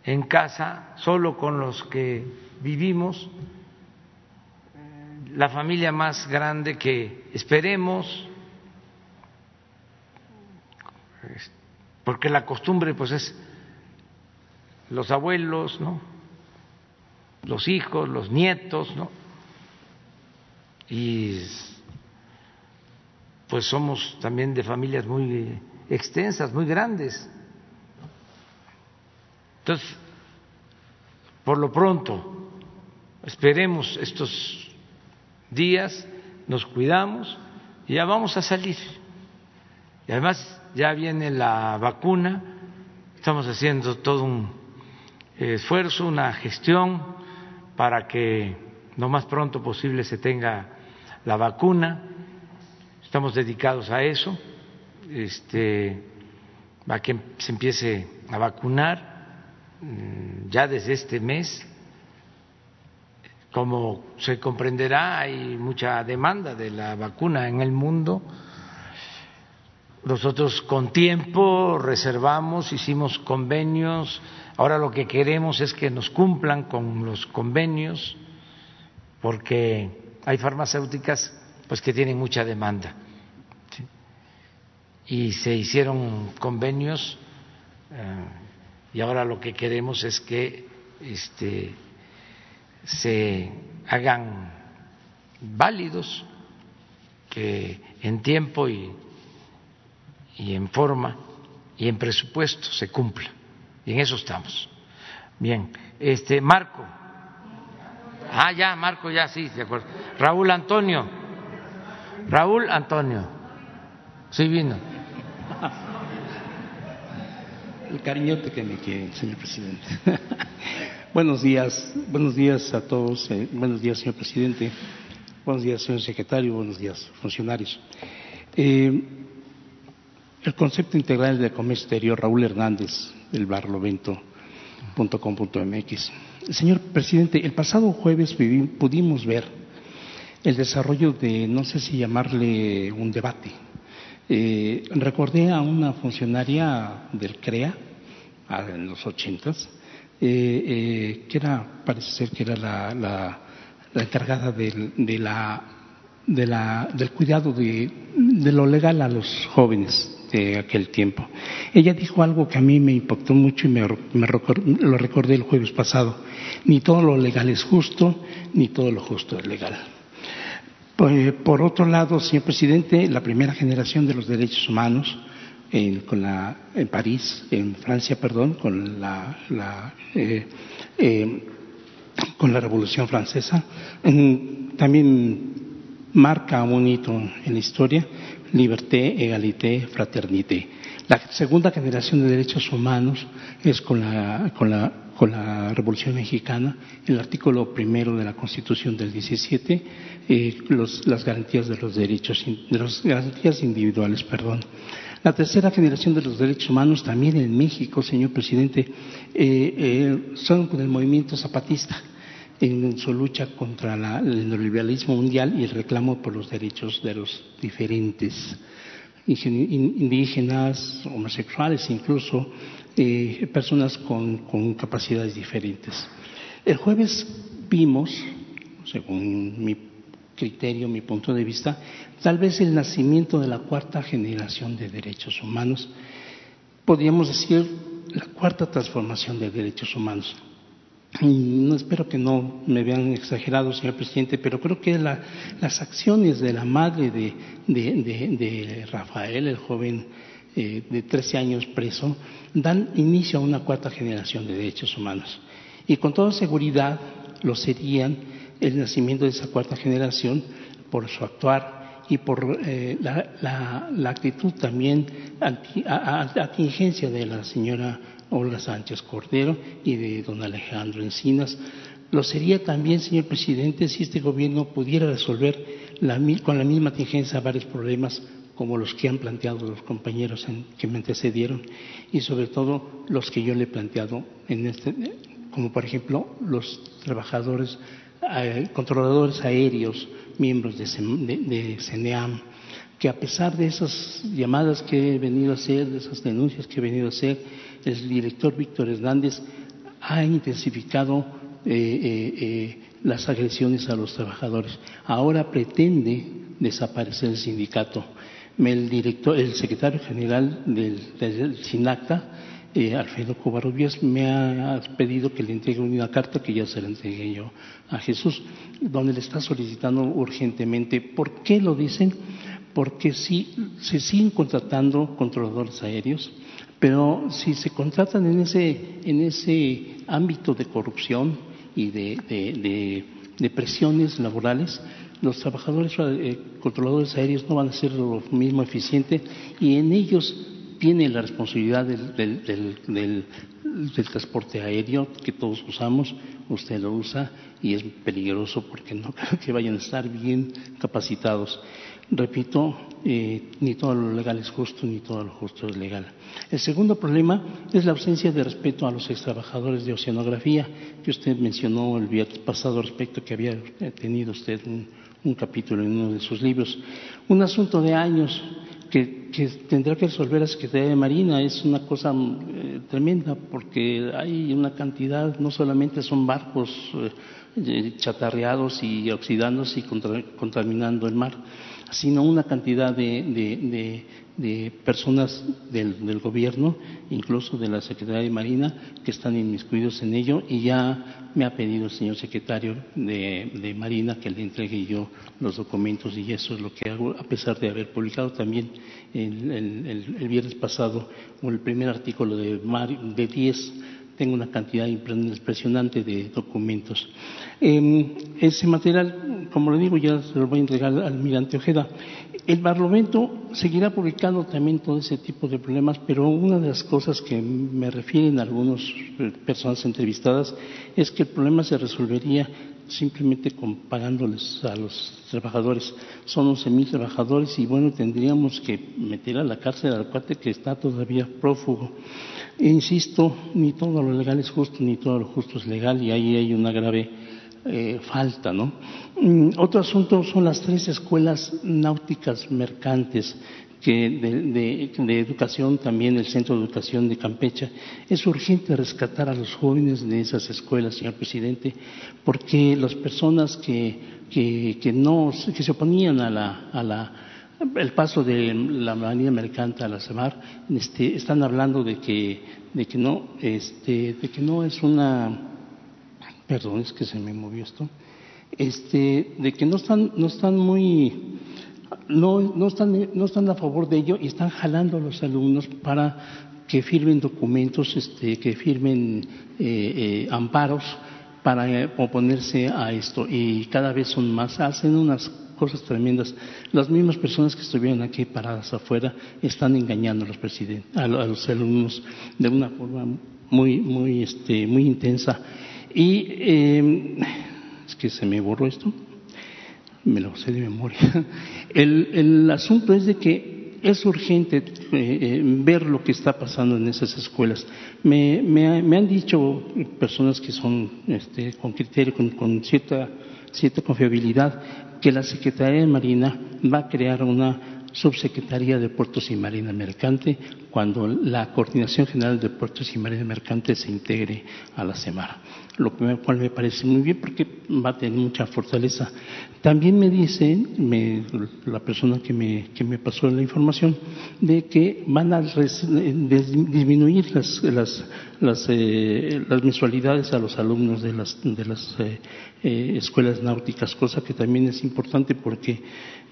en casa, solo con los que vivimos, la familia más grande que esperemos, porque la costumbre pues es los abuelos, ¿no? los hijos, los nietos, ¿no? Y pues somos también de familias muy extensas, muy grandes. Entonces, por lo pronto, esperemos estos días, nos cuidamos y ya vamos a salir. Y además ya viene la vacuna, estamos haciendo todo un esfuerzo, una gestión para que lo más pronto posible se tenga la vacuna. Estamos dedicados a eso, este, a que se empiece a vacunar ya desde este mes. Como se comprenderá, hay mucha demanda de la vacuna en el mundo. Nosotros con tiempo reservamos, hicimos convenios, ahora lo que queremos es que nos cumplan con los convenios, porque hay farmacéuticas pues que tienen mucha demanda. Y se hicieron convenios eh, y ahora lo que queremos es que este, se hagan válidos, que en tiempo y, y en forma y en presupuesto se cumpla. Y en eso estamos. Bien, este Marco. Ah, ya, Marco, ya, sí, de acuerdo. Raúl Antonio. Raúl Antonio. Sí vino. El cariñote que me quiere, señor presidente. [LAUGHS] buenos días, buenos días a todos. Eh, buenos días, señor presidente. Buenos días, señor secretario. Buenos días, funcionarios. Eh, el concepto integral de comercio exterior, Raúl Hernández, del barlovento.com.mx. Señor presidente, el pasado jueves pudimos ver el desarrollo de, no sé si llamarle un debate. Eh, recordé a una funcionaria del CREA, en los ochentas, eh, eh, que era, parece ser que era la, la, encargada del, de la, de la, del cuidado de, de lo legal a los jóvenes de aquel tiempo. Ella dijo algo que a mí me impactó mucho y me, lo recordé el jueves pasado. Ni todo lo legal es justo, ni todo lo justo es legal. Pues, por otro lado, señor presidente, la primera generación de los derechos humanos en, con la, París, en Francia, perdón, con la, la eh, eh, con la Revolución Francesa, también marca un hito en la historia liberté, egalité, fraternité. La segunda generación de derechos humanos es con la, con la, con la Revolución Mexicana, el artículo primero de la Constitución del 17, eh, los, las garantías de los derechos, de las garantías individuales, perdón. La tercera generación de los derechos humanos también en México, señor presidente, eh, eh, son con el movimiento zapatista en su lucha contra el neoliberalismo mundial y el reclamo por los derechos de los diferentes indígenas, homosexuales, incluso eh, personas con, capacidades diferentes. El jueves vimos, según mi criterio, mi punto de vista, tal vez el nacimiento de la cuarta generación de derechos humanos, podríamos decir la cuarta transformación de derechos humanos. No espero que no me vean exagerado, señor presidente, pero creo que las acciones de la madre de, Rafael, el joven eh, de 13 años preso, dan inicio a una cuarta generación de derechos humanos. Y con toda seguridad lo serían el nacimiento de esa cuarta generación por su actuar y por eh, la, actitud también anti, atingencia de la señora Olga Sánchez Cordero y de don Alejandro Encinas. Lo sería también, señor presidente, si este gobierno pudiera resolver con la misma tingencia varios problemas como los que han planteado los compañeros que me antecedieron y sobre todo los que yo le he planteado en este, como por ejemplo los trabajadores controladores aéreos, miembros de, de, CENEAM, que a pesar de esas llamadas que he venido a hacer, de esas denuncias que he venido a hacer, el director Víctor Hernández ha intensificado eh, las agresiones a los trabajadores. Ahora pretende desaparecer el sindicato. El, director, el secretario general del, del SINACTA eh, Alfredo Covarrubias me ha pedido que le entregue una carta que ya se la entregué yo a Jesús, donde le está solicitando urgentemente. ¿Por qué lo dicen? Porque si se siguen contratando controladores aéreos, pero si se contratan en ese, en ese ámbito de corrupción y de, de, presiones laborales, los trabajadores eh, controladores aéreos no van a ser lo mismo eficiente y en ellos tiene la responsabilidad del, transporte aéreo que todos usamos, usted lo usa y es peligroso porque no [LAUGHS] creo que vayan a estar bien capacitados. Repito, eh, ni todo lo legal es justo, ni todo lo justo es legal. El segundo problema es la ausencia de respeto a los ex trabajadores de oceanografía, que usted mencionó el viernes pasado respecto que había tenido usted un capítulo en uno de sus libros. Un asunto de años que, tendrá que resolver la Secretaría de Marina. Es una cosa eh, tremenda porque hay una cantidad, no solamente son barcos eh, chatarreados y oxidándose y contaminando el mar, sino una cantidad de, de personas del, gobierno, incluso de la Secretaría de Marina, que están inmiscuidos en ello. Y ya me ha pedido el señor secretario de, Marina que le entregue yo los documentos y eso es lo que hago, a pesar de haber publicado también el, viernes pasado el primer artículo de, de 10 tengo una cantidad impresionante de documentos. Em, ese material, como lo digo, ya se lo voy a entregar al almirante Ojeda. El Parlamento seguirá publicando también todo ese tipo de problemas, pero una de las cosas que me refieren algunas eh, personas entrevistadas es que el problema se resolvería simplemente pagándoles a los trabajadores. Son 11 mil trabajadores y bueno, tendríamos que meter a la cárcel al cuate que está todavía prófugo. E insisto, ni todo lo legal es justo, ni todo lo justo es legal y ahí hay una grave eh, falta, ¿no? Mm, otro asunto son las tres escuelas náuticas mercantes que de, educación, también el Centro de Educación de Campecha. Es urgente rescatar a los jóvenes de esas escuelas, señor presidente, porque las personas que, que, no, que se oponían a la, a la el paso de la marina mercante a la CEMAR este, están hablando de que, de que no, este, de que no es una perdón, es que se me movió esto, este, de que no están, no están muy, no, no, están, no están a favor de ello y están jalando a los alumnos para que firmen documentos, este, que firmen eh, eh, amparos para eh, oponerse a esto y cada vez son más, hacen unas cosas tremendas. Las mismas personas que estuvieron aquí paradas afuera están engañando a los, presidentes, a los alumnos de una forma muy, muy, este, muy intensa. Y eh, es que se me borró esto, me lo sé de memoria. [LAUGHS] El, el asunto es de que es urgente eh, eh, ver lo que está pasando en esas escuelas. Me, me, me han dicho personas que son este, con criterio, con, con cierta, cierta confiabilidad, que la Secretaría de Marina va a crear una Subsecretaría de Puertos y Marina Mercante cuando la Coordinación General de Puertos y Marina Mercante se integre a la SEMAR, lo cual me parece muy bien porque va a tener mucha fortaleza. También me dicen, la persona que me, que me pasó la información, de que van a disminuir las, las, las, eh, las, mensualidades a los alumnos de las, de las eh, eh, escuelas náuticas, cosa que también es importante porque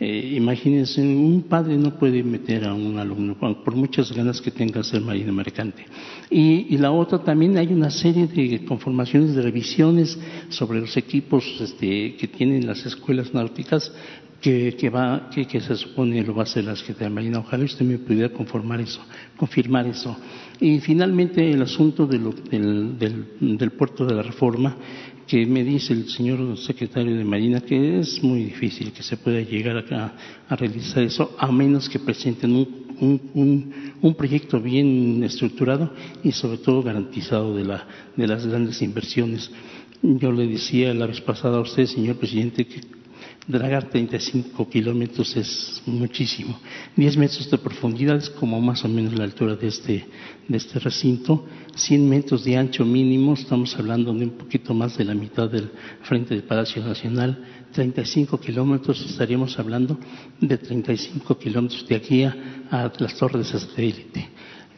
imagínense, un padre no puede meter a un alumno, por muchas ganas que tenga ser marina mercante. Y, y, la otra también hay una serie de conformaciones de revisiones sobre los equipos este, que tienen las escuelas náuticas que, que, va, que, se supone lo va a hacer la Secretaría de Marina. Ojalá usted me pudiera conformar eso, confirmar eso. Y finalmente el asunto de del, del, del puerto de la reforma, que me dice el señor secretario de Marina que es muy difícil que se pueda llegar acá a realizar eso, a menos que presenten un, un, proyecto bien estructurado y sobre todo garantizado de, la, de las grandes inversiones Yo le decía la vez pasada a usted, señor presidente, que dragar 35 kilómetros es muchísimo. 10 metros de profundidad es como más o menos la altura de este, de este recinto. 100 metros de ancho mínimo, estamos hablando de un poquito más de la mitad del frente del Palacio Nacional. 35 kilómetros, estaríamos hablando de 35 kilómetros de aquí a, las torres satélite.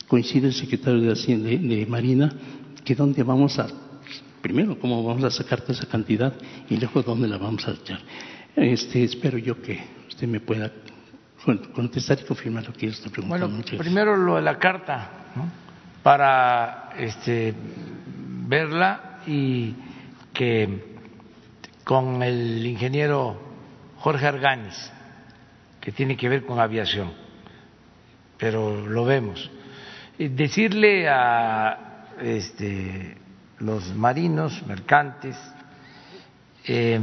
Coincide el secretario de Hacienda de, de Marina que dónde vamos a, primero, cómo vamos a sacar toda esa cantidad y luego dónde la vamos a echar. Este, espero yo que usted me pueda contestar y confirmar lo que yo estoy preguntando. Bueno, Muchas primero lo de la carta, ¿no? para este, verla y que con el ingeniero Jorge Arganis, que tiene que ver con aviación, pero lo vemos. Decirle a este, los marinos mercantes eh,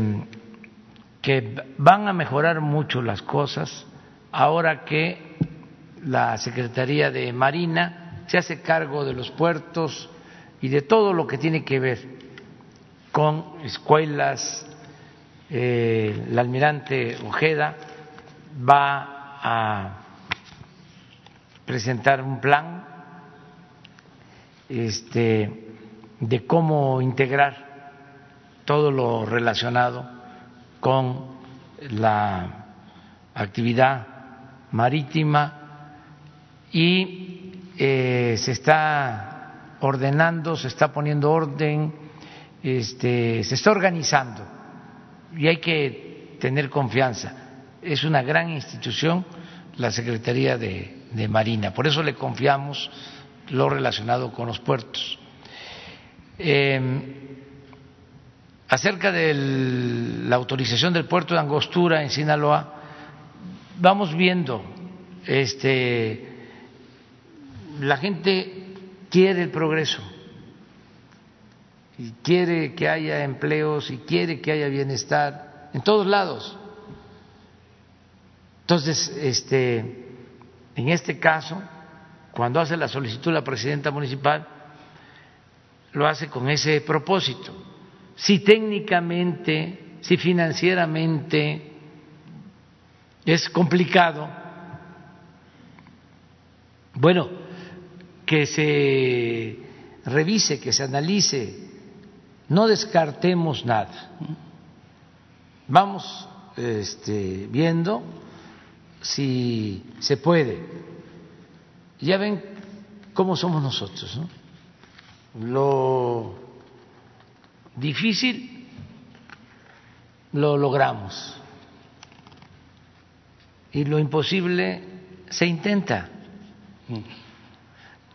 que van a mejorar mucho las cosas ahora que la Secretaría de Marina se hace cargo de los puertos y de todo lo que tiene que ver con escuelas. Eh, el almirante Ojeda va a presentar un plan este, de cómo integrar todo lo relacionado con la actividad marítima y eh, se está ordenando, se está poniendo orden, este, se está organizando y hay que tener confianza. Es una gran institución la Secretaría de, Marina, por eso le confiamos lo relacionado con los puertos. Eh, acerca de la autorización del puerto de Angostura en Sinaloa, vamos viendo, este, la gente quiere el progreso y quiere que haya empleos y quiere que haya bienestar en todos lados. Entonces, este, en este caso, cuando hace la solicitud la presidenta municipal, lo hace con ese propósito. Si técnicamente, si financieramente es complicado, bueno, que se revise, que se analice, no descartemos nada. Vamos este, viendo si se puede. Ya ven cómo somos nosotros. ¿no? Lo difícil lo logramos y lo imposible se intenta.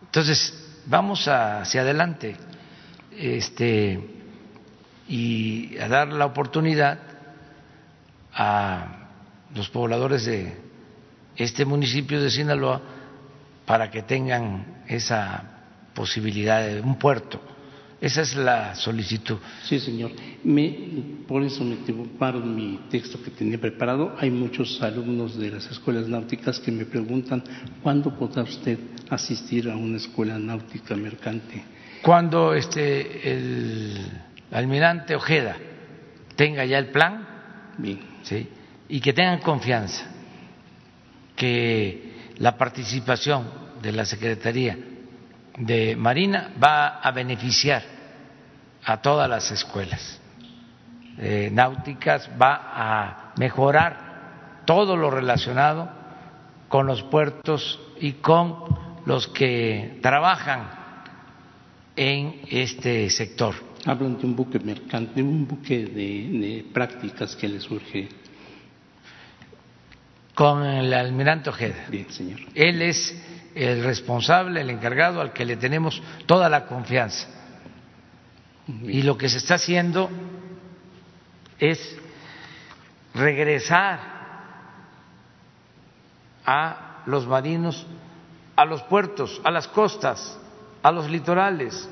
Entonces, vamos hacia adelante este, y a dar la oportunidad a los pobladores de este municipio de Sinaloa para que tengan esa posibilidad de un puerto. Esa es la solicitud. Sí, señor. Me, por eso me paro mi texto que tenía preparado. Hay muchos alumnos de las escuelas náuticas que me preguntan cuándo podrá usted asistir a una escuela náutica mercante. Cuando este el almirante Ojeda tenga ya el plan, Bien. ¿sí? y que tengan confianza que la participación de la Secretaría de Marina va a beneficiar a todas las escuelas eh, náuticas, va a mejorar todo lo relacionado con los puertos y con los que trabajan en este sector. Hablan de un buque mercante, un buque de, de prácticas que le surge. Con el almirante Ojeda. Bien, señor. Él es el responsable, el encargado al que le tenemos toda la confianza. Y lo que se está haciendo es regresar a los marinos, a los puertos, a las costas, a los litorales,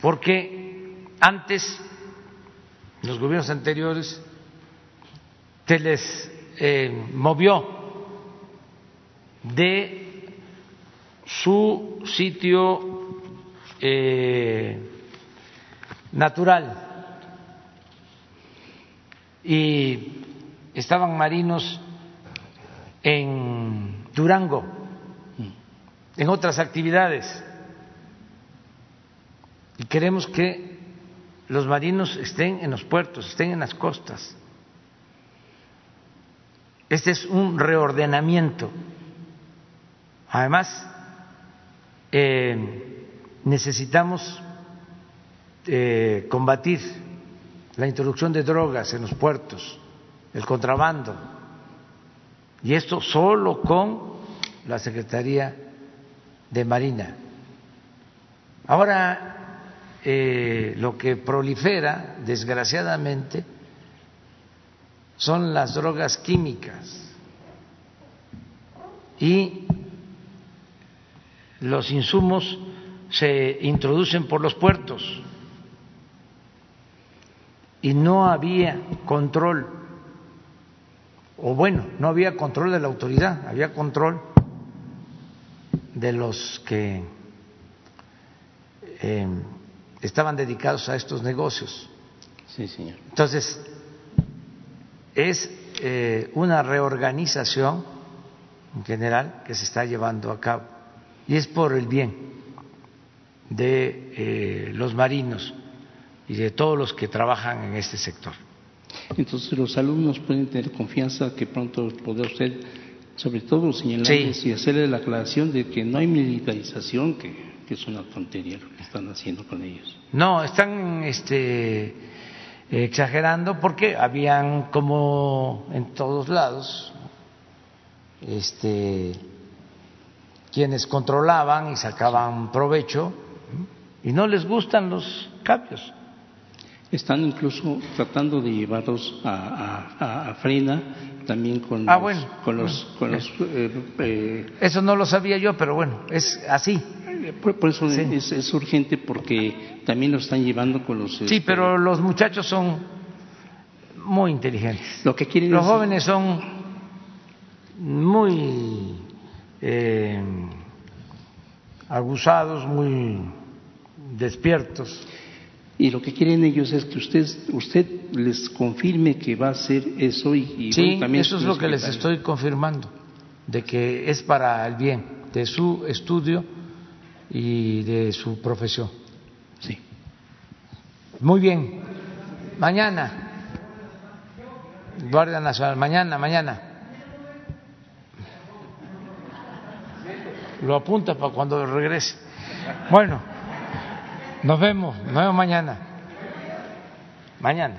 porque antes, los gobiernos anteriores, se les eh, movió de su sitio eh, natural y estaban marinos en Durango, en otras actividades. Y queremos que los marinos estén en los puertos, estén en las costas. Este es un reordenamiento. Además, eh, necesitamos eh, combatir la introducción de drogas en los puertos, el contrabando, y esto solo con la Secretaría de Marina. Ahora, eh, lo que prolifera, desgraciadamente, son las drogas químicas y los insumos se introducen por los puertos y no había control, o bueno, no había control de la autoridad, había control de los que eh, estaban dedicados a estos negocios. Sí, señor. Entonces, es eh, una reorganización en general que se está llevando a cabo y es por el bien de eh, los marinos y de todos los que trabajan en este sector. Entonces los alumnos pueden tener confianza que pronto podrá usted, sobre todo señalarles y hacerle la aclaración de que no hay militarización, que, que es una tontería lo que están haciendo con ellos. No, están este, exagerando porque habían como en todos lados este, quienes controlaban y sacaban provecho y no les gustan los cambios. Están incluso tratando de llevarlos a, a, a frena también con ah, los, bueno. con los, con los eh, eh, Eso no lo sabía yo, pero bueno, es así. Por, por eso sí. es, es, urgente porque también lo están llevando con los. Sí, este, pero los muchachos son muy inteligentes. Lo que quieren los es, jóvenes son muy eh, abusados, muy despiertos. Y lo que quieren ellos es que usted, usted les confirme que va a hacer eso y, y sí, bueno, también eso es lo que les estoy confirmando, de que es para el bien de su estudio y de su profesión. Sí. Muy bien. Mañana. Guardia Nacional. Mañana, mañana. Lo apunta para cuando regrese. Bueno, nos vemos. Nos vemos mañana. Mañana.